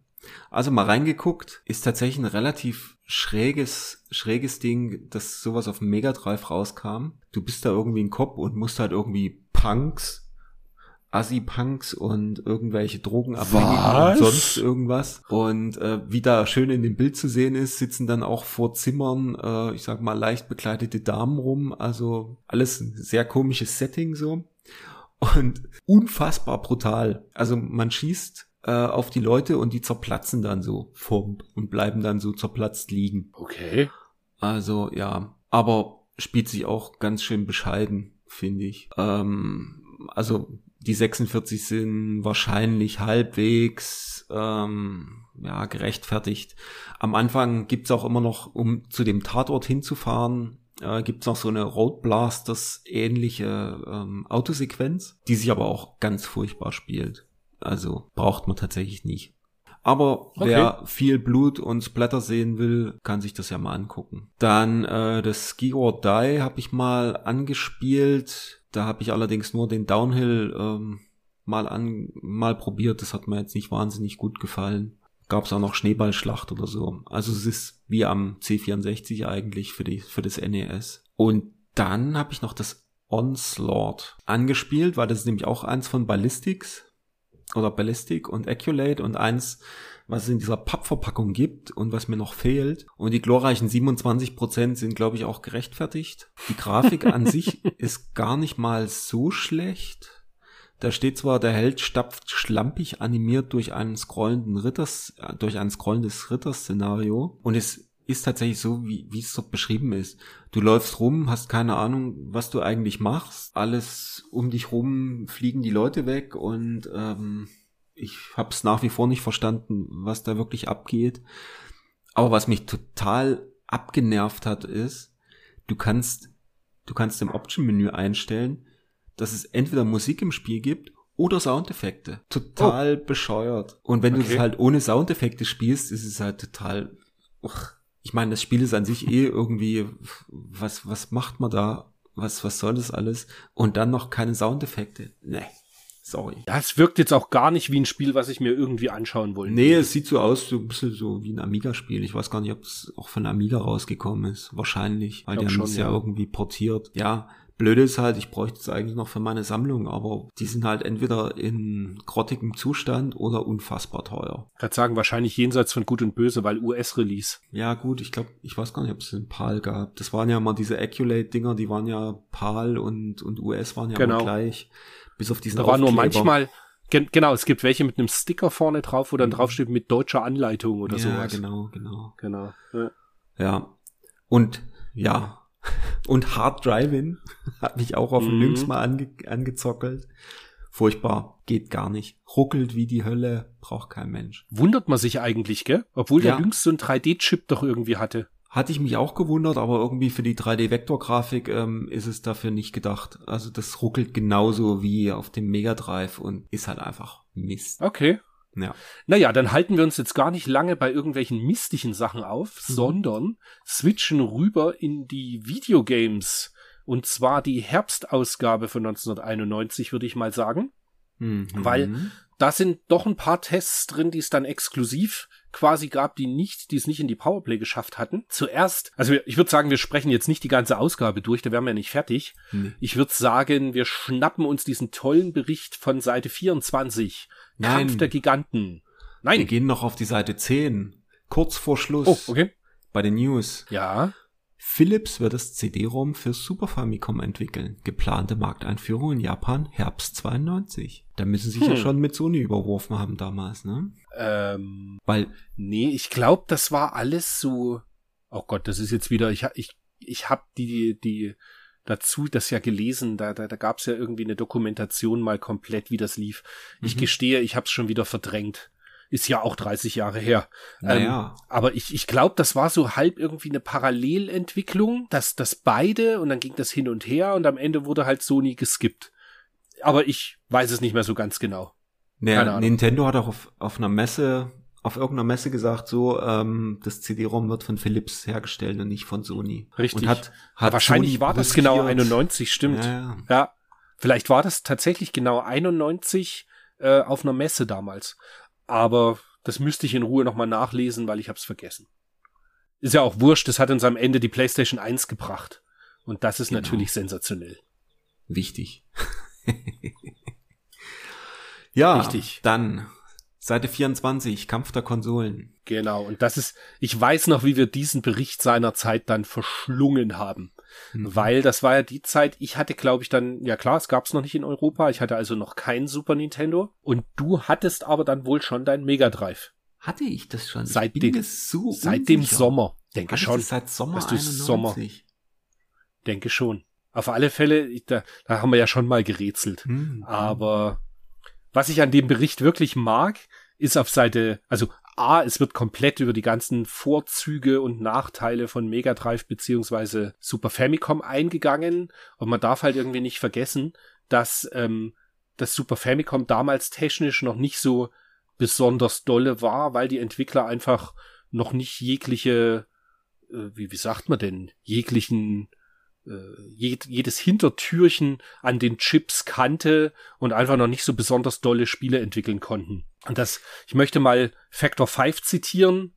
Also mal reingeguckt, ist tatsächlich ein relativ schräges, schräges Ding, dass sowas auf Mega Drive rauskam. Du bist da irgendwie ein Kopf und musst halt irgendwie Punks Assi-Punks und irgendwelche Drogenabhängigen und sonst irgendwas. Und äh, wie da schön in dem Bild zu sehen ist, sitzen dann auch vor Zimmern, äh, ich sag mal, leicht bekleidete Damen rum. Also alles ein sehr komisches Setting so. Und unfassbar brutal. Also man schießt äh, auf die Leute und die zerplatzen dann so vom und bleiben dann so zerplatzt liegen. Okay. Also ja, aber spielt sich auch ganz schön bescheiden, finde ich. Ähm, also die 46 sind wahrscheinlich halbwegs ähm, ja gerechtfertigt. Am Anfang gibt's auch immer noch, um zu dem Tatort hinzufahren, äh, gibt's noch so eine Road Blasters ähnliche ähm, Autosequenz, die sich aber auch ganz furchtbar spielt. Also braucht man tatsächlich nicht. Aber Okay. wer viel Blut und Splatter sehen will, kann sich das ja mal angucken. Dann äh, das Ski or Die habe ich mal angespielt. Da habe ich allerdings nur den Downhill ähm, mal an mal probiert. Das hat mir jetzt nicht wahnsinnig gut gefallen. Gab es auch noch Schneeballschlacht oder so. Also es ist wie am C64 eigentlich für die für das NES. Und dann habe ich noch das Onslaught angespielt, weil das ist nämlich auch eins von Ballistics oder Ballistic und Acculate und eins, was es in dieser Pappverpackung gibt und was mir noch fehlt. Und die glorreichen 27% sind, glaube ich, auch gerechtfertigt. Die Grafik an <laughs> sich ist gar nicht mal so schlecht. Da steht zwar, der Held stapft schlampig animiert durch einen scrollenden Ritters, äh, durch ein scrollendes Ritterszenario und es ist tatsächlich so, wie, wie es dort beschrieben ist. Du läufst rum, hast keine Ahnung, was du eigentlich machst. Alles um dich rum fliegen die Leute weg und ähm, ich habe es nach wie vor nicht verstanden, was da wirklich abgeht. Aber was mich total abgenervt hat, ist, du kannst, du kannst im Option-Menü einstellen, dass es entweder Musik im Spiel gibt oder Soundeffekte. Total bescheuert. Und wenn du Okay. das halt ohne Soundeffekte spielst, ist es halt total. Uch. Ich meine, das Spiel ist an sich eh irgendwie, was, was macht man da? Was, was soll das alles? Und dann noch keine Soundeffekte. Nee. Sorry. Ja, es wirkt jetzt auch gar nicht wie ein Spiel, was ich mir irgendwie anschauen wollte. Nee, es sieht so aus, so ein bisschen so wie ein Amiga-Spiel. Ich weiß gar nicht, ob es auch von Amiga rausgekommen ist. Wahrscheinlich, weil die haben es ja, irgendwie portiert. Ja, Blöde ist halt, ich bräuchte es eigentlich noch für meine Sammlung, aber die sind halt entweder in grottigem Zustand oder unfassbar teuer. Ich würde sagen, wahrscheinlich jenseits von Gut und Böse, weil US-Release. Ja, gut, ich glaube, ich weiß gar nicht, ob es einen PAL gab. Das waren ja mal diese Acculate-Dinger, die waren ja PAL und, und US waren ja genau. gleich. Bis auf diesen Da war nur manchmal, gen genau, es gibt welche mit einem Sticker vorne drauf, wo dann mhm. draufsteht mit deutscher Anleitung oder ja, sowas. Ja, genau, genau. Genau. Ja. ja. Und ja, <laughs> und Hard Driving <laughs> hat mich auch auf mhm. Lynx mal ange angezockelt. Furchtbar, geht gar nicht. Ruckelt wie die Hölle, braucht kein Mensch. Wundert man sich eigentlich, gell? Obwohl ja. der Lynx so ein 3D-Chip doch irgendwie hatte. Hatte ich mich auch gewundert, aber irgendwie für die 3D-Vektor-Grafik ähm, ist es dafür nicht gedacht. Also das ruckelt genauso wie auf dem Mega Drive und ist halt einfach Mist. Okay. Ja. Naja, dann halten wir uns jetzt gar nicht lange bei irgendwelchen mistischen Sachen auf, mhm. sondern switchen rüber in die Videogames. Und zwar die Herbstausgabe von 1991, würde ich mal sagen. Mhm. Weil da sind doch ein paar Tests drin, die es dann exklusiv quasi gab, die nicht, die es nicht in die Powerplay geschafft hatten. Zuerst, also ich würde sagen, wir sprechen jetzt nicht die ganze Ausgabe durch, da wären wir nicht fertig. Mhm. Ich würde sagen, wir schnappen uns diesen tollen Bericht von Seite 24 Nein. Kampf der Giganten. Nein. Wir gehen noch auf die Seite 10. Kurz vor Schluss. Oh, okay. Bei den News. Ja. Philips wird das CD-ROM für Super Famicom entwickeln. Geplante Markteinführung in Japan Herbst 92. Da müssen sie sich hm. ja schon mit Sony überworfen haben damals, ne? Ähm, Weil. Nee, ich glaube, das war alles so. Oh Gott, das ist jetzt wieder. Ich, ich, ich habe die, die dazu das ja gelesen, da, da, da gab es ja irgendwie eine Dokumentation mal komplett, wie das lief. Ich mhm. gestehe, ich habe es schon wieder verdrängt. Ist ja auch 30 Jahre her. Naja. Ähm, aber ich, ich glaube, das war so halb irgendwie eine Parallelentwicklung, dass das beide und dann ging das hin und her und am Ende wurde halt Sony geskippt. Aber ich weiß es nicht mehr so ganz genau. Naja, Nintendo hat auch auf, auf einer Messe auf irgendeiner Messe gesagt, so, ähm, das CD-ROM wird von Philips hergestellt und nicht von Sony. Richtig. Und hat, hat wahrscheinlich Sony war das genau 91, stimmt. Ja, ja. ja, vielleicht war das tatsächlich genau 91 äh, auf einer Messe damals. Aber das müsste ich in Ruhe nochmal nachlesen, weil ich hab's vergessen. Ist ja auch wurscht, das hat uns am Ende die PlayStation 1 gebracht. Und das ist genau. natürlich sensationell. Wichtig. <laughs> ja, Richtig. dann Seite 24, Kampf der Konsolen. Genau, und das ist, ich weiß noch, wie wir diesen Bericht seiner Zeit dann verschlungen haben. Mhm. Weil das war ja die Zeit, ich hatte, glaube ich, dann, ja klar, es gab es noch nicht in Europa, ich hatte also noch kein Super Nintendo und du hattest aber dann wohl schon dein Mega Drive. Hatte ich das schon? Seit, dem, so seit dem Sommer, denke Hatte schon. seit Sommer weißt du, Sommer. Denke schon. Auf alle Fälle, da, da haben wir ja schon mal gerätselt. Mhm. Aber was ich an dem Bericht wirklich mag, ist auf Seite, also A, es wird komplett über die ganzen Vorzüge und Nachteile von Mega Drive beziehungsweise Super Famicom eingegangen. Und man darf halt irgendwie nicht vergessen, dass ähm, das Super Famicom damals technisch noch nicht so besonders dolle war, weil die Entwickler einfach noch nicht jegliche, äh, wie, wie sagt man denn, jeglichen äh, jed, jedes Hintertürchen an den Chips kannte und einfach noch nicht so besonders dolle Spiele entwickeln konnten. Und das, ich möchte mal Factor 5 zitieren.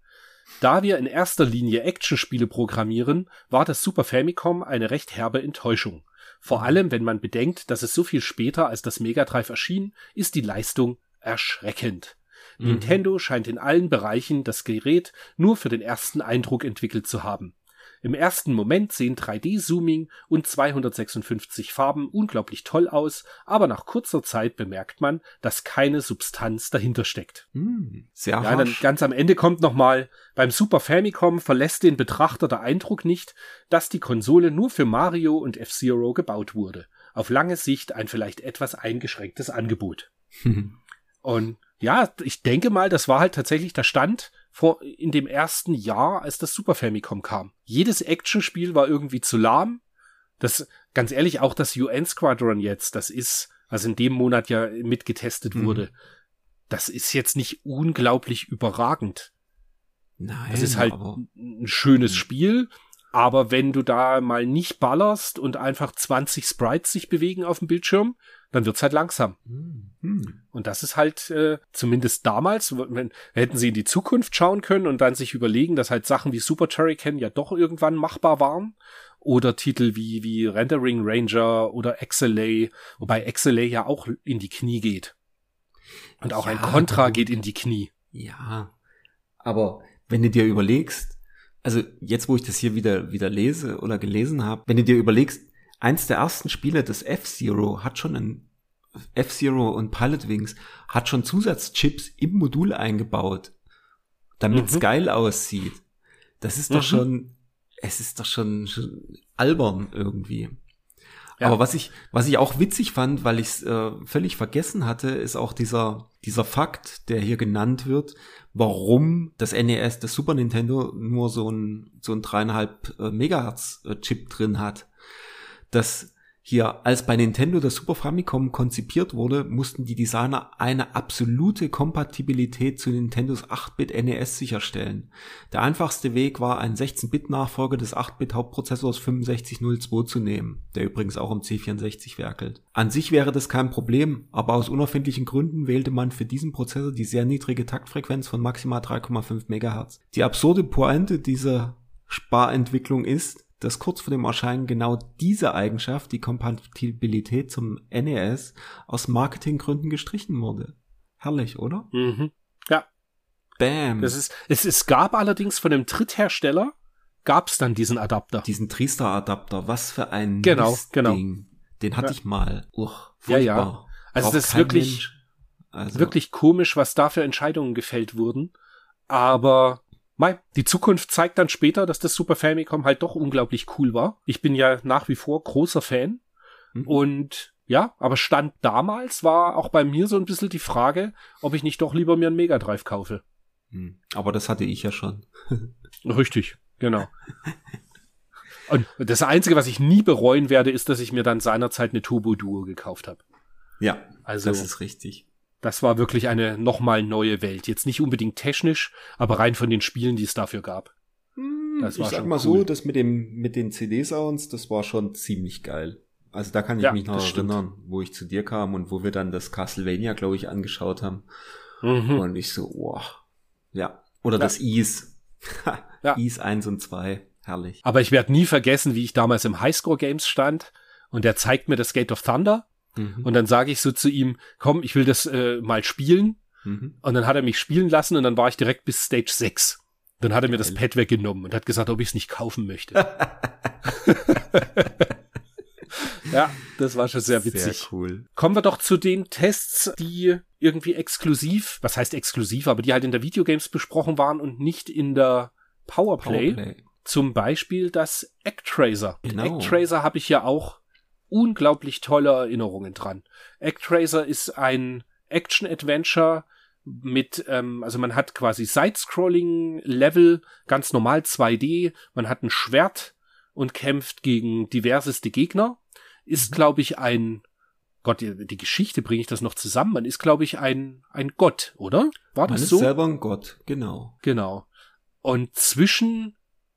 Da wir in erster Linie Actionspiele programmieren, war das Super Famicom eine recht herbe Enttäuschung. Vor mhm. allem, wenn man bedenkt, dass es so viel später als das Mega Drive erschien, ist die Leistung erschreckend. Mhm. Nintendo scheint in allen Bereichen das Gerät nur für den ersten Eindruck entwickelt zu haben. Im ersten Moment sehen 3D-Zooming und 256 Farben unglaublich toll aus, aber nach kurzer Zeit bemerkt man, dass keine Substanz dahinter steckt. Hm, sehr ja, dann ganz am Ende kommt nochmal, beim Super Famicom verlässt den Betrachter der Eindruck nicht, dass die Konsole nur für Mario und F-Zero gebaut wurde. Auf lange Sicht ein vielleicht etwas eingeschränktes Angebot. <laughs> und ja, ich denke mal, das war halt tatsächlich der Stand vor, in dem ersten Jahr, als das Super Famicom kam. Jedes Actionspiel war irgendwie zu lahm. Das, ganz ehrlich, auch das UN Squadron jetzt, das ist, also in dem Monat ja mitgetestet mhm. wurde, das ist jetzt nicht unglaublich überragend. Nein. Das ist halt ein schönes Spiel, Aber wenn du da mal nicht ballerst und einfach 20 Sprites sich bewegen auf dem Bildschirm, dann wird's halt langsam. Hm. Und das ist halt äh, zumindest damals, wenn, hätten sie in die Zukunft schauen können und dann sich überlegen, dass halt Sachen wie Super Turrican ja doch irgendwann machbar waren oder Titel wie wie Rendering Ranger oder XLA, wobei XLA ja auch in die Knie geht. Und auch ja, ein Contra geht in die Knie. Ja, aber wenn du dir überlegst, also jetzt wo ich das hier wieder wieder lese oder gelesen habe, wenn du dir überlegst, eins der ersten Spiele, das F-Zero, hat schon ein F-Zero und Pilot Wings hat schon Zusatzchips im Modul eingebaut, damit es mhm. geil aussieht. Das ist doch mhm. schon, es ist doch schon, schon albern irgendwie. Ja. Aber was ich, was ich auch witzig fand, weil ich es äh, völlig vergessen hatte, ist auch dieser, dieser Fakt, der hier genannt wird, warum das NES, das Super Nintendo, nur so ein, so ein dreieinhalb äh, Megahertz äh, Chip drin hat dass hier, als bei Nintendo das Super Famicom konzipiert wurde, mussten die Designer eine absolute Kompatibilität zu Nintendos 8-Bit NES sicherstellen. Der einfachste Weg war, einen 16-Bit-Nachfolger des 8-Bit-Hauptprozessors 6502 zu nehmen, der übrigens auch im C64 werkelt. An sich wäre das kein Problem, aber aus unerfindlichen Gründen wählte man für diesen Prozessor die sehr niedrige Taktfrequenz von maximal 3,5 MHz. Die absurde Pointe dieser Sparentwicklung ist, dass kurz vor dem Erscheinen genau diese Eigenschaft, die Kompatibilität zum NES, aus Marketinggründen gestrichen wurde. Herrlich, oder? Mhm. Ja. Bam. Das ist, es, es gab allerdings von dem Dritthersteller, gab es dann diesen Adapter. Diesen Triester-Adapter. Was für ein genau, genau. Den hatte ja. ich mal. Uch, ja, ja. Also Braucht das ist wirklich, also. wirklich komisch, was da für Entscheidungen gefällt wurden. Aber Mei, die Zukunft zeigt dann später, dass das Super Famicom halt doch unglaublich cool war. Ich bin ja nach wie vor großer Fan. Mhm. Und ja, aber Stand damals war auch bei mir so ein bisschen die Frage, ob ich nicht doch lieber mir einen Mega Drive kaufe. Mhm. Aber das hatte ich ja schon. <laughs> Richtig, genau. Und das Einzige, was ich nie bereuen werde, ist, dass ich mir dann seinerzeit eine Turbo Duo gekauft habe. Ja, also das ist richtig. Das war wirklich eine nochmal neue Welt. Jetzt nicht unbedingt technisch, aber rein von den Spielen, die es dafür gab. Hm, das ich sag mal cool. so, das mit dem, mit den CD-Sounds, das war schon ziemlich geil. Also da kann ich ja, mich noch erinnern, stimmt. wo ich zu dir kam und wo wir dann das Castlevania, glaube ich, angeschaut haben. Mhm. Und ich so, wow. Ja. Oder ja. das Ease. <laughs> ja. Ease 1 und 2. Herrlich. Aber ich werde nie vergessen, wie ich damals im Highscore Games stand und der zeigt mir das Gate of Thunder Mhm. Und dann sage ich so zu ihm, komm, ich will das äh, mal spielen. Mhm. Und dann hat er mich spielen lassen und dann war ich direkt bis Stage 6. Dann hat er mir das Pad weggenommen und hat gesagt, ob ich es nicht kaufen möchte. <laughs> <laughs> ja, das war schon sehr witzig. Sehr cool. Kommen wir doch zu den Tests, die irgendwie exklusiv, was heißt exklusiv, aber die halt in der Videogames besprochen waren und nicht in der Powerplay. Powerplay. Zum Beispiel das Actracer. Genau. Actracer habe ich ja auch unglaublich tolle Erinnerungen dran. Actracer ist ein Action-Adventure mit, ähm, also man hat quasi Side-Scrolling-Level, ganz normal 2D, man hat ein Schwert und kämpft gegen diverseste Gegner. Ist, mhm. glaube ich, ein Gott, die, Geschichte bringe ich das noch zusammen. Man ist, glaube ich, ein, ein Gott, oder? War das man so? Man ist selber ein Gott, genau. Genau. Und zwischen,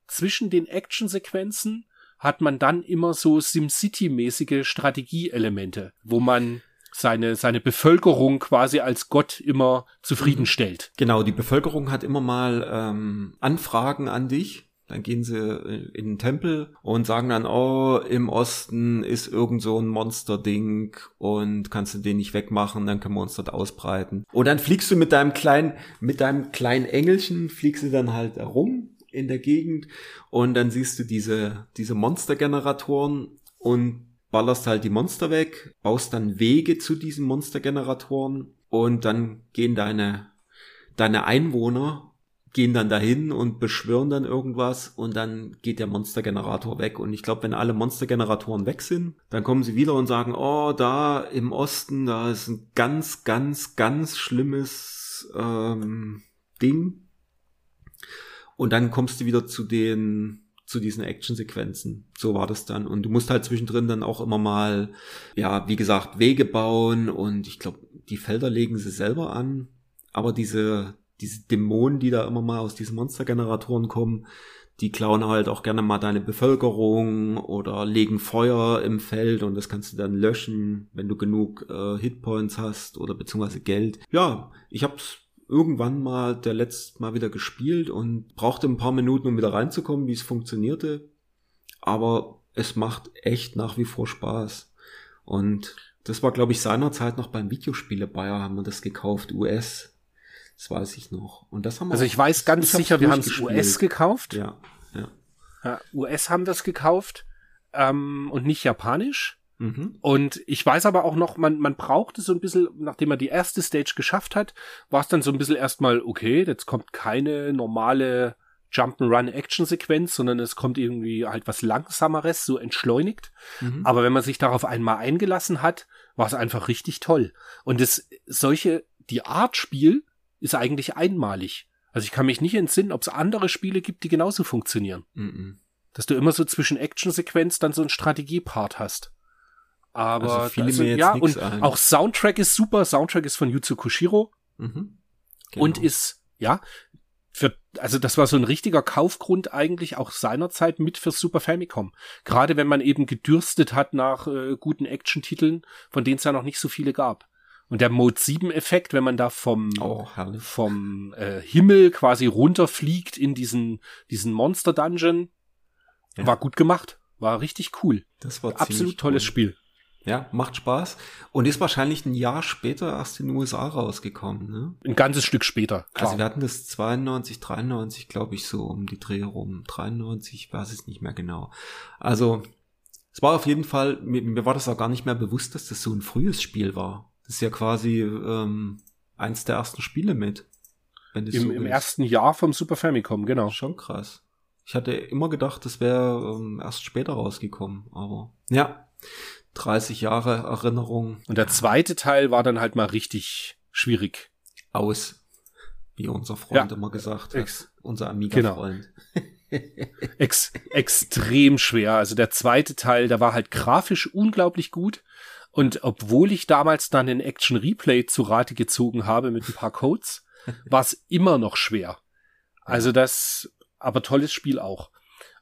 zwischen den Action-Sequenzen hat man dann immer so SimCity-mäßige Strategieelemente, wo man seine, seine Bevölkerung quasi als Gott immer zufriedenstellt. Mhm. Genau, die Bevölkerung hat immer mal ähm, Anfragen an dich. Dann gehen sie in den Tempel und sagen dann, oh, im Osten ist irgend so ein Monsterding und kannst du den nicht wegmachen, dann können wir uns dort ausbreiten. Und dann fliegst du mit deinem kleinen, mit deinem kleinen Engelchen, fliegst du dann halt herum in der Gegend und dann siehst du diese, diese Monstergeneratoren und ballerst halt die Monster weg, baust dann Wege zu diesen Monstergeneratoren und dann gehen deine, deine Einwohner gehen dann dahin und beschwören dann irgendwas und dann geht der Monstergenerator weg. Und ich glaube, wenn alle Monstergeneratoren weg sind, dann kommen sie wieder und sagen, oh, da im Osten, da ist ein ganz, ganz, ganz schlimmes ähm, Ding. Und dann kommst du wieder zu den zu diesen Actionsequenzen. So war das dann. Und du musst halt zwischendrin dann auch immer mal, ja, wie gesagt, Wege bauen und ich glaube, die Felder legen sie selber an. Aber diese, diese Dämonen, die da immer mal aus diesen Monstergeneratoren kommen, die klauen halt auch gerne mal deine Bevölkerung oder legen Feuer im Feld und das kannst du dann löschen, wenn du genug äh, Hitpoints hast oder beziehungsweise Geld. Ja, ich hab's irgendwann mal der letzte Mal wieder gespielt und brauchte ein paar Minuten, um wieder reinzukommen, wie es funktionierte. Aber es macht echt nach wie vor Spaß. Und das war, glaube ich, seinerzeit noch beim Videospiele Bayer haben wir das gekauft, US. Das weiß ich noch. Und das haben wir Also ich weiß ganz sicher, wir haben es US gekauft. Ja, ja. ja US haben wir es gekauft ähm, und nicht japanisch. Mhm. Und ich weiß aber auch noch, man, man brauchte so ein bisschen, nachdem man die erste Stage geschafft hat, war es dann so ein bisschen erstmal, okay, jetzt kommt keine normale Jump'n'Run-Action-Sequenz, sondern es kommt irgendwie halt was Langsameres, so entschleunigt. Mhm. Aber wenn man sich darauf einmal eingelassen hat, war es einfach richtig toll. Und das, solche, die Art Spiel ist eigentlich einmalig. Also ich kann mich nicht entsinnen, ob es andere Spiele gibt, die genauso funktionieren. Mhm. Dass du immer so zwischen Action-Sequenz dann so ein Strategiepart hast. Aber Also fiel das- mir jetzt ja, und ein. auch Soundtrack ist super. Soundtrack ist von Yuzo Koshiro Mhm. und Genau. ist, ja, für, also das war so ein richtiger Kaufgrund eigentlich auch seinerzeit mit fürs Super Famicom. Gerade wenn man eben gedürstet hat nach äh, guten Action-Titeln, von denen es ja noch nicht so viele gab. Und der Mode 7-Effekt, wenn man da vom, Oh, vom äh, Himmel quasi runterfliegt in diesen, diesen Monster-Dungeon, Ja. war gut gemacht. War richtig cool. Das war Absolut tolles cool. Spiel. Ja, macht Spaß. Und ist wahrscheinlich ein Jahr später erst in den USA rausgekommen, ne? Ein ganzes Stück später. Klar. Also wir hatten das 92, 93, glaube ich, so um die Dreh rum. 93, ich weiß es nicht mehr genau. Also, es war auf jeden Fall, mir, mir war das auch gar nicht mehr bewusst, dass das so ein frühes Spiel war. Das ist ja quasi ähm, eins der ersten Spiele mit. Im, so Im ersten Jahr vom Super Famicom, genau. Schon krass. Ich hatte immer gedacht, das wäre ähm, erst später rausgekommen, aber ja, 30 Jahre Erinnerung Und der zweite Teil war dann halt mal richtig schwierig. aus, wie unser Freund Ja. immer gesagt hat. Ex- unser Genau. Amiga-Freund. Ex extrem schwer. Also der zweite Teil, der war halt grafisch unglaublich gut. Und obwohl ich damals dann den Action Replay zu Rate gezogen habe mit ein paar Codes, <laughs> war es immer noch schwer. Also das, aber tolles Spiel auch.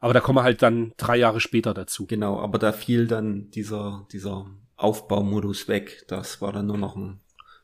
Aber da kommen wir halt dann drei Jahre später dazu. Genau, aber da fiel dann dieser, dieser Aufbaumodus weg. Das war dann nur noch ein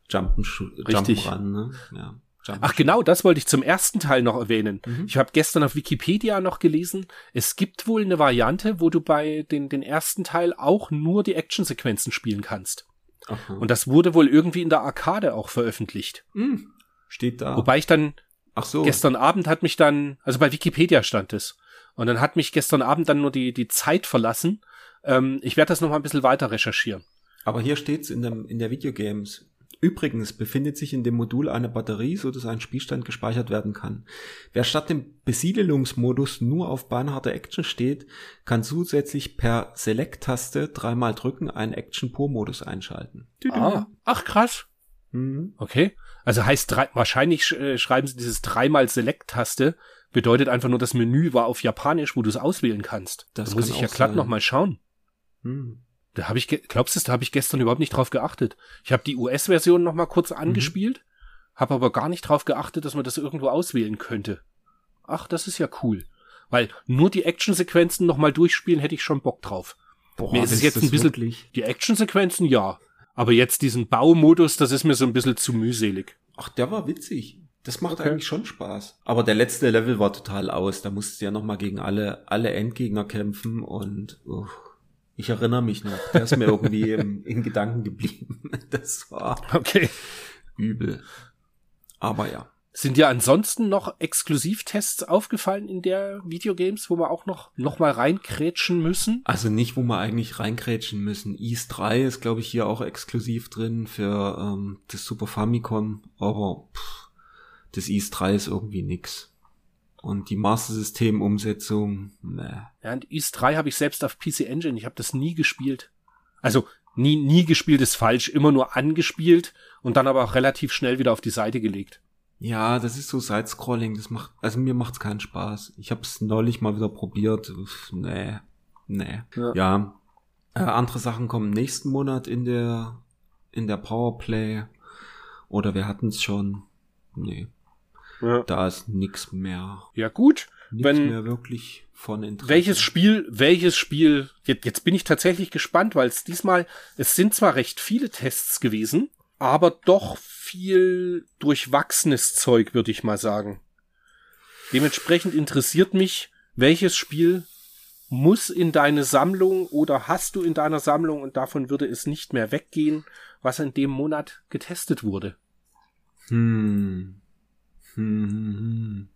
Jumpen, Richtig. Jump'n'Run, ne? Ja. Jump Ach genau, das wollte ich zum ersten Teil noch erwähnen. Mhm. Ich habe gestern auf Wikipedia noch gelesen, es gibt wohl eine Variante, wo du bei den, den ersten Teil auch nur die Actionsequenzen spielen kannst. Aha. Und das wurde wohl irgendwie in der Arcade auch veröffentlicht. Hm, steht da. Wobei ich dann Ach so. gestern Abend hat mich dann, also bei Wikipedia stand es. Und dann hat mich gestern Abend dann nur die, die Zeit verlassen. Ähm, ich werde das noch mal ein bisschen weiter recherchieren. Aber hier steht's in, dem, in der Videogames. Übrigens befindet sich in dem Modul eine Batterie, so dass ein Spielstand gespeichert werden kann. Wer statt dem Besiedelungsmodus nur auf beinharte Action steht, kann zusätzlich per Select-Taste dreimal drücken einen Action-Pur-Modus einschalten. Ah, ach krass. Mhm. Okay. Also heißt drei, wahrscheinlich äh, schreiben sie dieses dreimal Select-Taste, bedeutet einfach nur, das Menü war auf Japanisch, wo du es auswählen kannst. Das da muss kann ich ja glatt sein. noch mal schauen. Mhm. Da habe ich, glaubst du, da habe ich gestern überhaupt nicht drauf geachtet. Ich habe die US-Version noch mal kurz angespielt, habe aber gar nicht drauf geachtet, dass man das irgendwo auswählen könnte. Ach, das ist ja cool. Weil nur die Actionsequenzen noch mal durchspielen, hätte ich schon Bock drauf. Boah, Mir ist es jetzt ein bisschen- wirklich. Die Actionsequenzen, ja. Aber jetzt diesen Baumodus, das ist mir so ein bisschen zu mühselig. Ach, der war witzig. Das macht Okay. eigentlich schon Spaß. Aber der letzte Level war total aus. Da musst du ja noch mal gegen alle, alle Endgegner kämpfen und uff, ich erinnere mich noch. Der ist mir <laughs> irgendwie im, in Gedanken geblieben. <laughs> Das war Okay. übel. Aber ja. Sind dir ansonsten noch Exklusivtests aufgefallen in der Videogames, wo wir auch noch, noch mal reinkrätschen müssen? Also nicht, wo wir eigentlich reinkrätschen müssen. East 3 ist, glaube ich, hier auch exklusiv drin für ähm, das Super Famicom. Aber pff, das East 3 ist irgendwie nix. Und die Master System Umsetzung, ne. Ja, und East 3 habe ich selbst auf PC Engine. Ich habe das nie gespielt. Also nie, nie gespielt ist falsch, immer nur angespielt und dann aber auch relativ schnell wieder auf die Seite gelegt. Ja, das ist so Side-Scrolling, das macht, also mir macht's keinen Spaß. Ich habe es neulich mal wieder probiert. Uff, nee, nee. Ja. Ja. Äh, andere Sachen kommen nächsten Monat in der, in der Powerplay. Oder wir hatten's schon. Nee, Ja. da ist nix mehr. Ja gut, Nicht wenn mehr wirklich von Interesse. welches Spiel, welches Spiel, jetzt, jetzt bin ich tatsächlich gespannt, weil es diesmal, es sind zwar recht viele Tests gewesen, aber doch viel durchwachsenes Zeug, würde ich mal sagen. Dementsprechend interessiert mich, welches Spiel muss in deine Sammlung oder hast du in deiner Sammlung und davon würde es nicht mehr weggehen, was in dem Monat getestet wurde. Hm. Hm, hm, hm.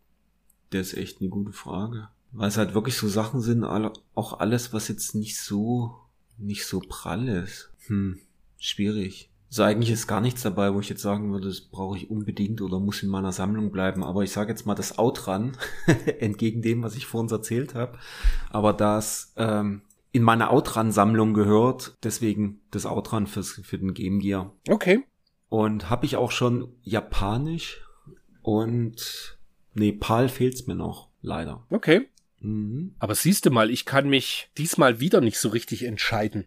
Das ist echt eine gute Frage. Weil es halt wirklich so Sachen sind, auch alles, was jetzt nicht so, nicht so prall ist. Hm, schwierig. Also eigentlich ist gar nichts dabei, wo ich jetzt sagen würde, das brauche ich unbedingt oder muss in meiner Sammlung bleiben. Aber ich sage jetzt mal das Outrun, <laughs> entgegen dem, was ich vor uns erzählt habe. Aber das ähm, in meine Outrun-Sammlung gehört, deswegen das Outrun fürs, für den Game Gear. Okay. Und habe ich auch schon Japanisch und Nepal fehlt's mir noch, leider. Okay. Mhm. Aber siehst du mal, ich kann mich diesmal wieder nicht so richtig entscheiden.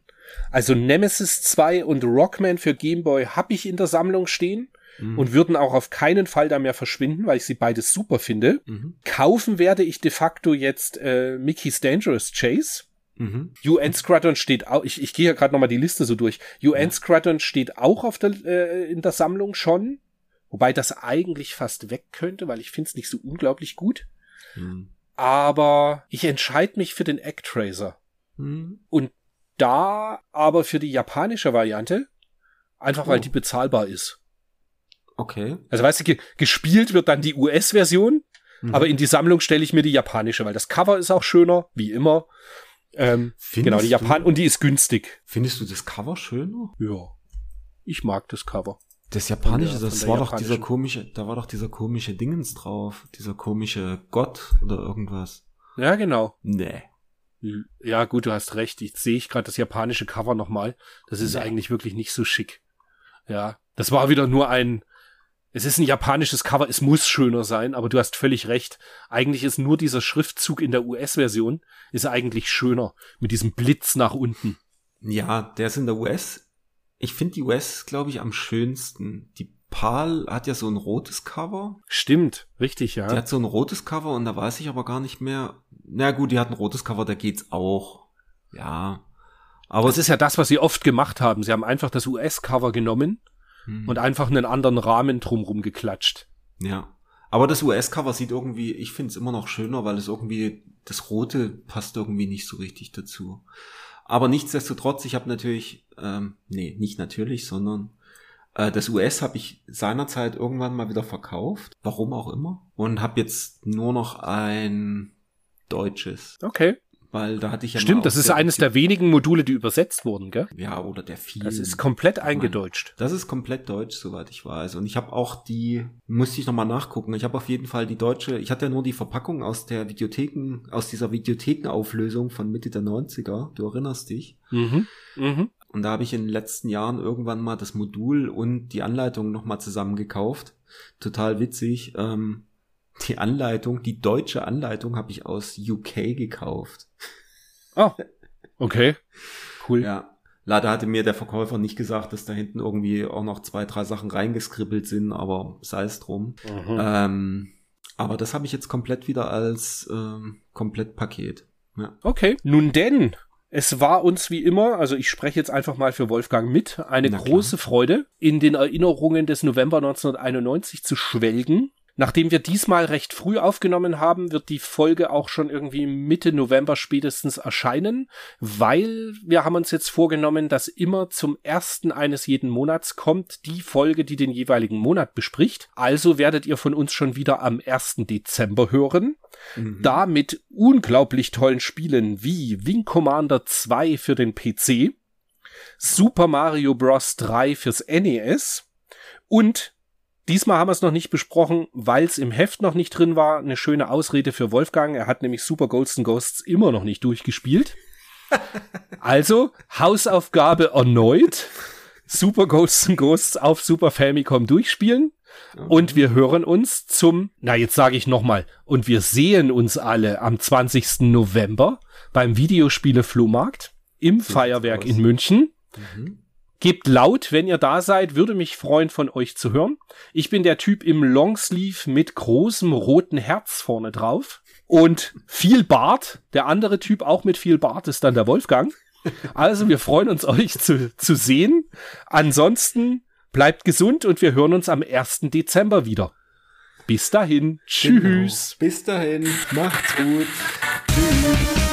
Also Nemesis 2 und Rockman für Game Boy habe ich in der Sammlung stehen Mhm. und würden auch auf keinen Fall da mehr verschwinden, weil ich sie beides super finde. Mhm. Kaufen werde ich de facto jetzt äh, Mickey's Dangerous Chase. Mhm. UN Squadron steht auch, ich, ich gehe ja gerade nochmal die Liste so durch. UN Ja. Squadron steht auch auf der, äh, in der Sammlung schon. Wobei das eigentlich fast weg könnte, weil ich finde es nicht so unglaublich gut. Mhm. Aber ich entscheide mich für den Actracer. Mhm. Und da aber für die japanische Variante, einfach weil Oh. die bezahlbar ist. Okay. Also weißt du, ge gespielt wird dann die US-Version, Mhm. aber in die Sammlung stelle ich mir die japanische, weil das Cover ist auch schöner, wie immer. Ähm, genau, die Japan du, und die ist günstig. Findest du das Cover schöner? Ja. Ich mag das Cover. Das japanische, der- das war doch dieser komische, da war doch dieser komische Dingens drauf, dieser komische Gott oder irgendwas. Ja, genau. Nee. Ja, gut, du hast recht. Ich sehe ich gerade das japanische Cover nochmal. Das ist Nee. eigentlich wirklich nicht so schick. Ja, das war wieder nur ein. Es ist ein japanisches Cover, es muss schöner sein, aber du hast völlig recht. Eigentlich ist nur dieser Schriftzug in der US-Version ist eigentlich schöner mit diesem Blitz nach unten. Ja, der ist in der US. Ich finde die US, glaube ich, am schönsten. Die PAL hat ja so ein rotes Cover. Stimmt, richtig, Die ja. hat so ein rotes Cover und da weiß ich aber gar nicht mehr. Na gut, die hat ein rotes Cover, da geht's auch. Ja. Aber Das ist ja das, was sie oft gemacht haben. Sie haben einfach das US-Cover genommen hm, und einfach einen anderen Rahmen drumrum geklatscht. ja. Aber das US-Cover sieht irgendwie, ich finde es immer noch schöner, weil es irgendwie, das Rote passt irgendwie nicht so richtig dazu. Aber nichtsdestotrotz, ich habe natürlich, ähm, nee, nicht natürlich, sondern äh, das US habe ich seinerzeit irgendwann mal wieder verkauft, warum auch immer, und habe jetzt nur noch ein deutsches, Okay. Weil da hatte ich ja Stimmt, das ist eines der wenigen Module, die übersetzt wurden, gell? ja oder der Film. Das ist komplett eingedeutscht. Das ist komplett deutsch, soweit ich weiß. Und ich habe auch die, musste ich nochmal nachgucken. Ich habe auf jeden Fall die deutsche, ich hatte ja nur die Verpackung aus der Videotheken, aus dieser Videothekenauflösung von Mitte der 90er. Du erinnerst dich. Mhm. Mhm. Und da habe ich in den letzten Jahren irgendwann mal das Modul und die Anleitung nochmal zusammengekauft. Total witzig. Ähm, die Anleitung, die deutsche Anleitung habe ich aus UK gekauft. Oh, <laughs> okay. Cool. Ja. Leider hatte mir der Verkäufer nicht gesagt, dass da hinten irgendwie auch noch zwei, drei Sachen reingeskribbelt sind, aber sei es drum. Mhm. Ähm, aber das habe ich jetzt komplett wieder als ähm, Komplettpaket. Ja. Okay. Nun denn, es war uns wie immer, also ich spreche jetzt einfach mal für Wolfgang mit, eine Na klar. große Freude, in den Erinnerungen des November 1991 zu schwelgen. Nachdem wir diesmal recht früh aufgenommen haben, wird die Folge auch schon irgendwie Mitte November spätestens erscheinen, weil wir haben uns jetzt vorgenommen, dass immer zum ersten eines jeden Monats kommt die Folge, die den jeweiligen Monat bespricht. Also werdet ihr von uns schon wieder am 1. Dezember hören. Mhm. Da mit unglaublich tollen Spielen wie Wing Commander 2 für den PC, Super Mario Bros. 3 fürs NES und diesmal haben wir es noch nicht besprochen, weil es im Heft noch nicht drin war. Eine schöne Ausrede für Wolfgang. Er hat nämlich Super Golden Ghosts immer noch nicht durchgespielt. <laughs> also Hausaufgabe erneut. Super Golden Ghosts auf Super Famicom durchspielen. Und wir hören uns zum, na jetzt sage ich nochmal, und wir sehen uns alle am 20. November beim Videospiele-Flohmarkt im Feuerwerk in München. Mhm. Gebt laut, wenn ihr da seid, würde mich freuen, von euch zu hören. Ich bin der Typ im Longsleeve mit großem roten Herz vorne drauf. Und viel Bart. Der andere Typ auch mit viel Bart ist dann der Wolfgang. Also wir freuen uns, euch zu, zu sehen. Ansonsten bleibt gesund und wir hören uns am 1. Dezember wieder. Bis dahin. Tschüss. Genau. Bis dahin. Macht's gut. Tschüss.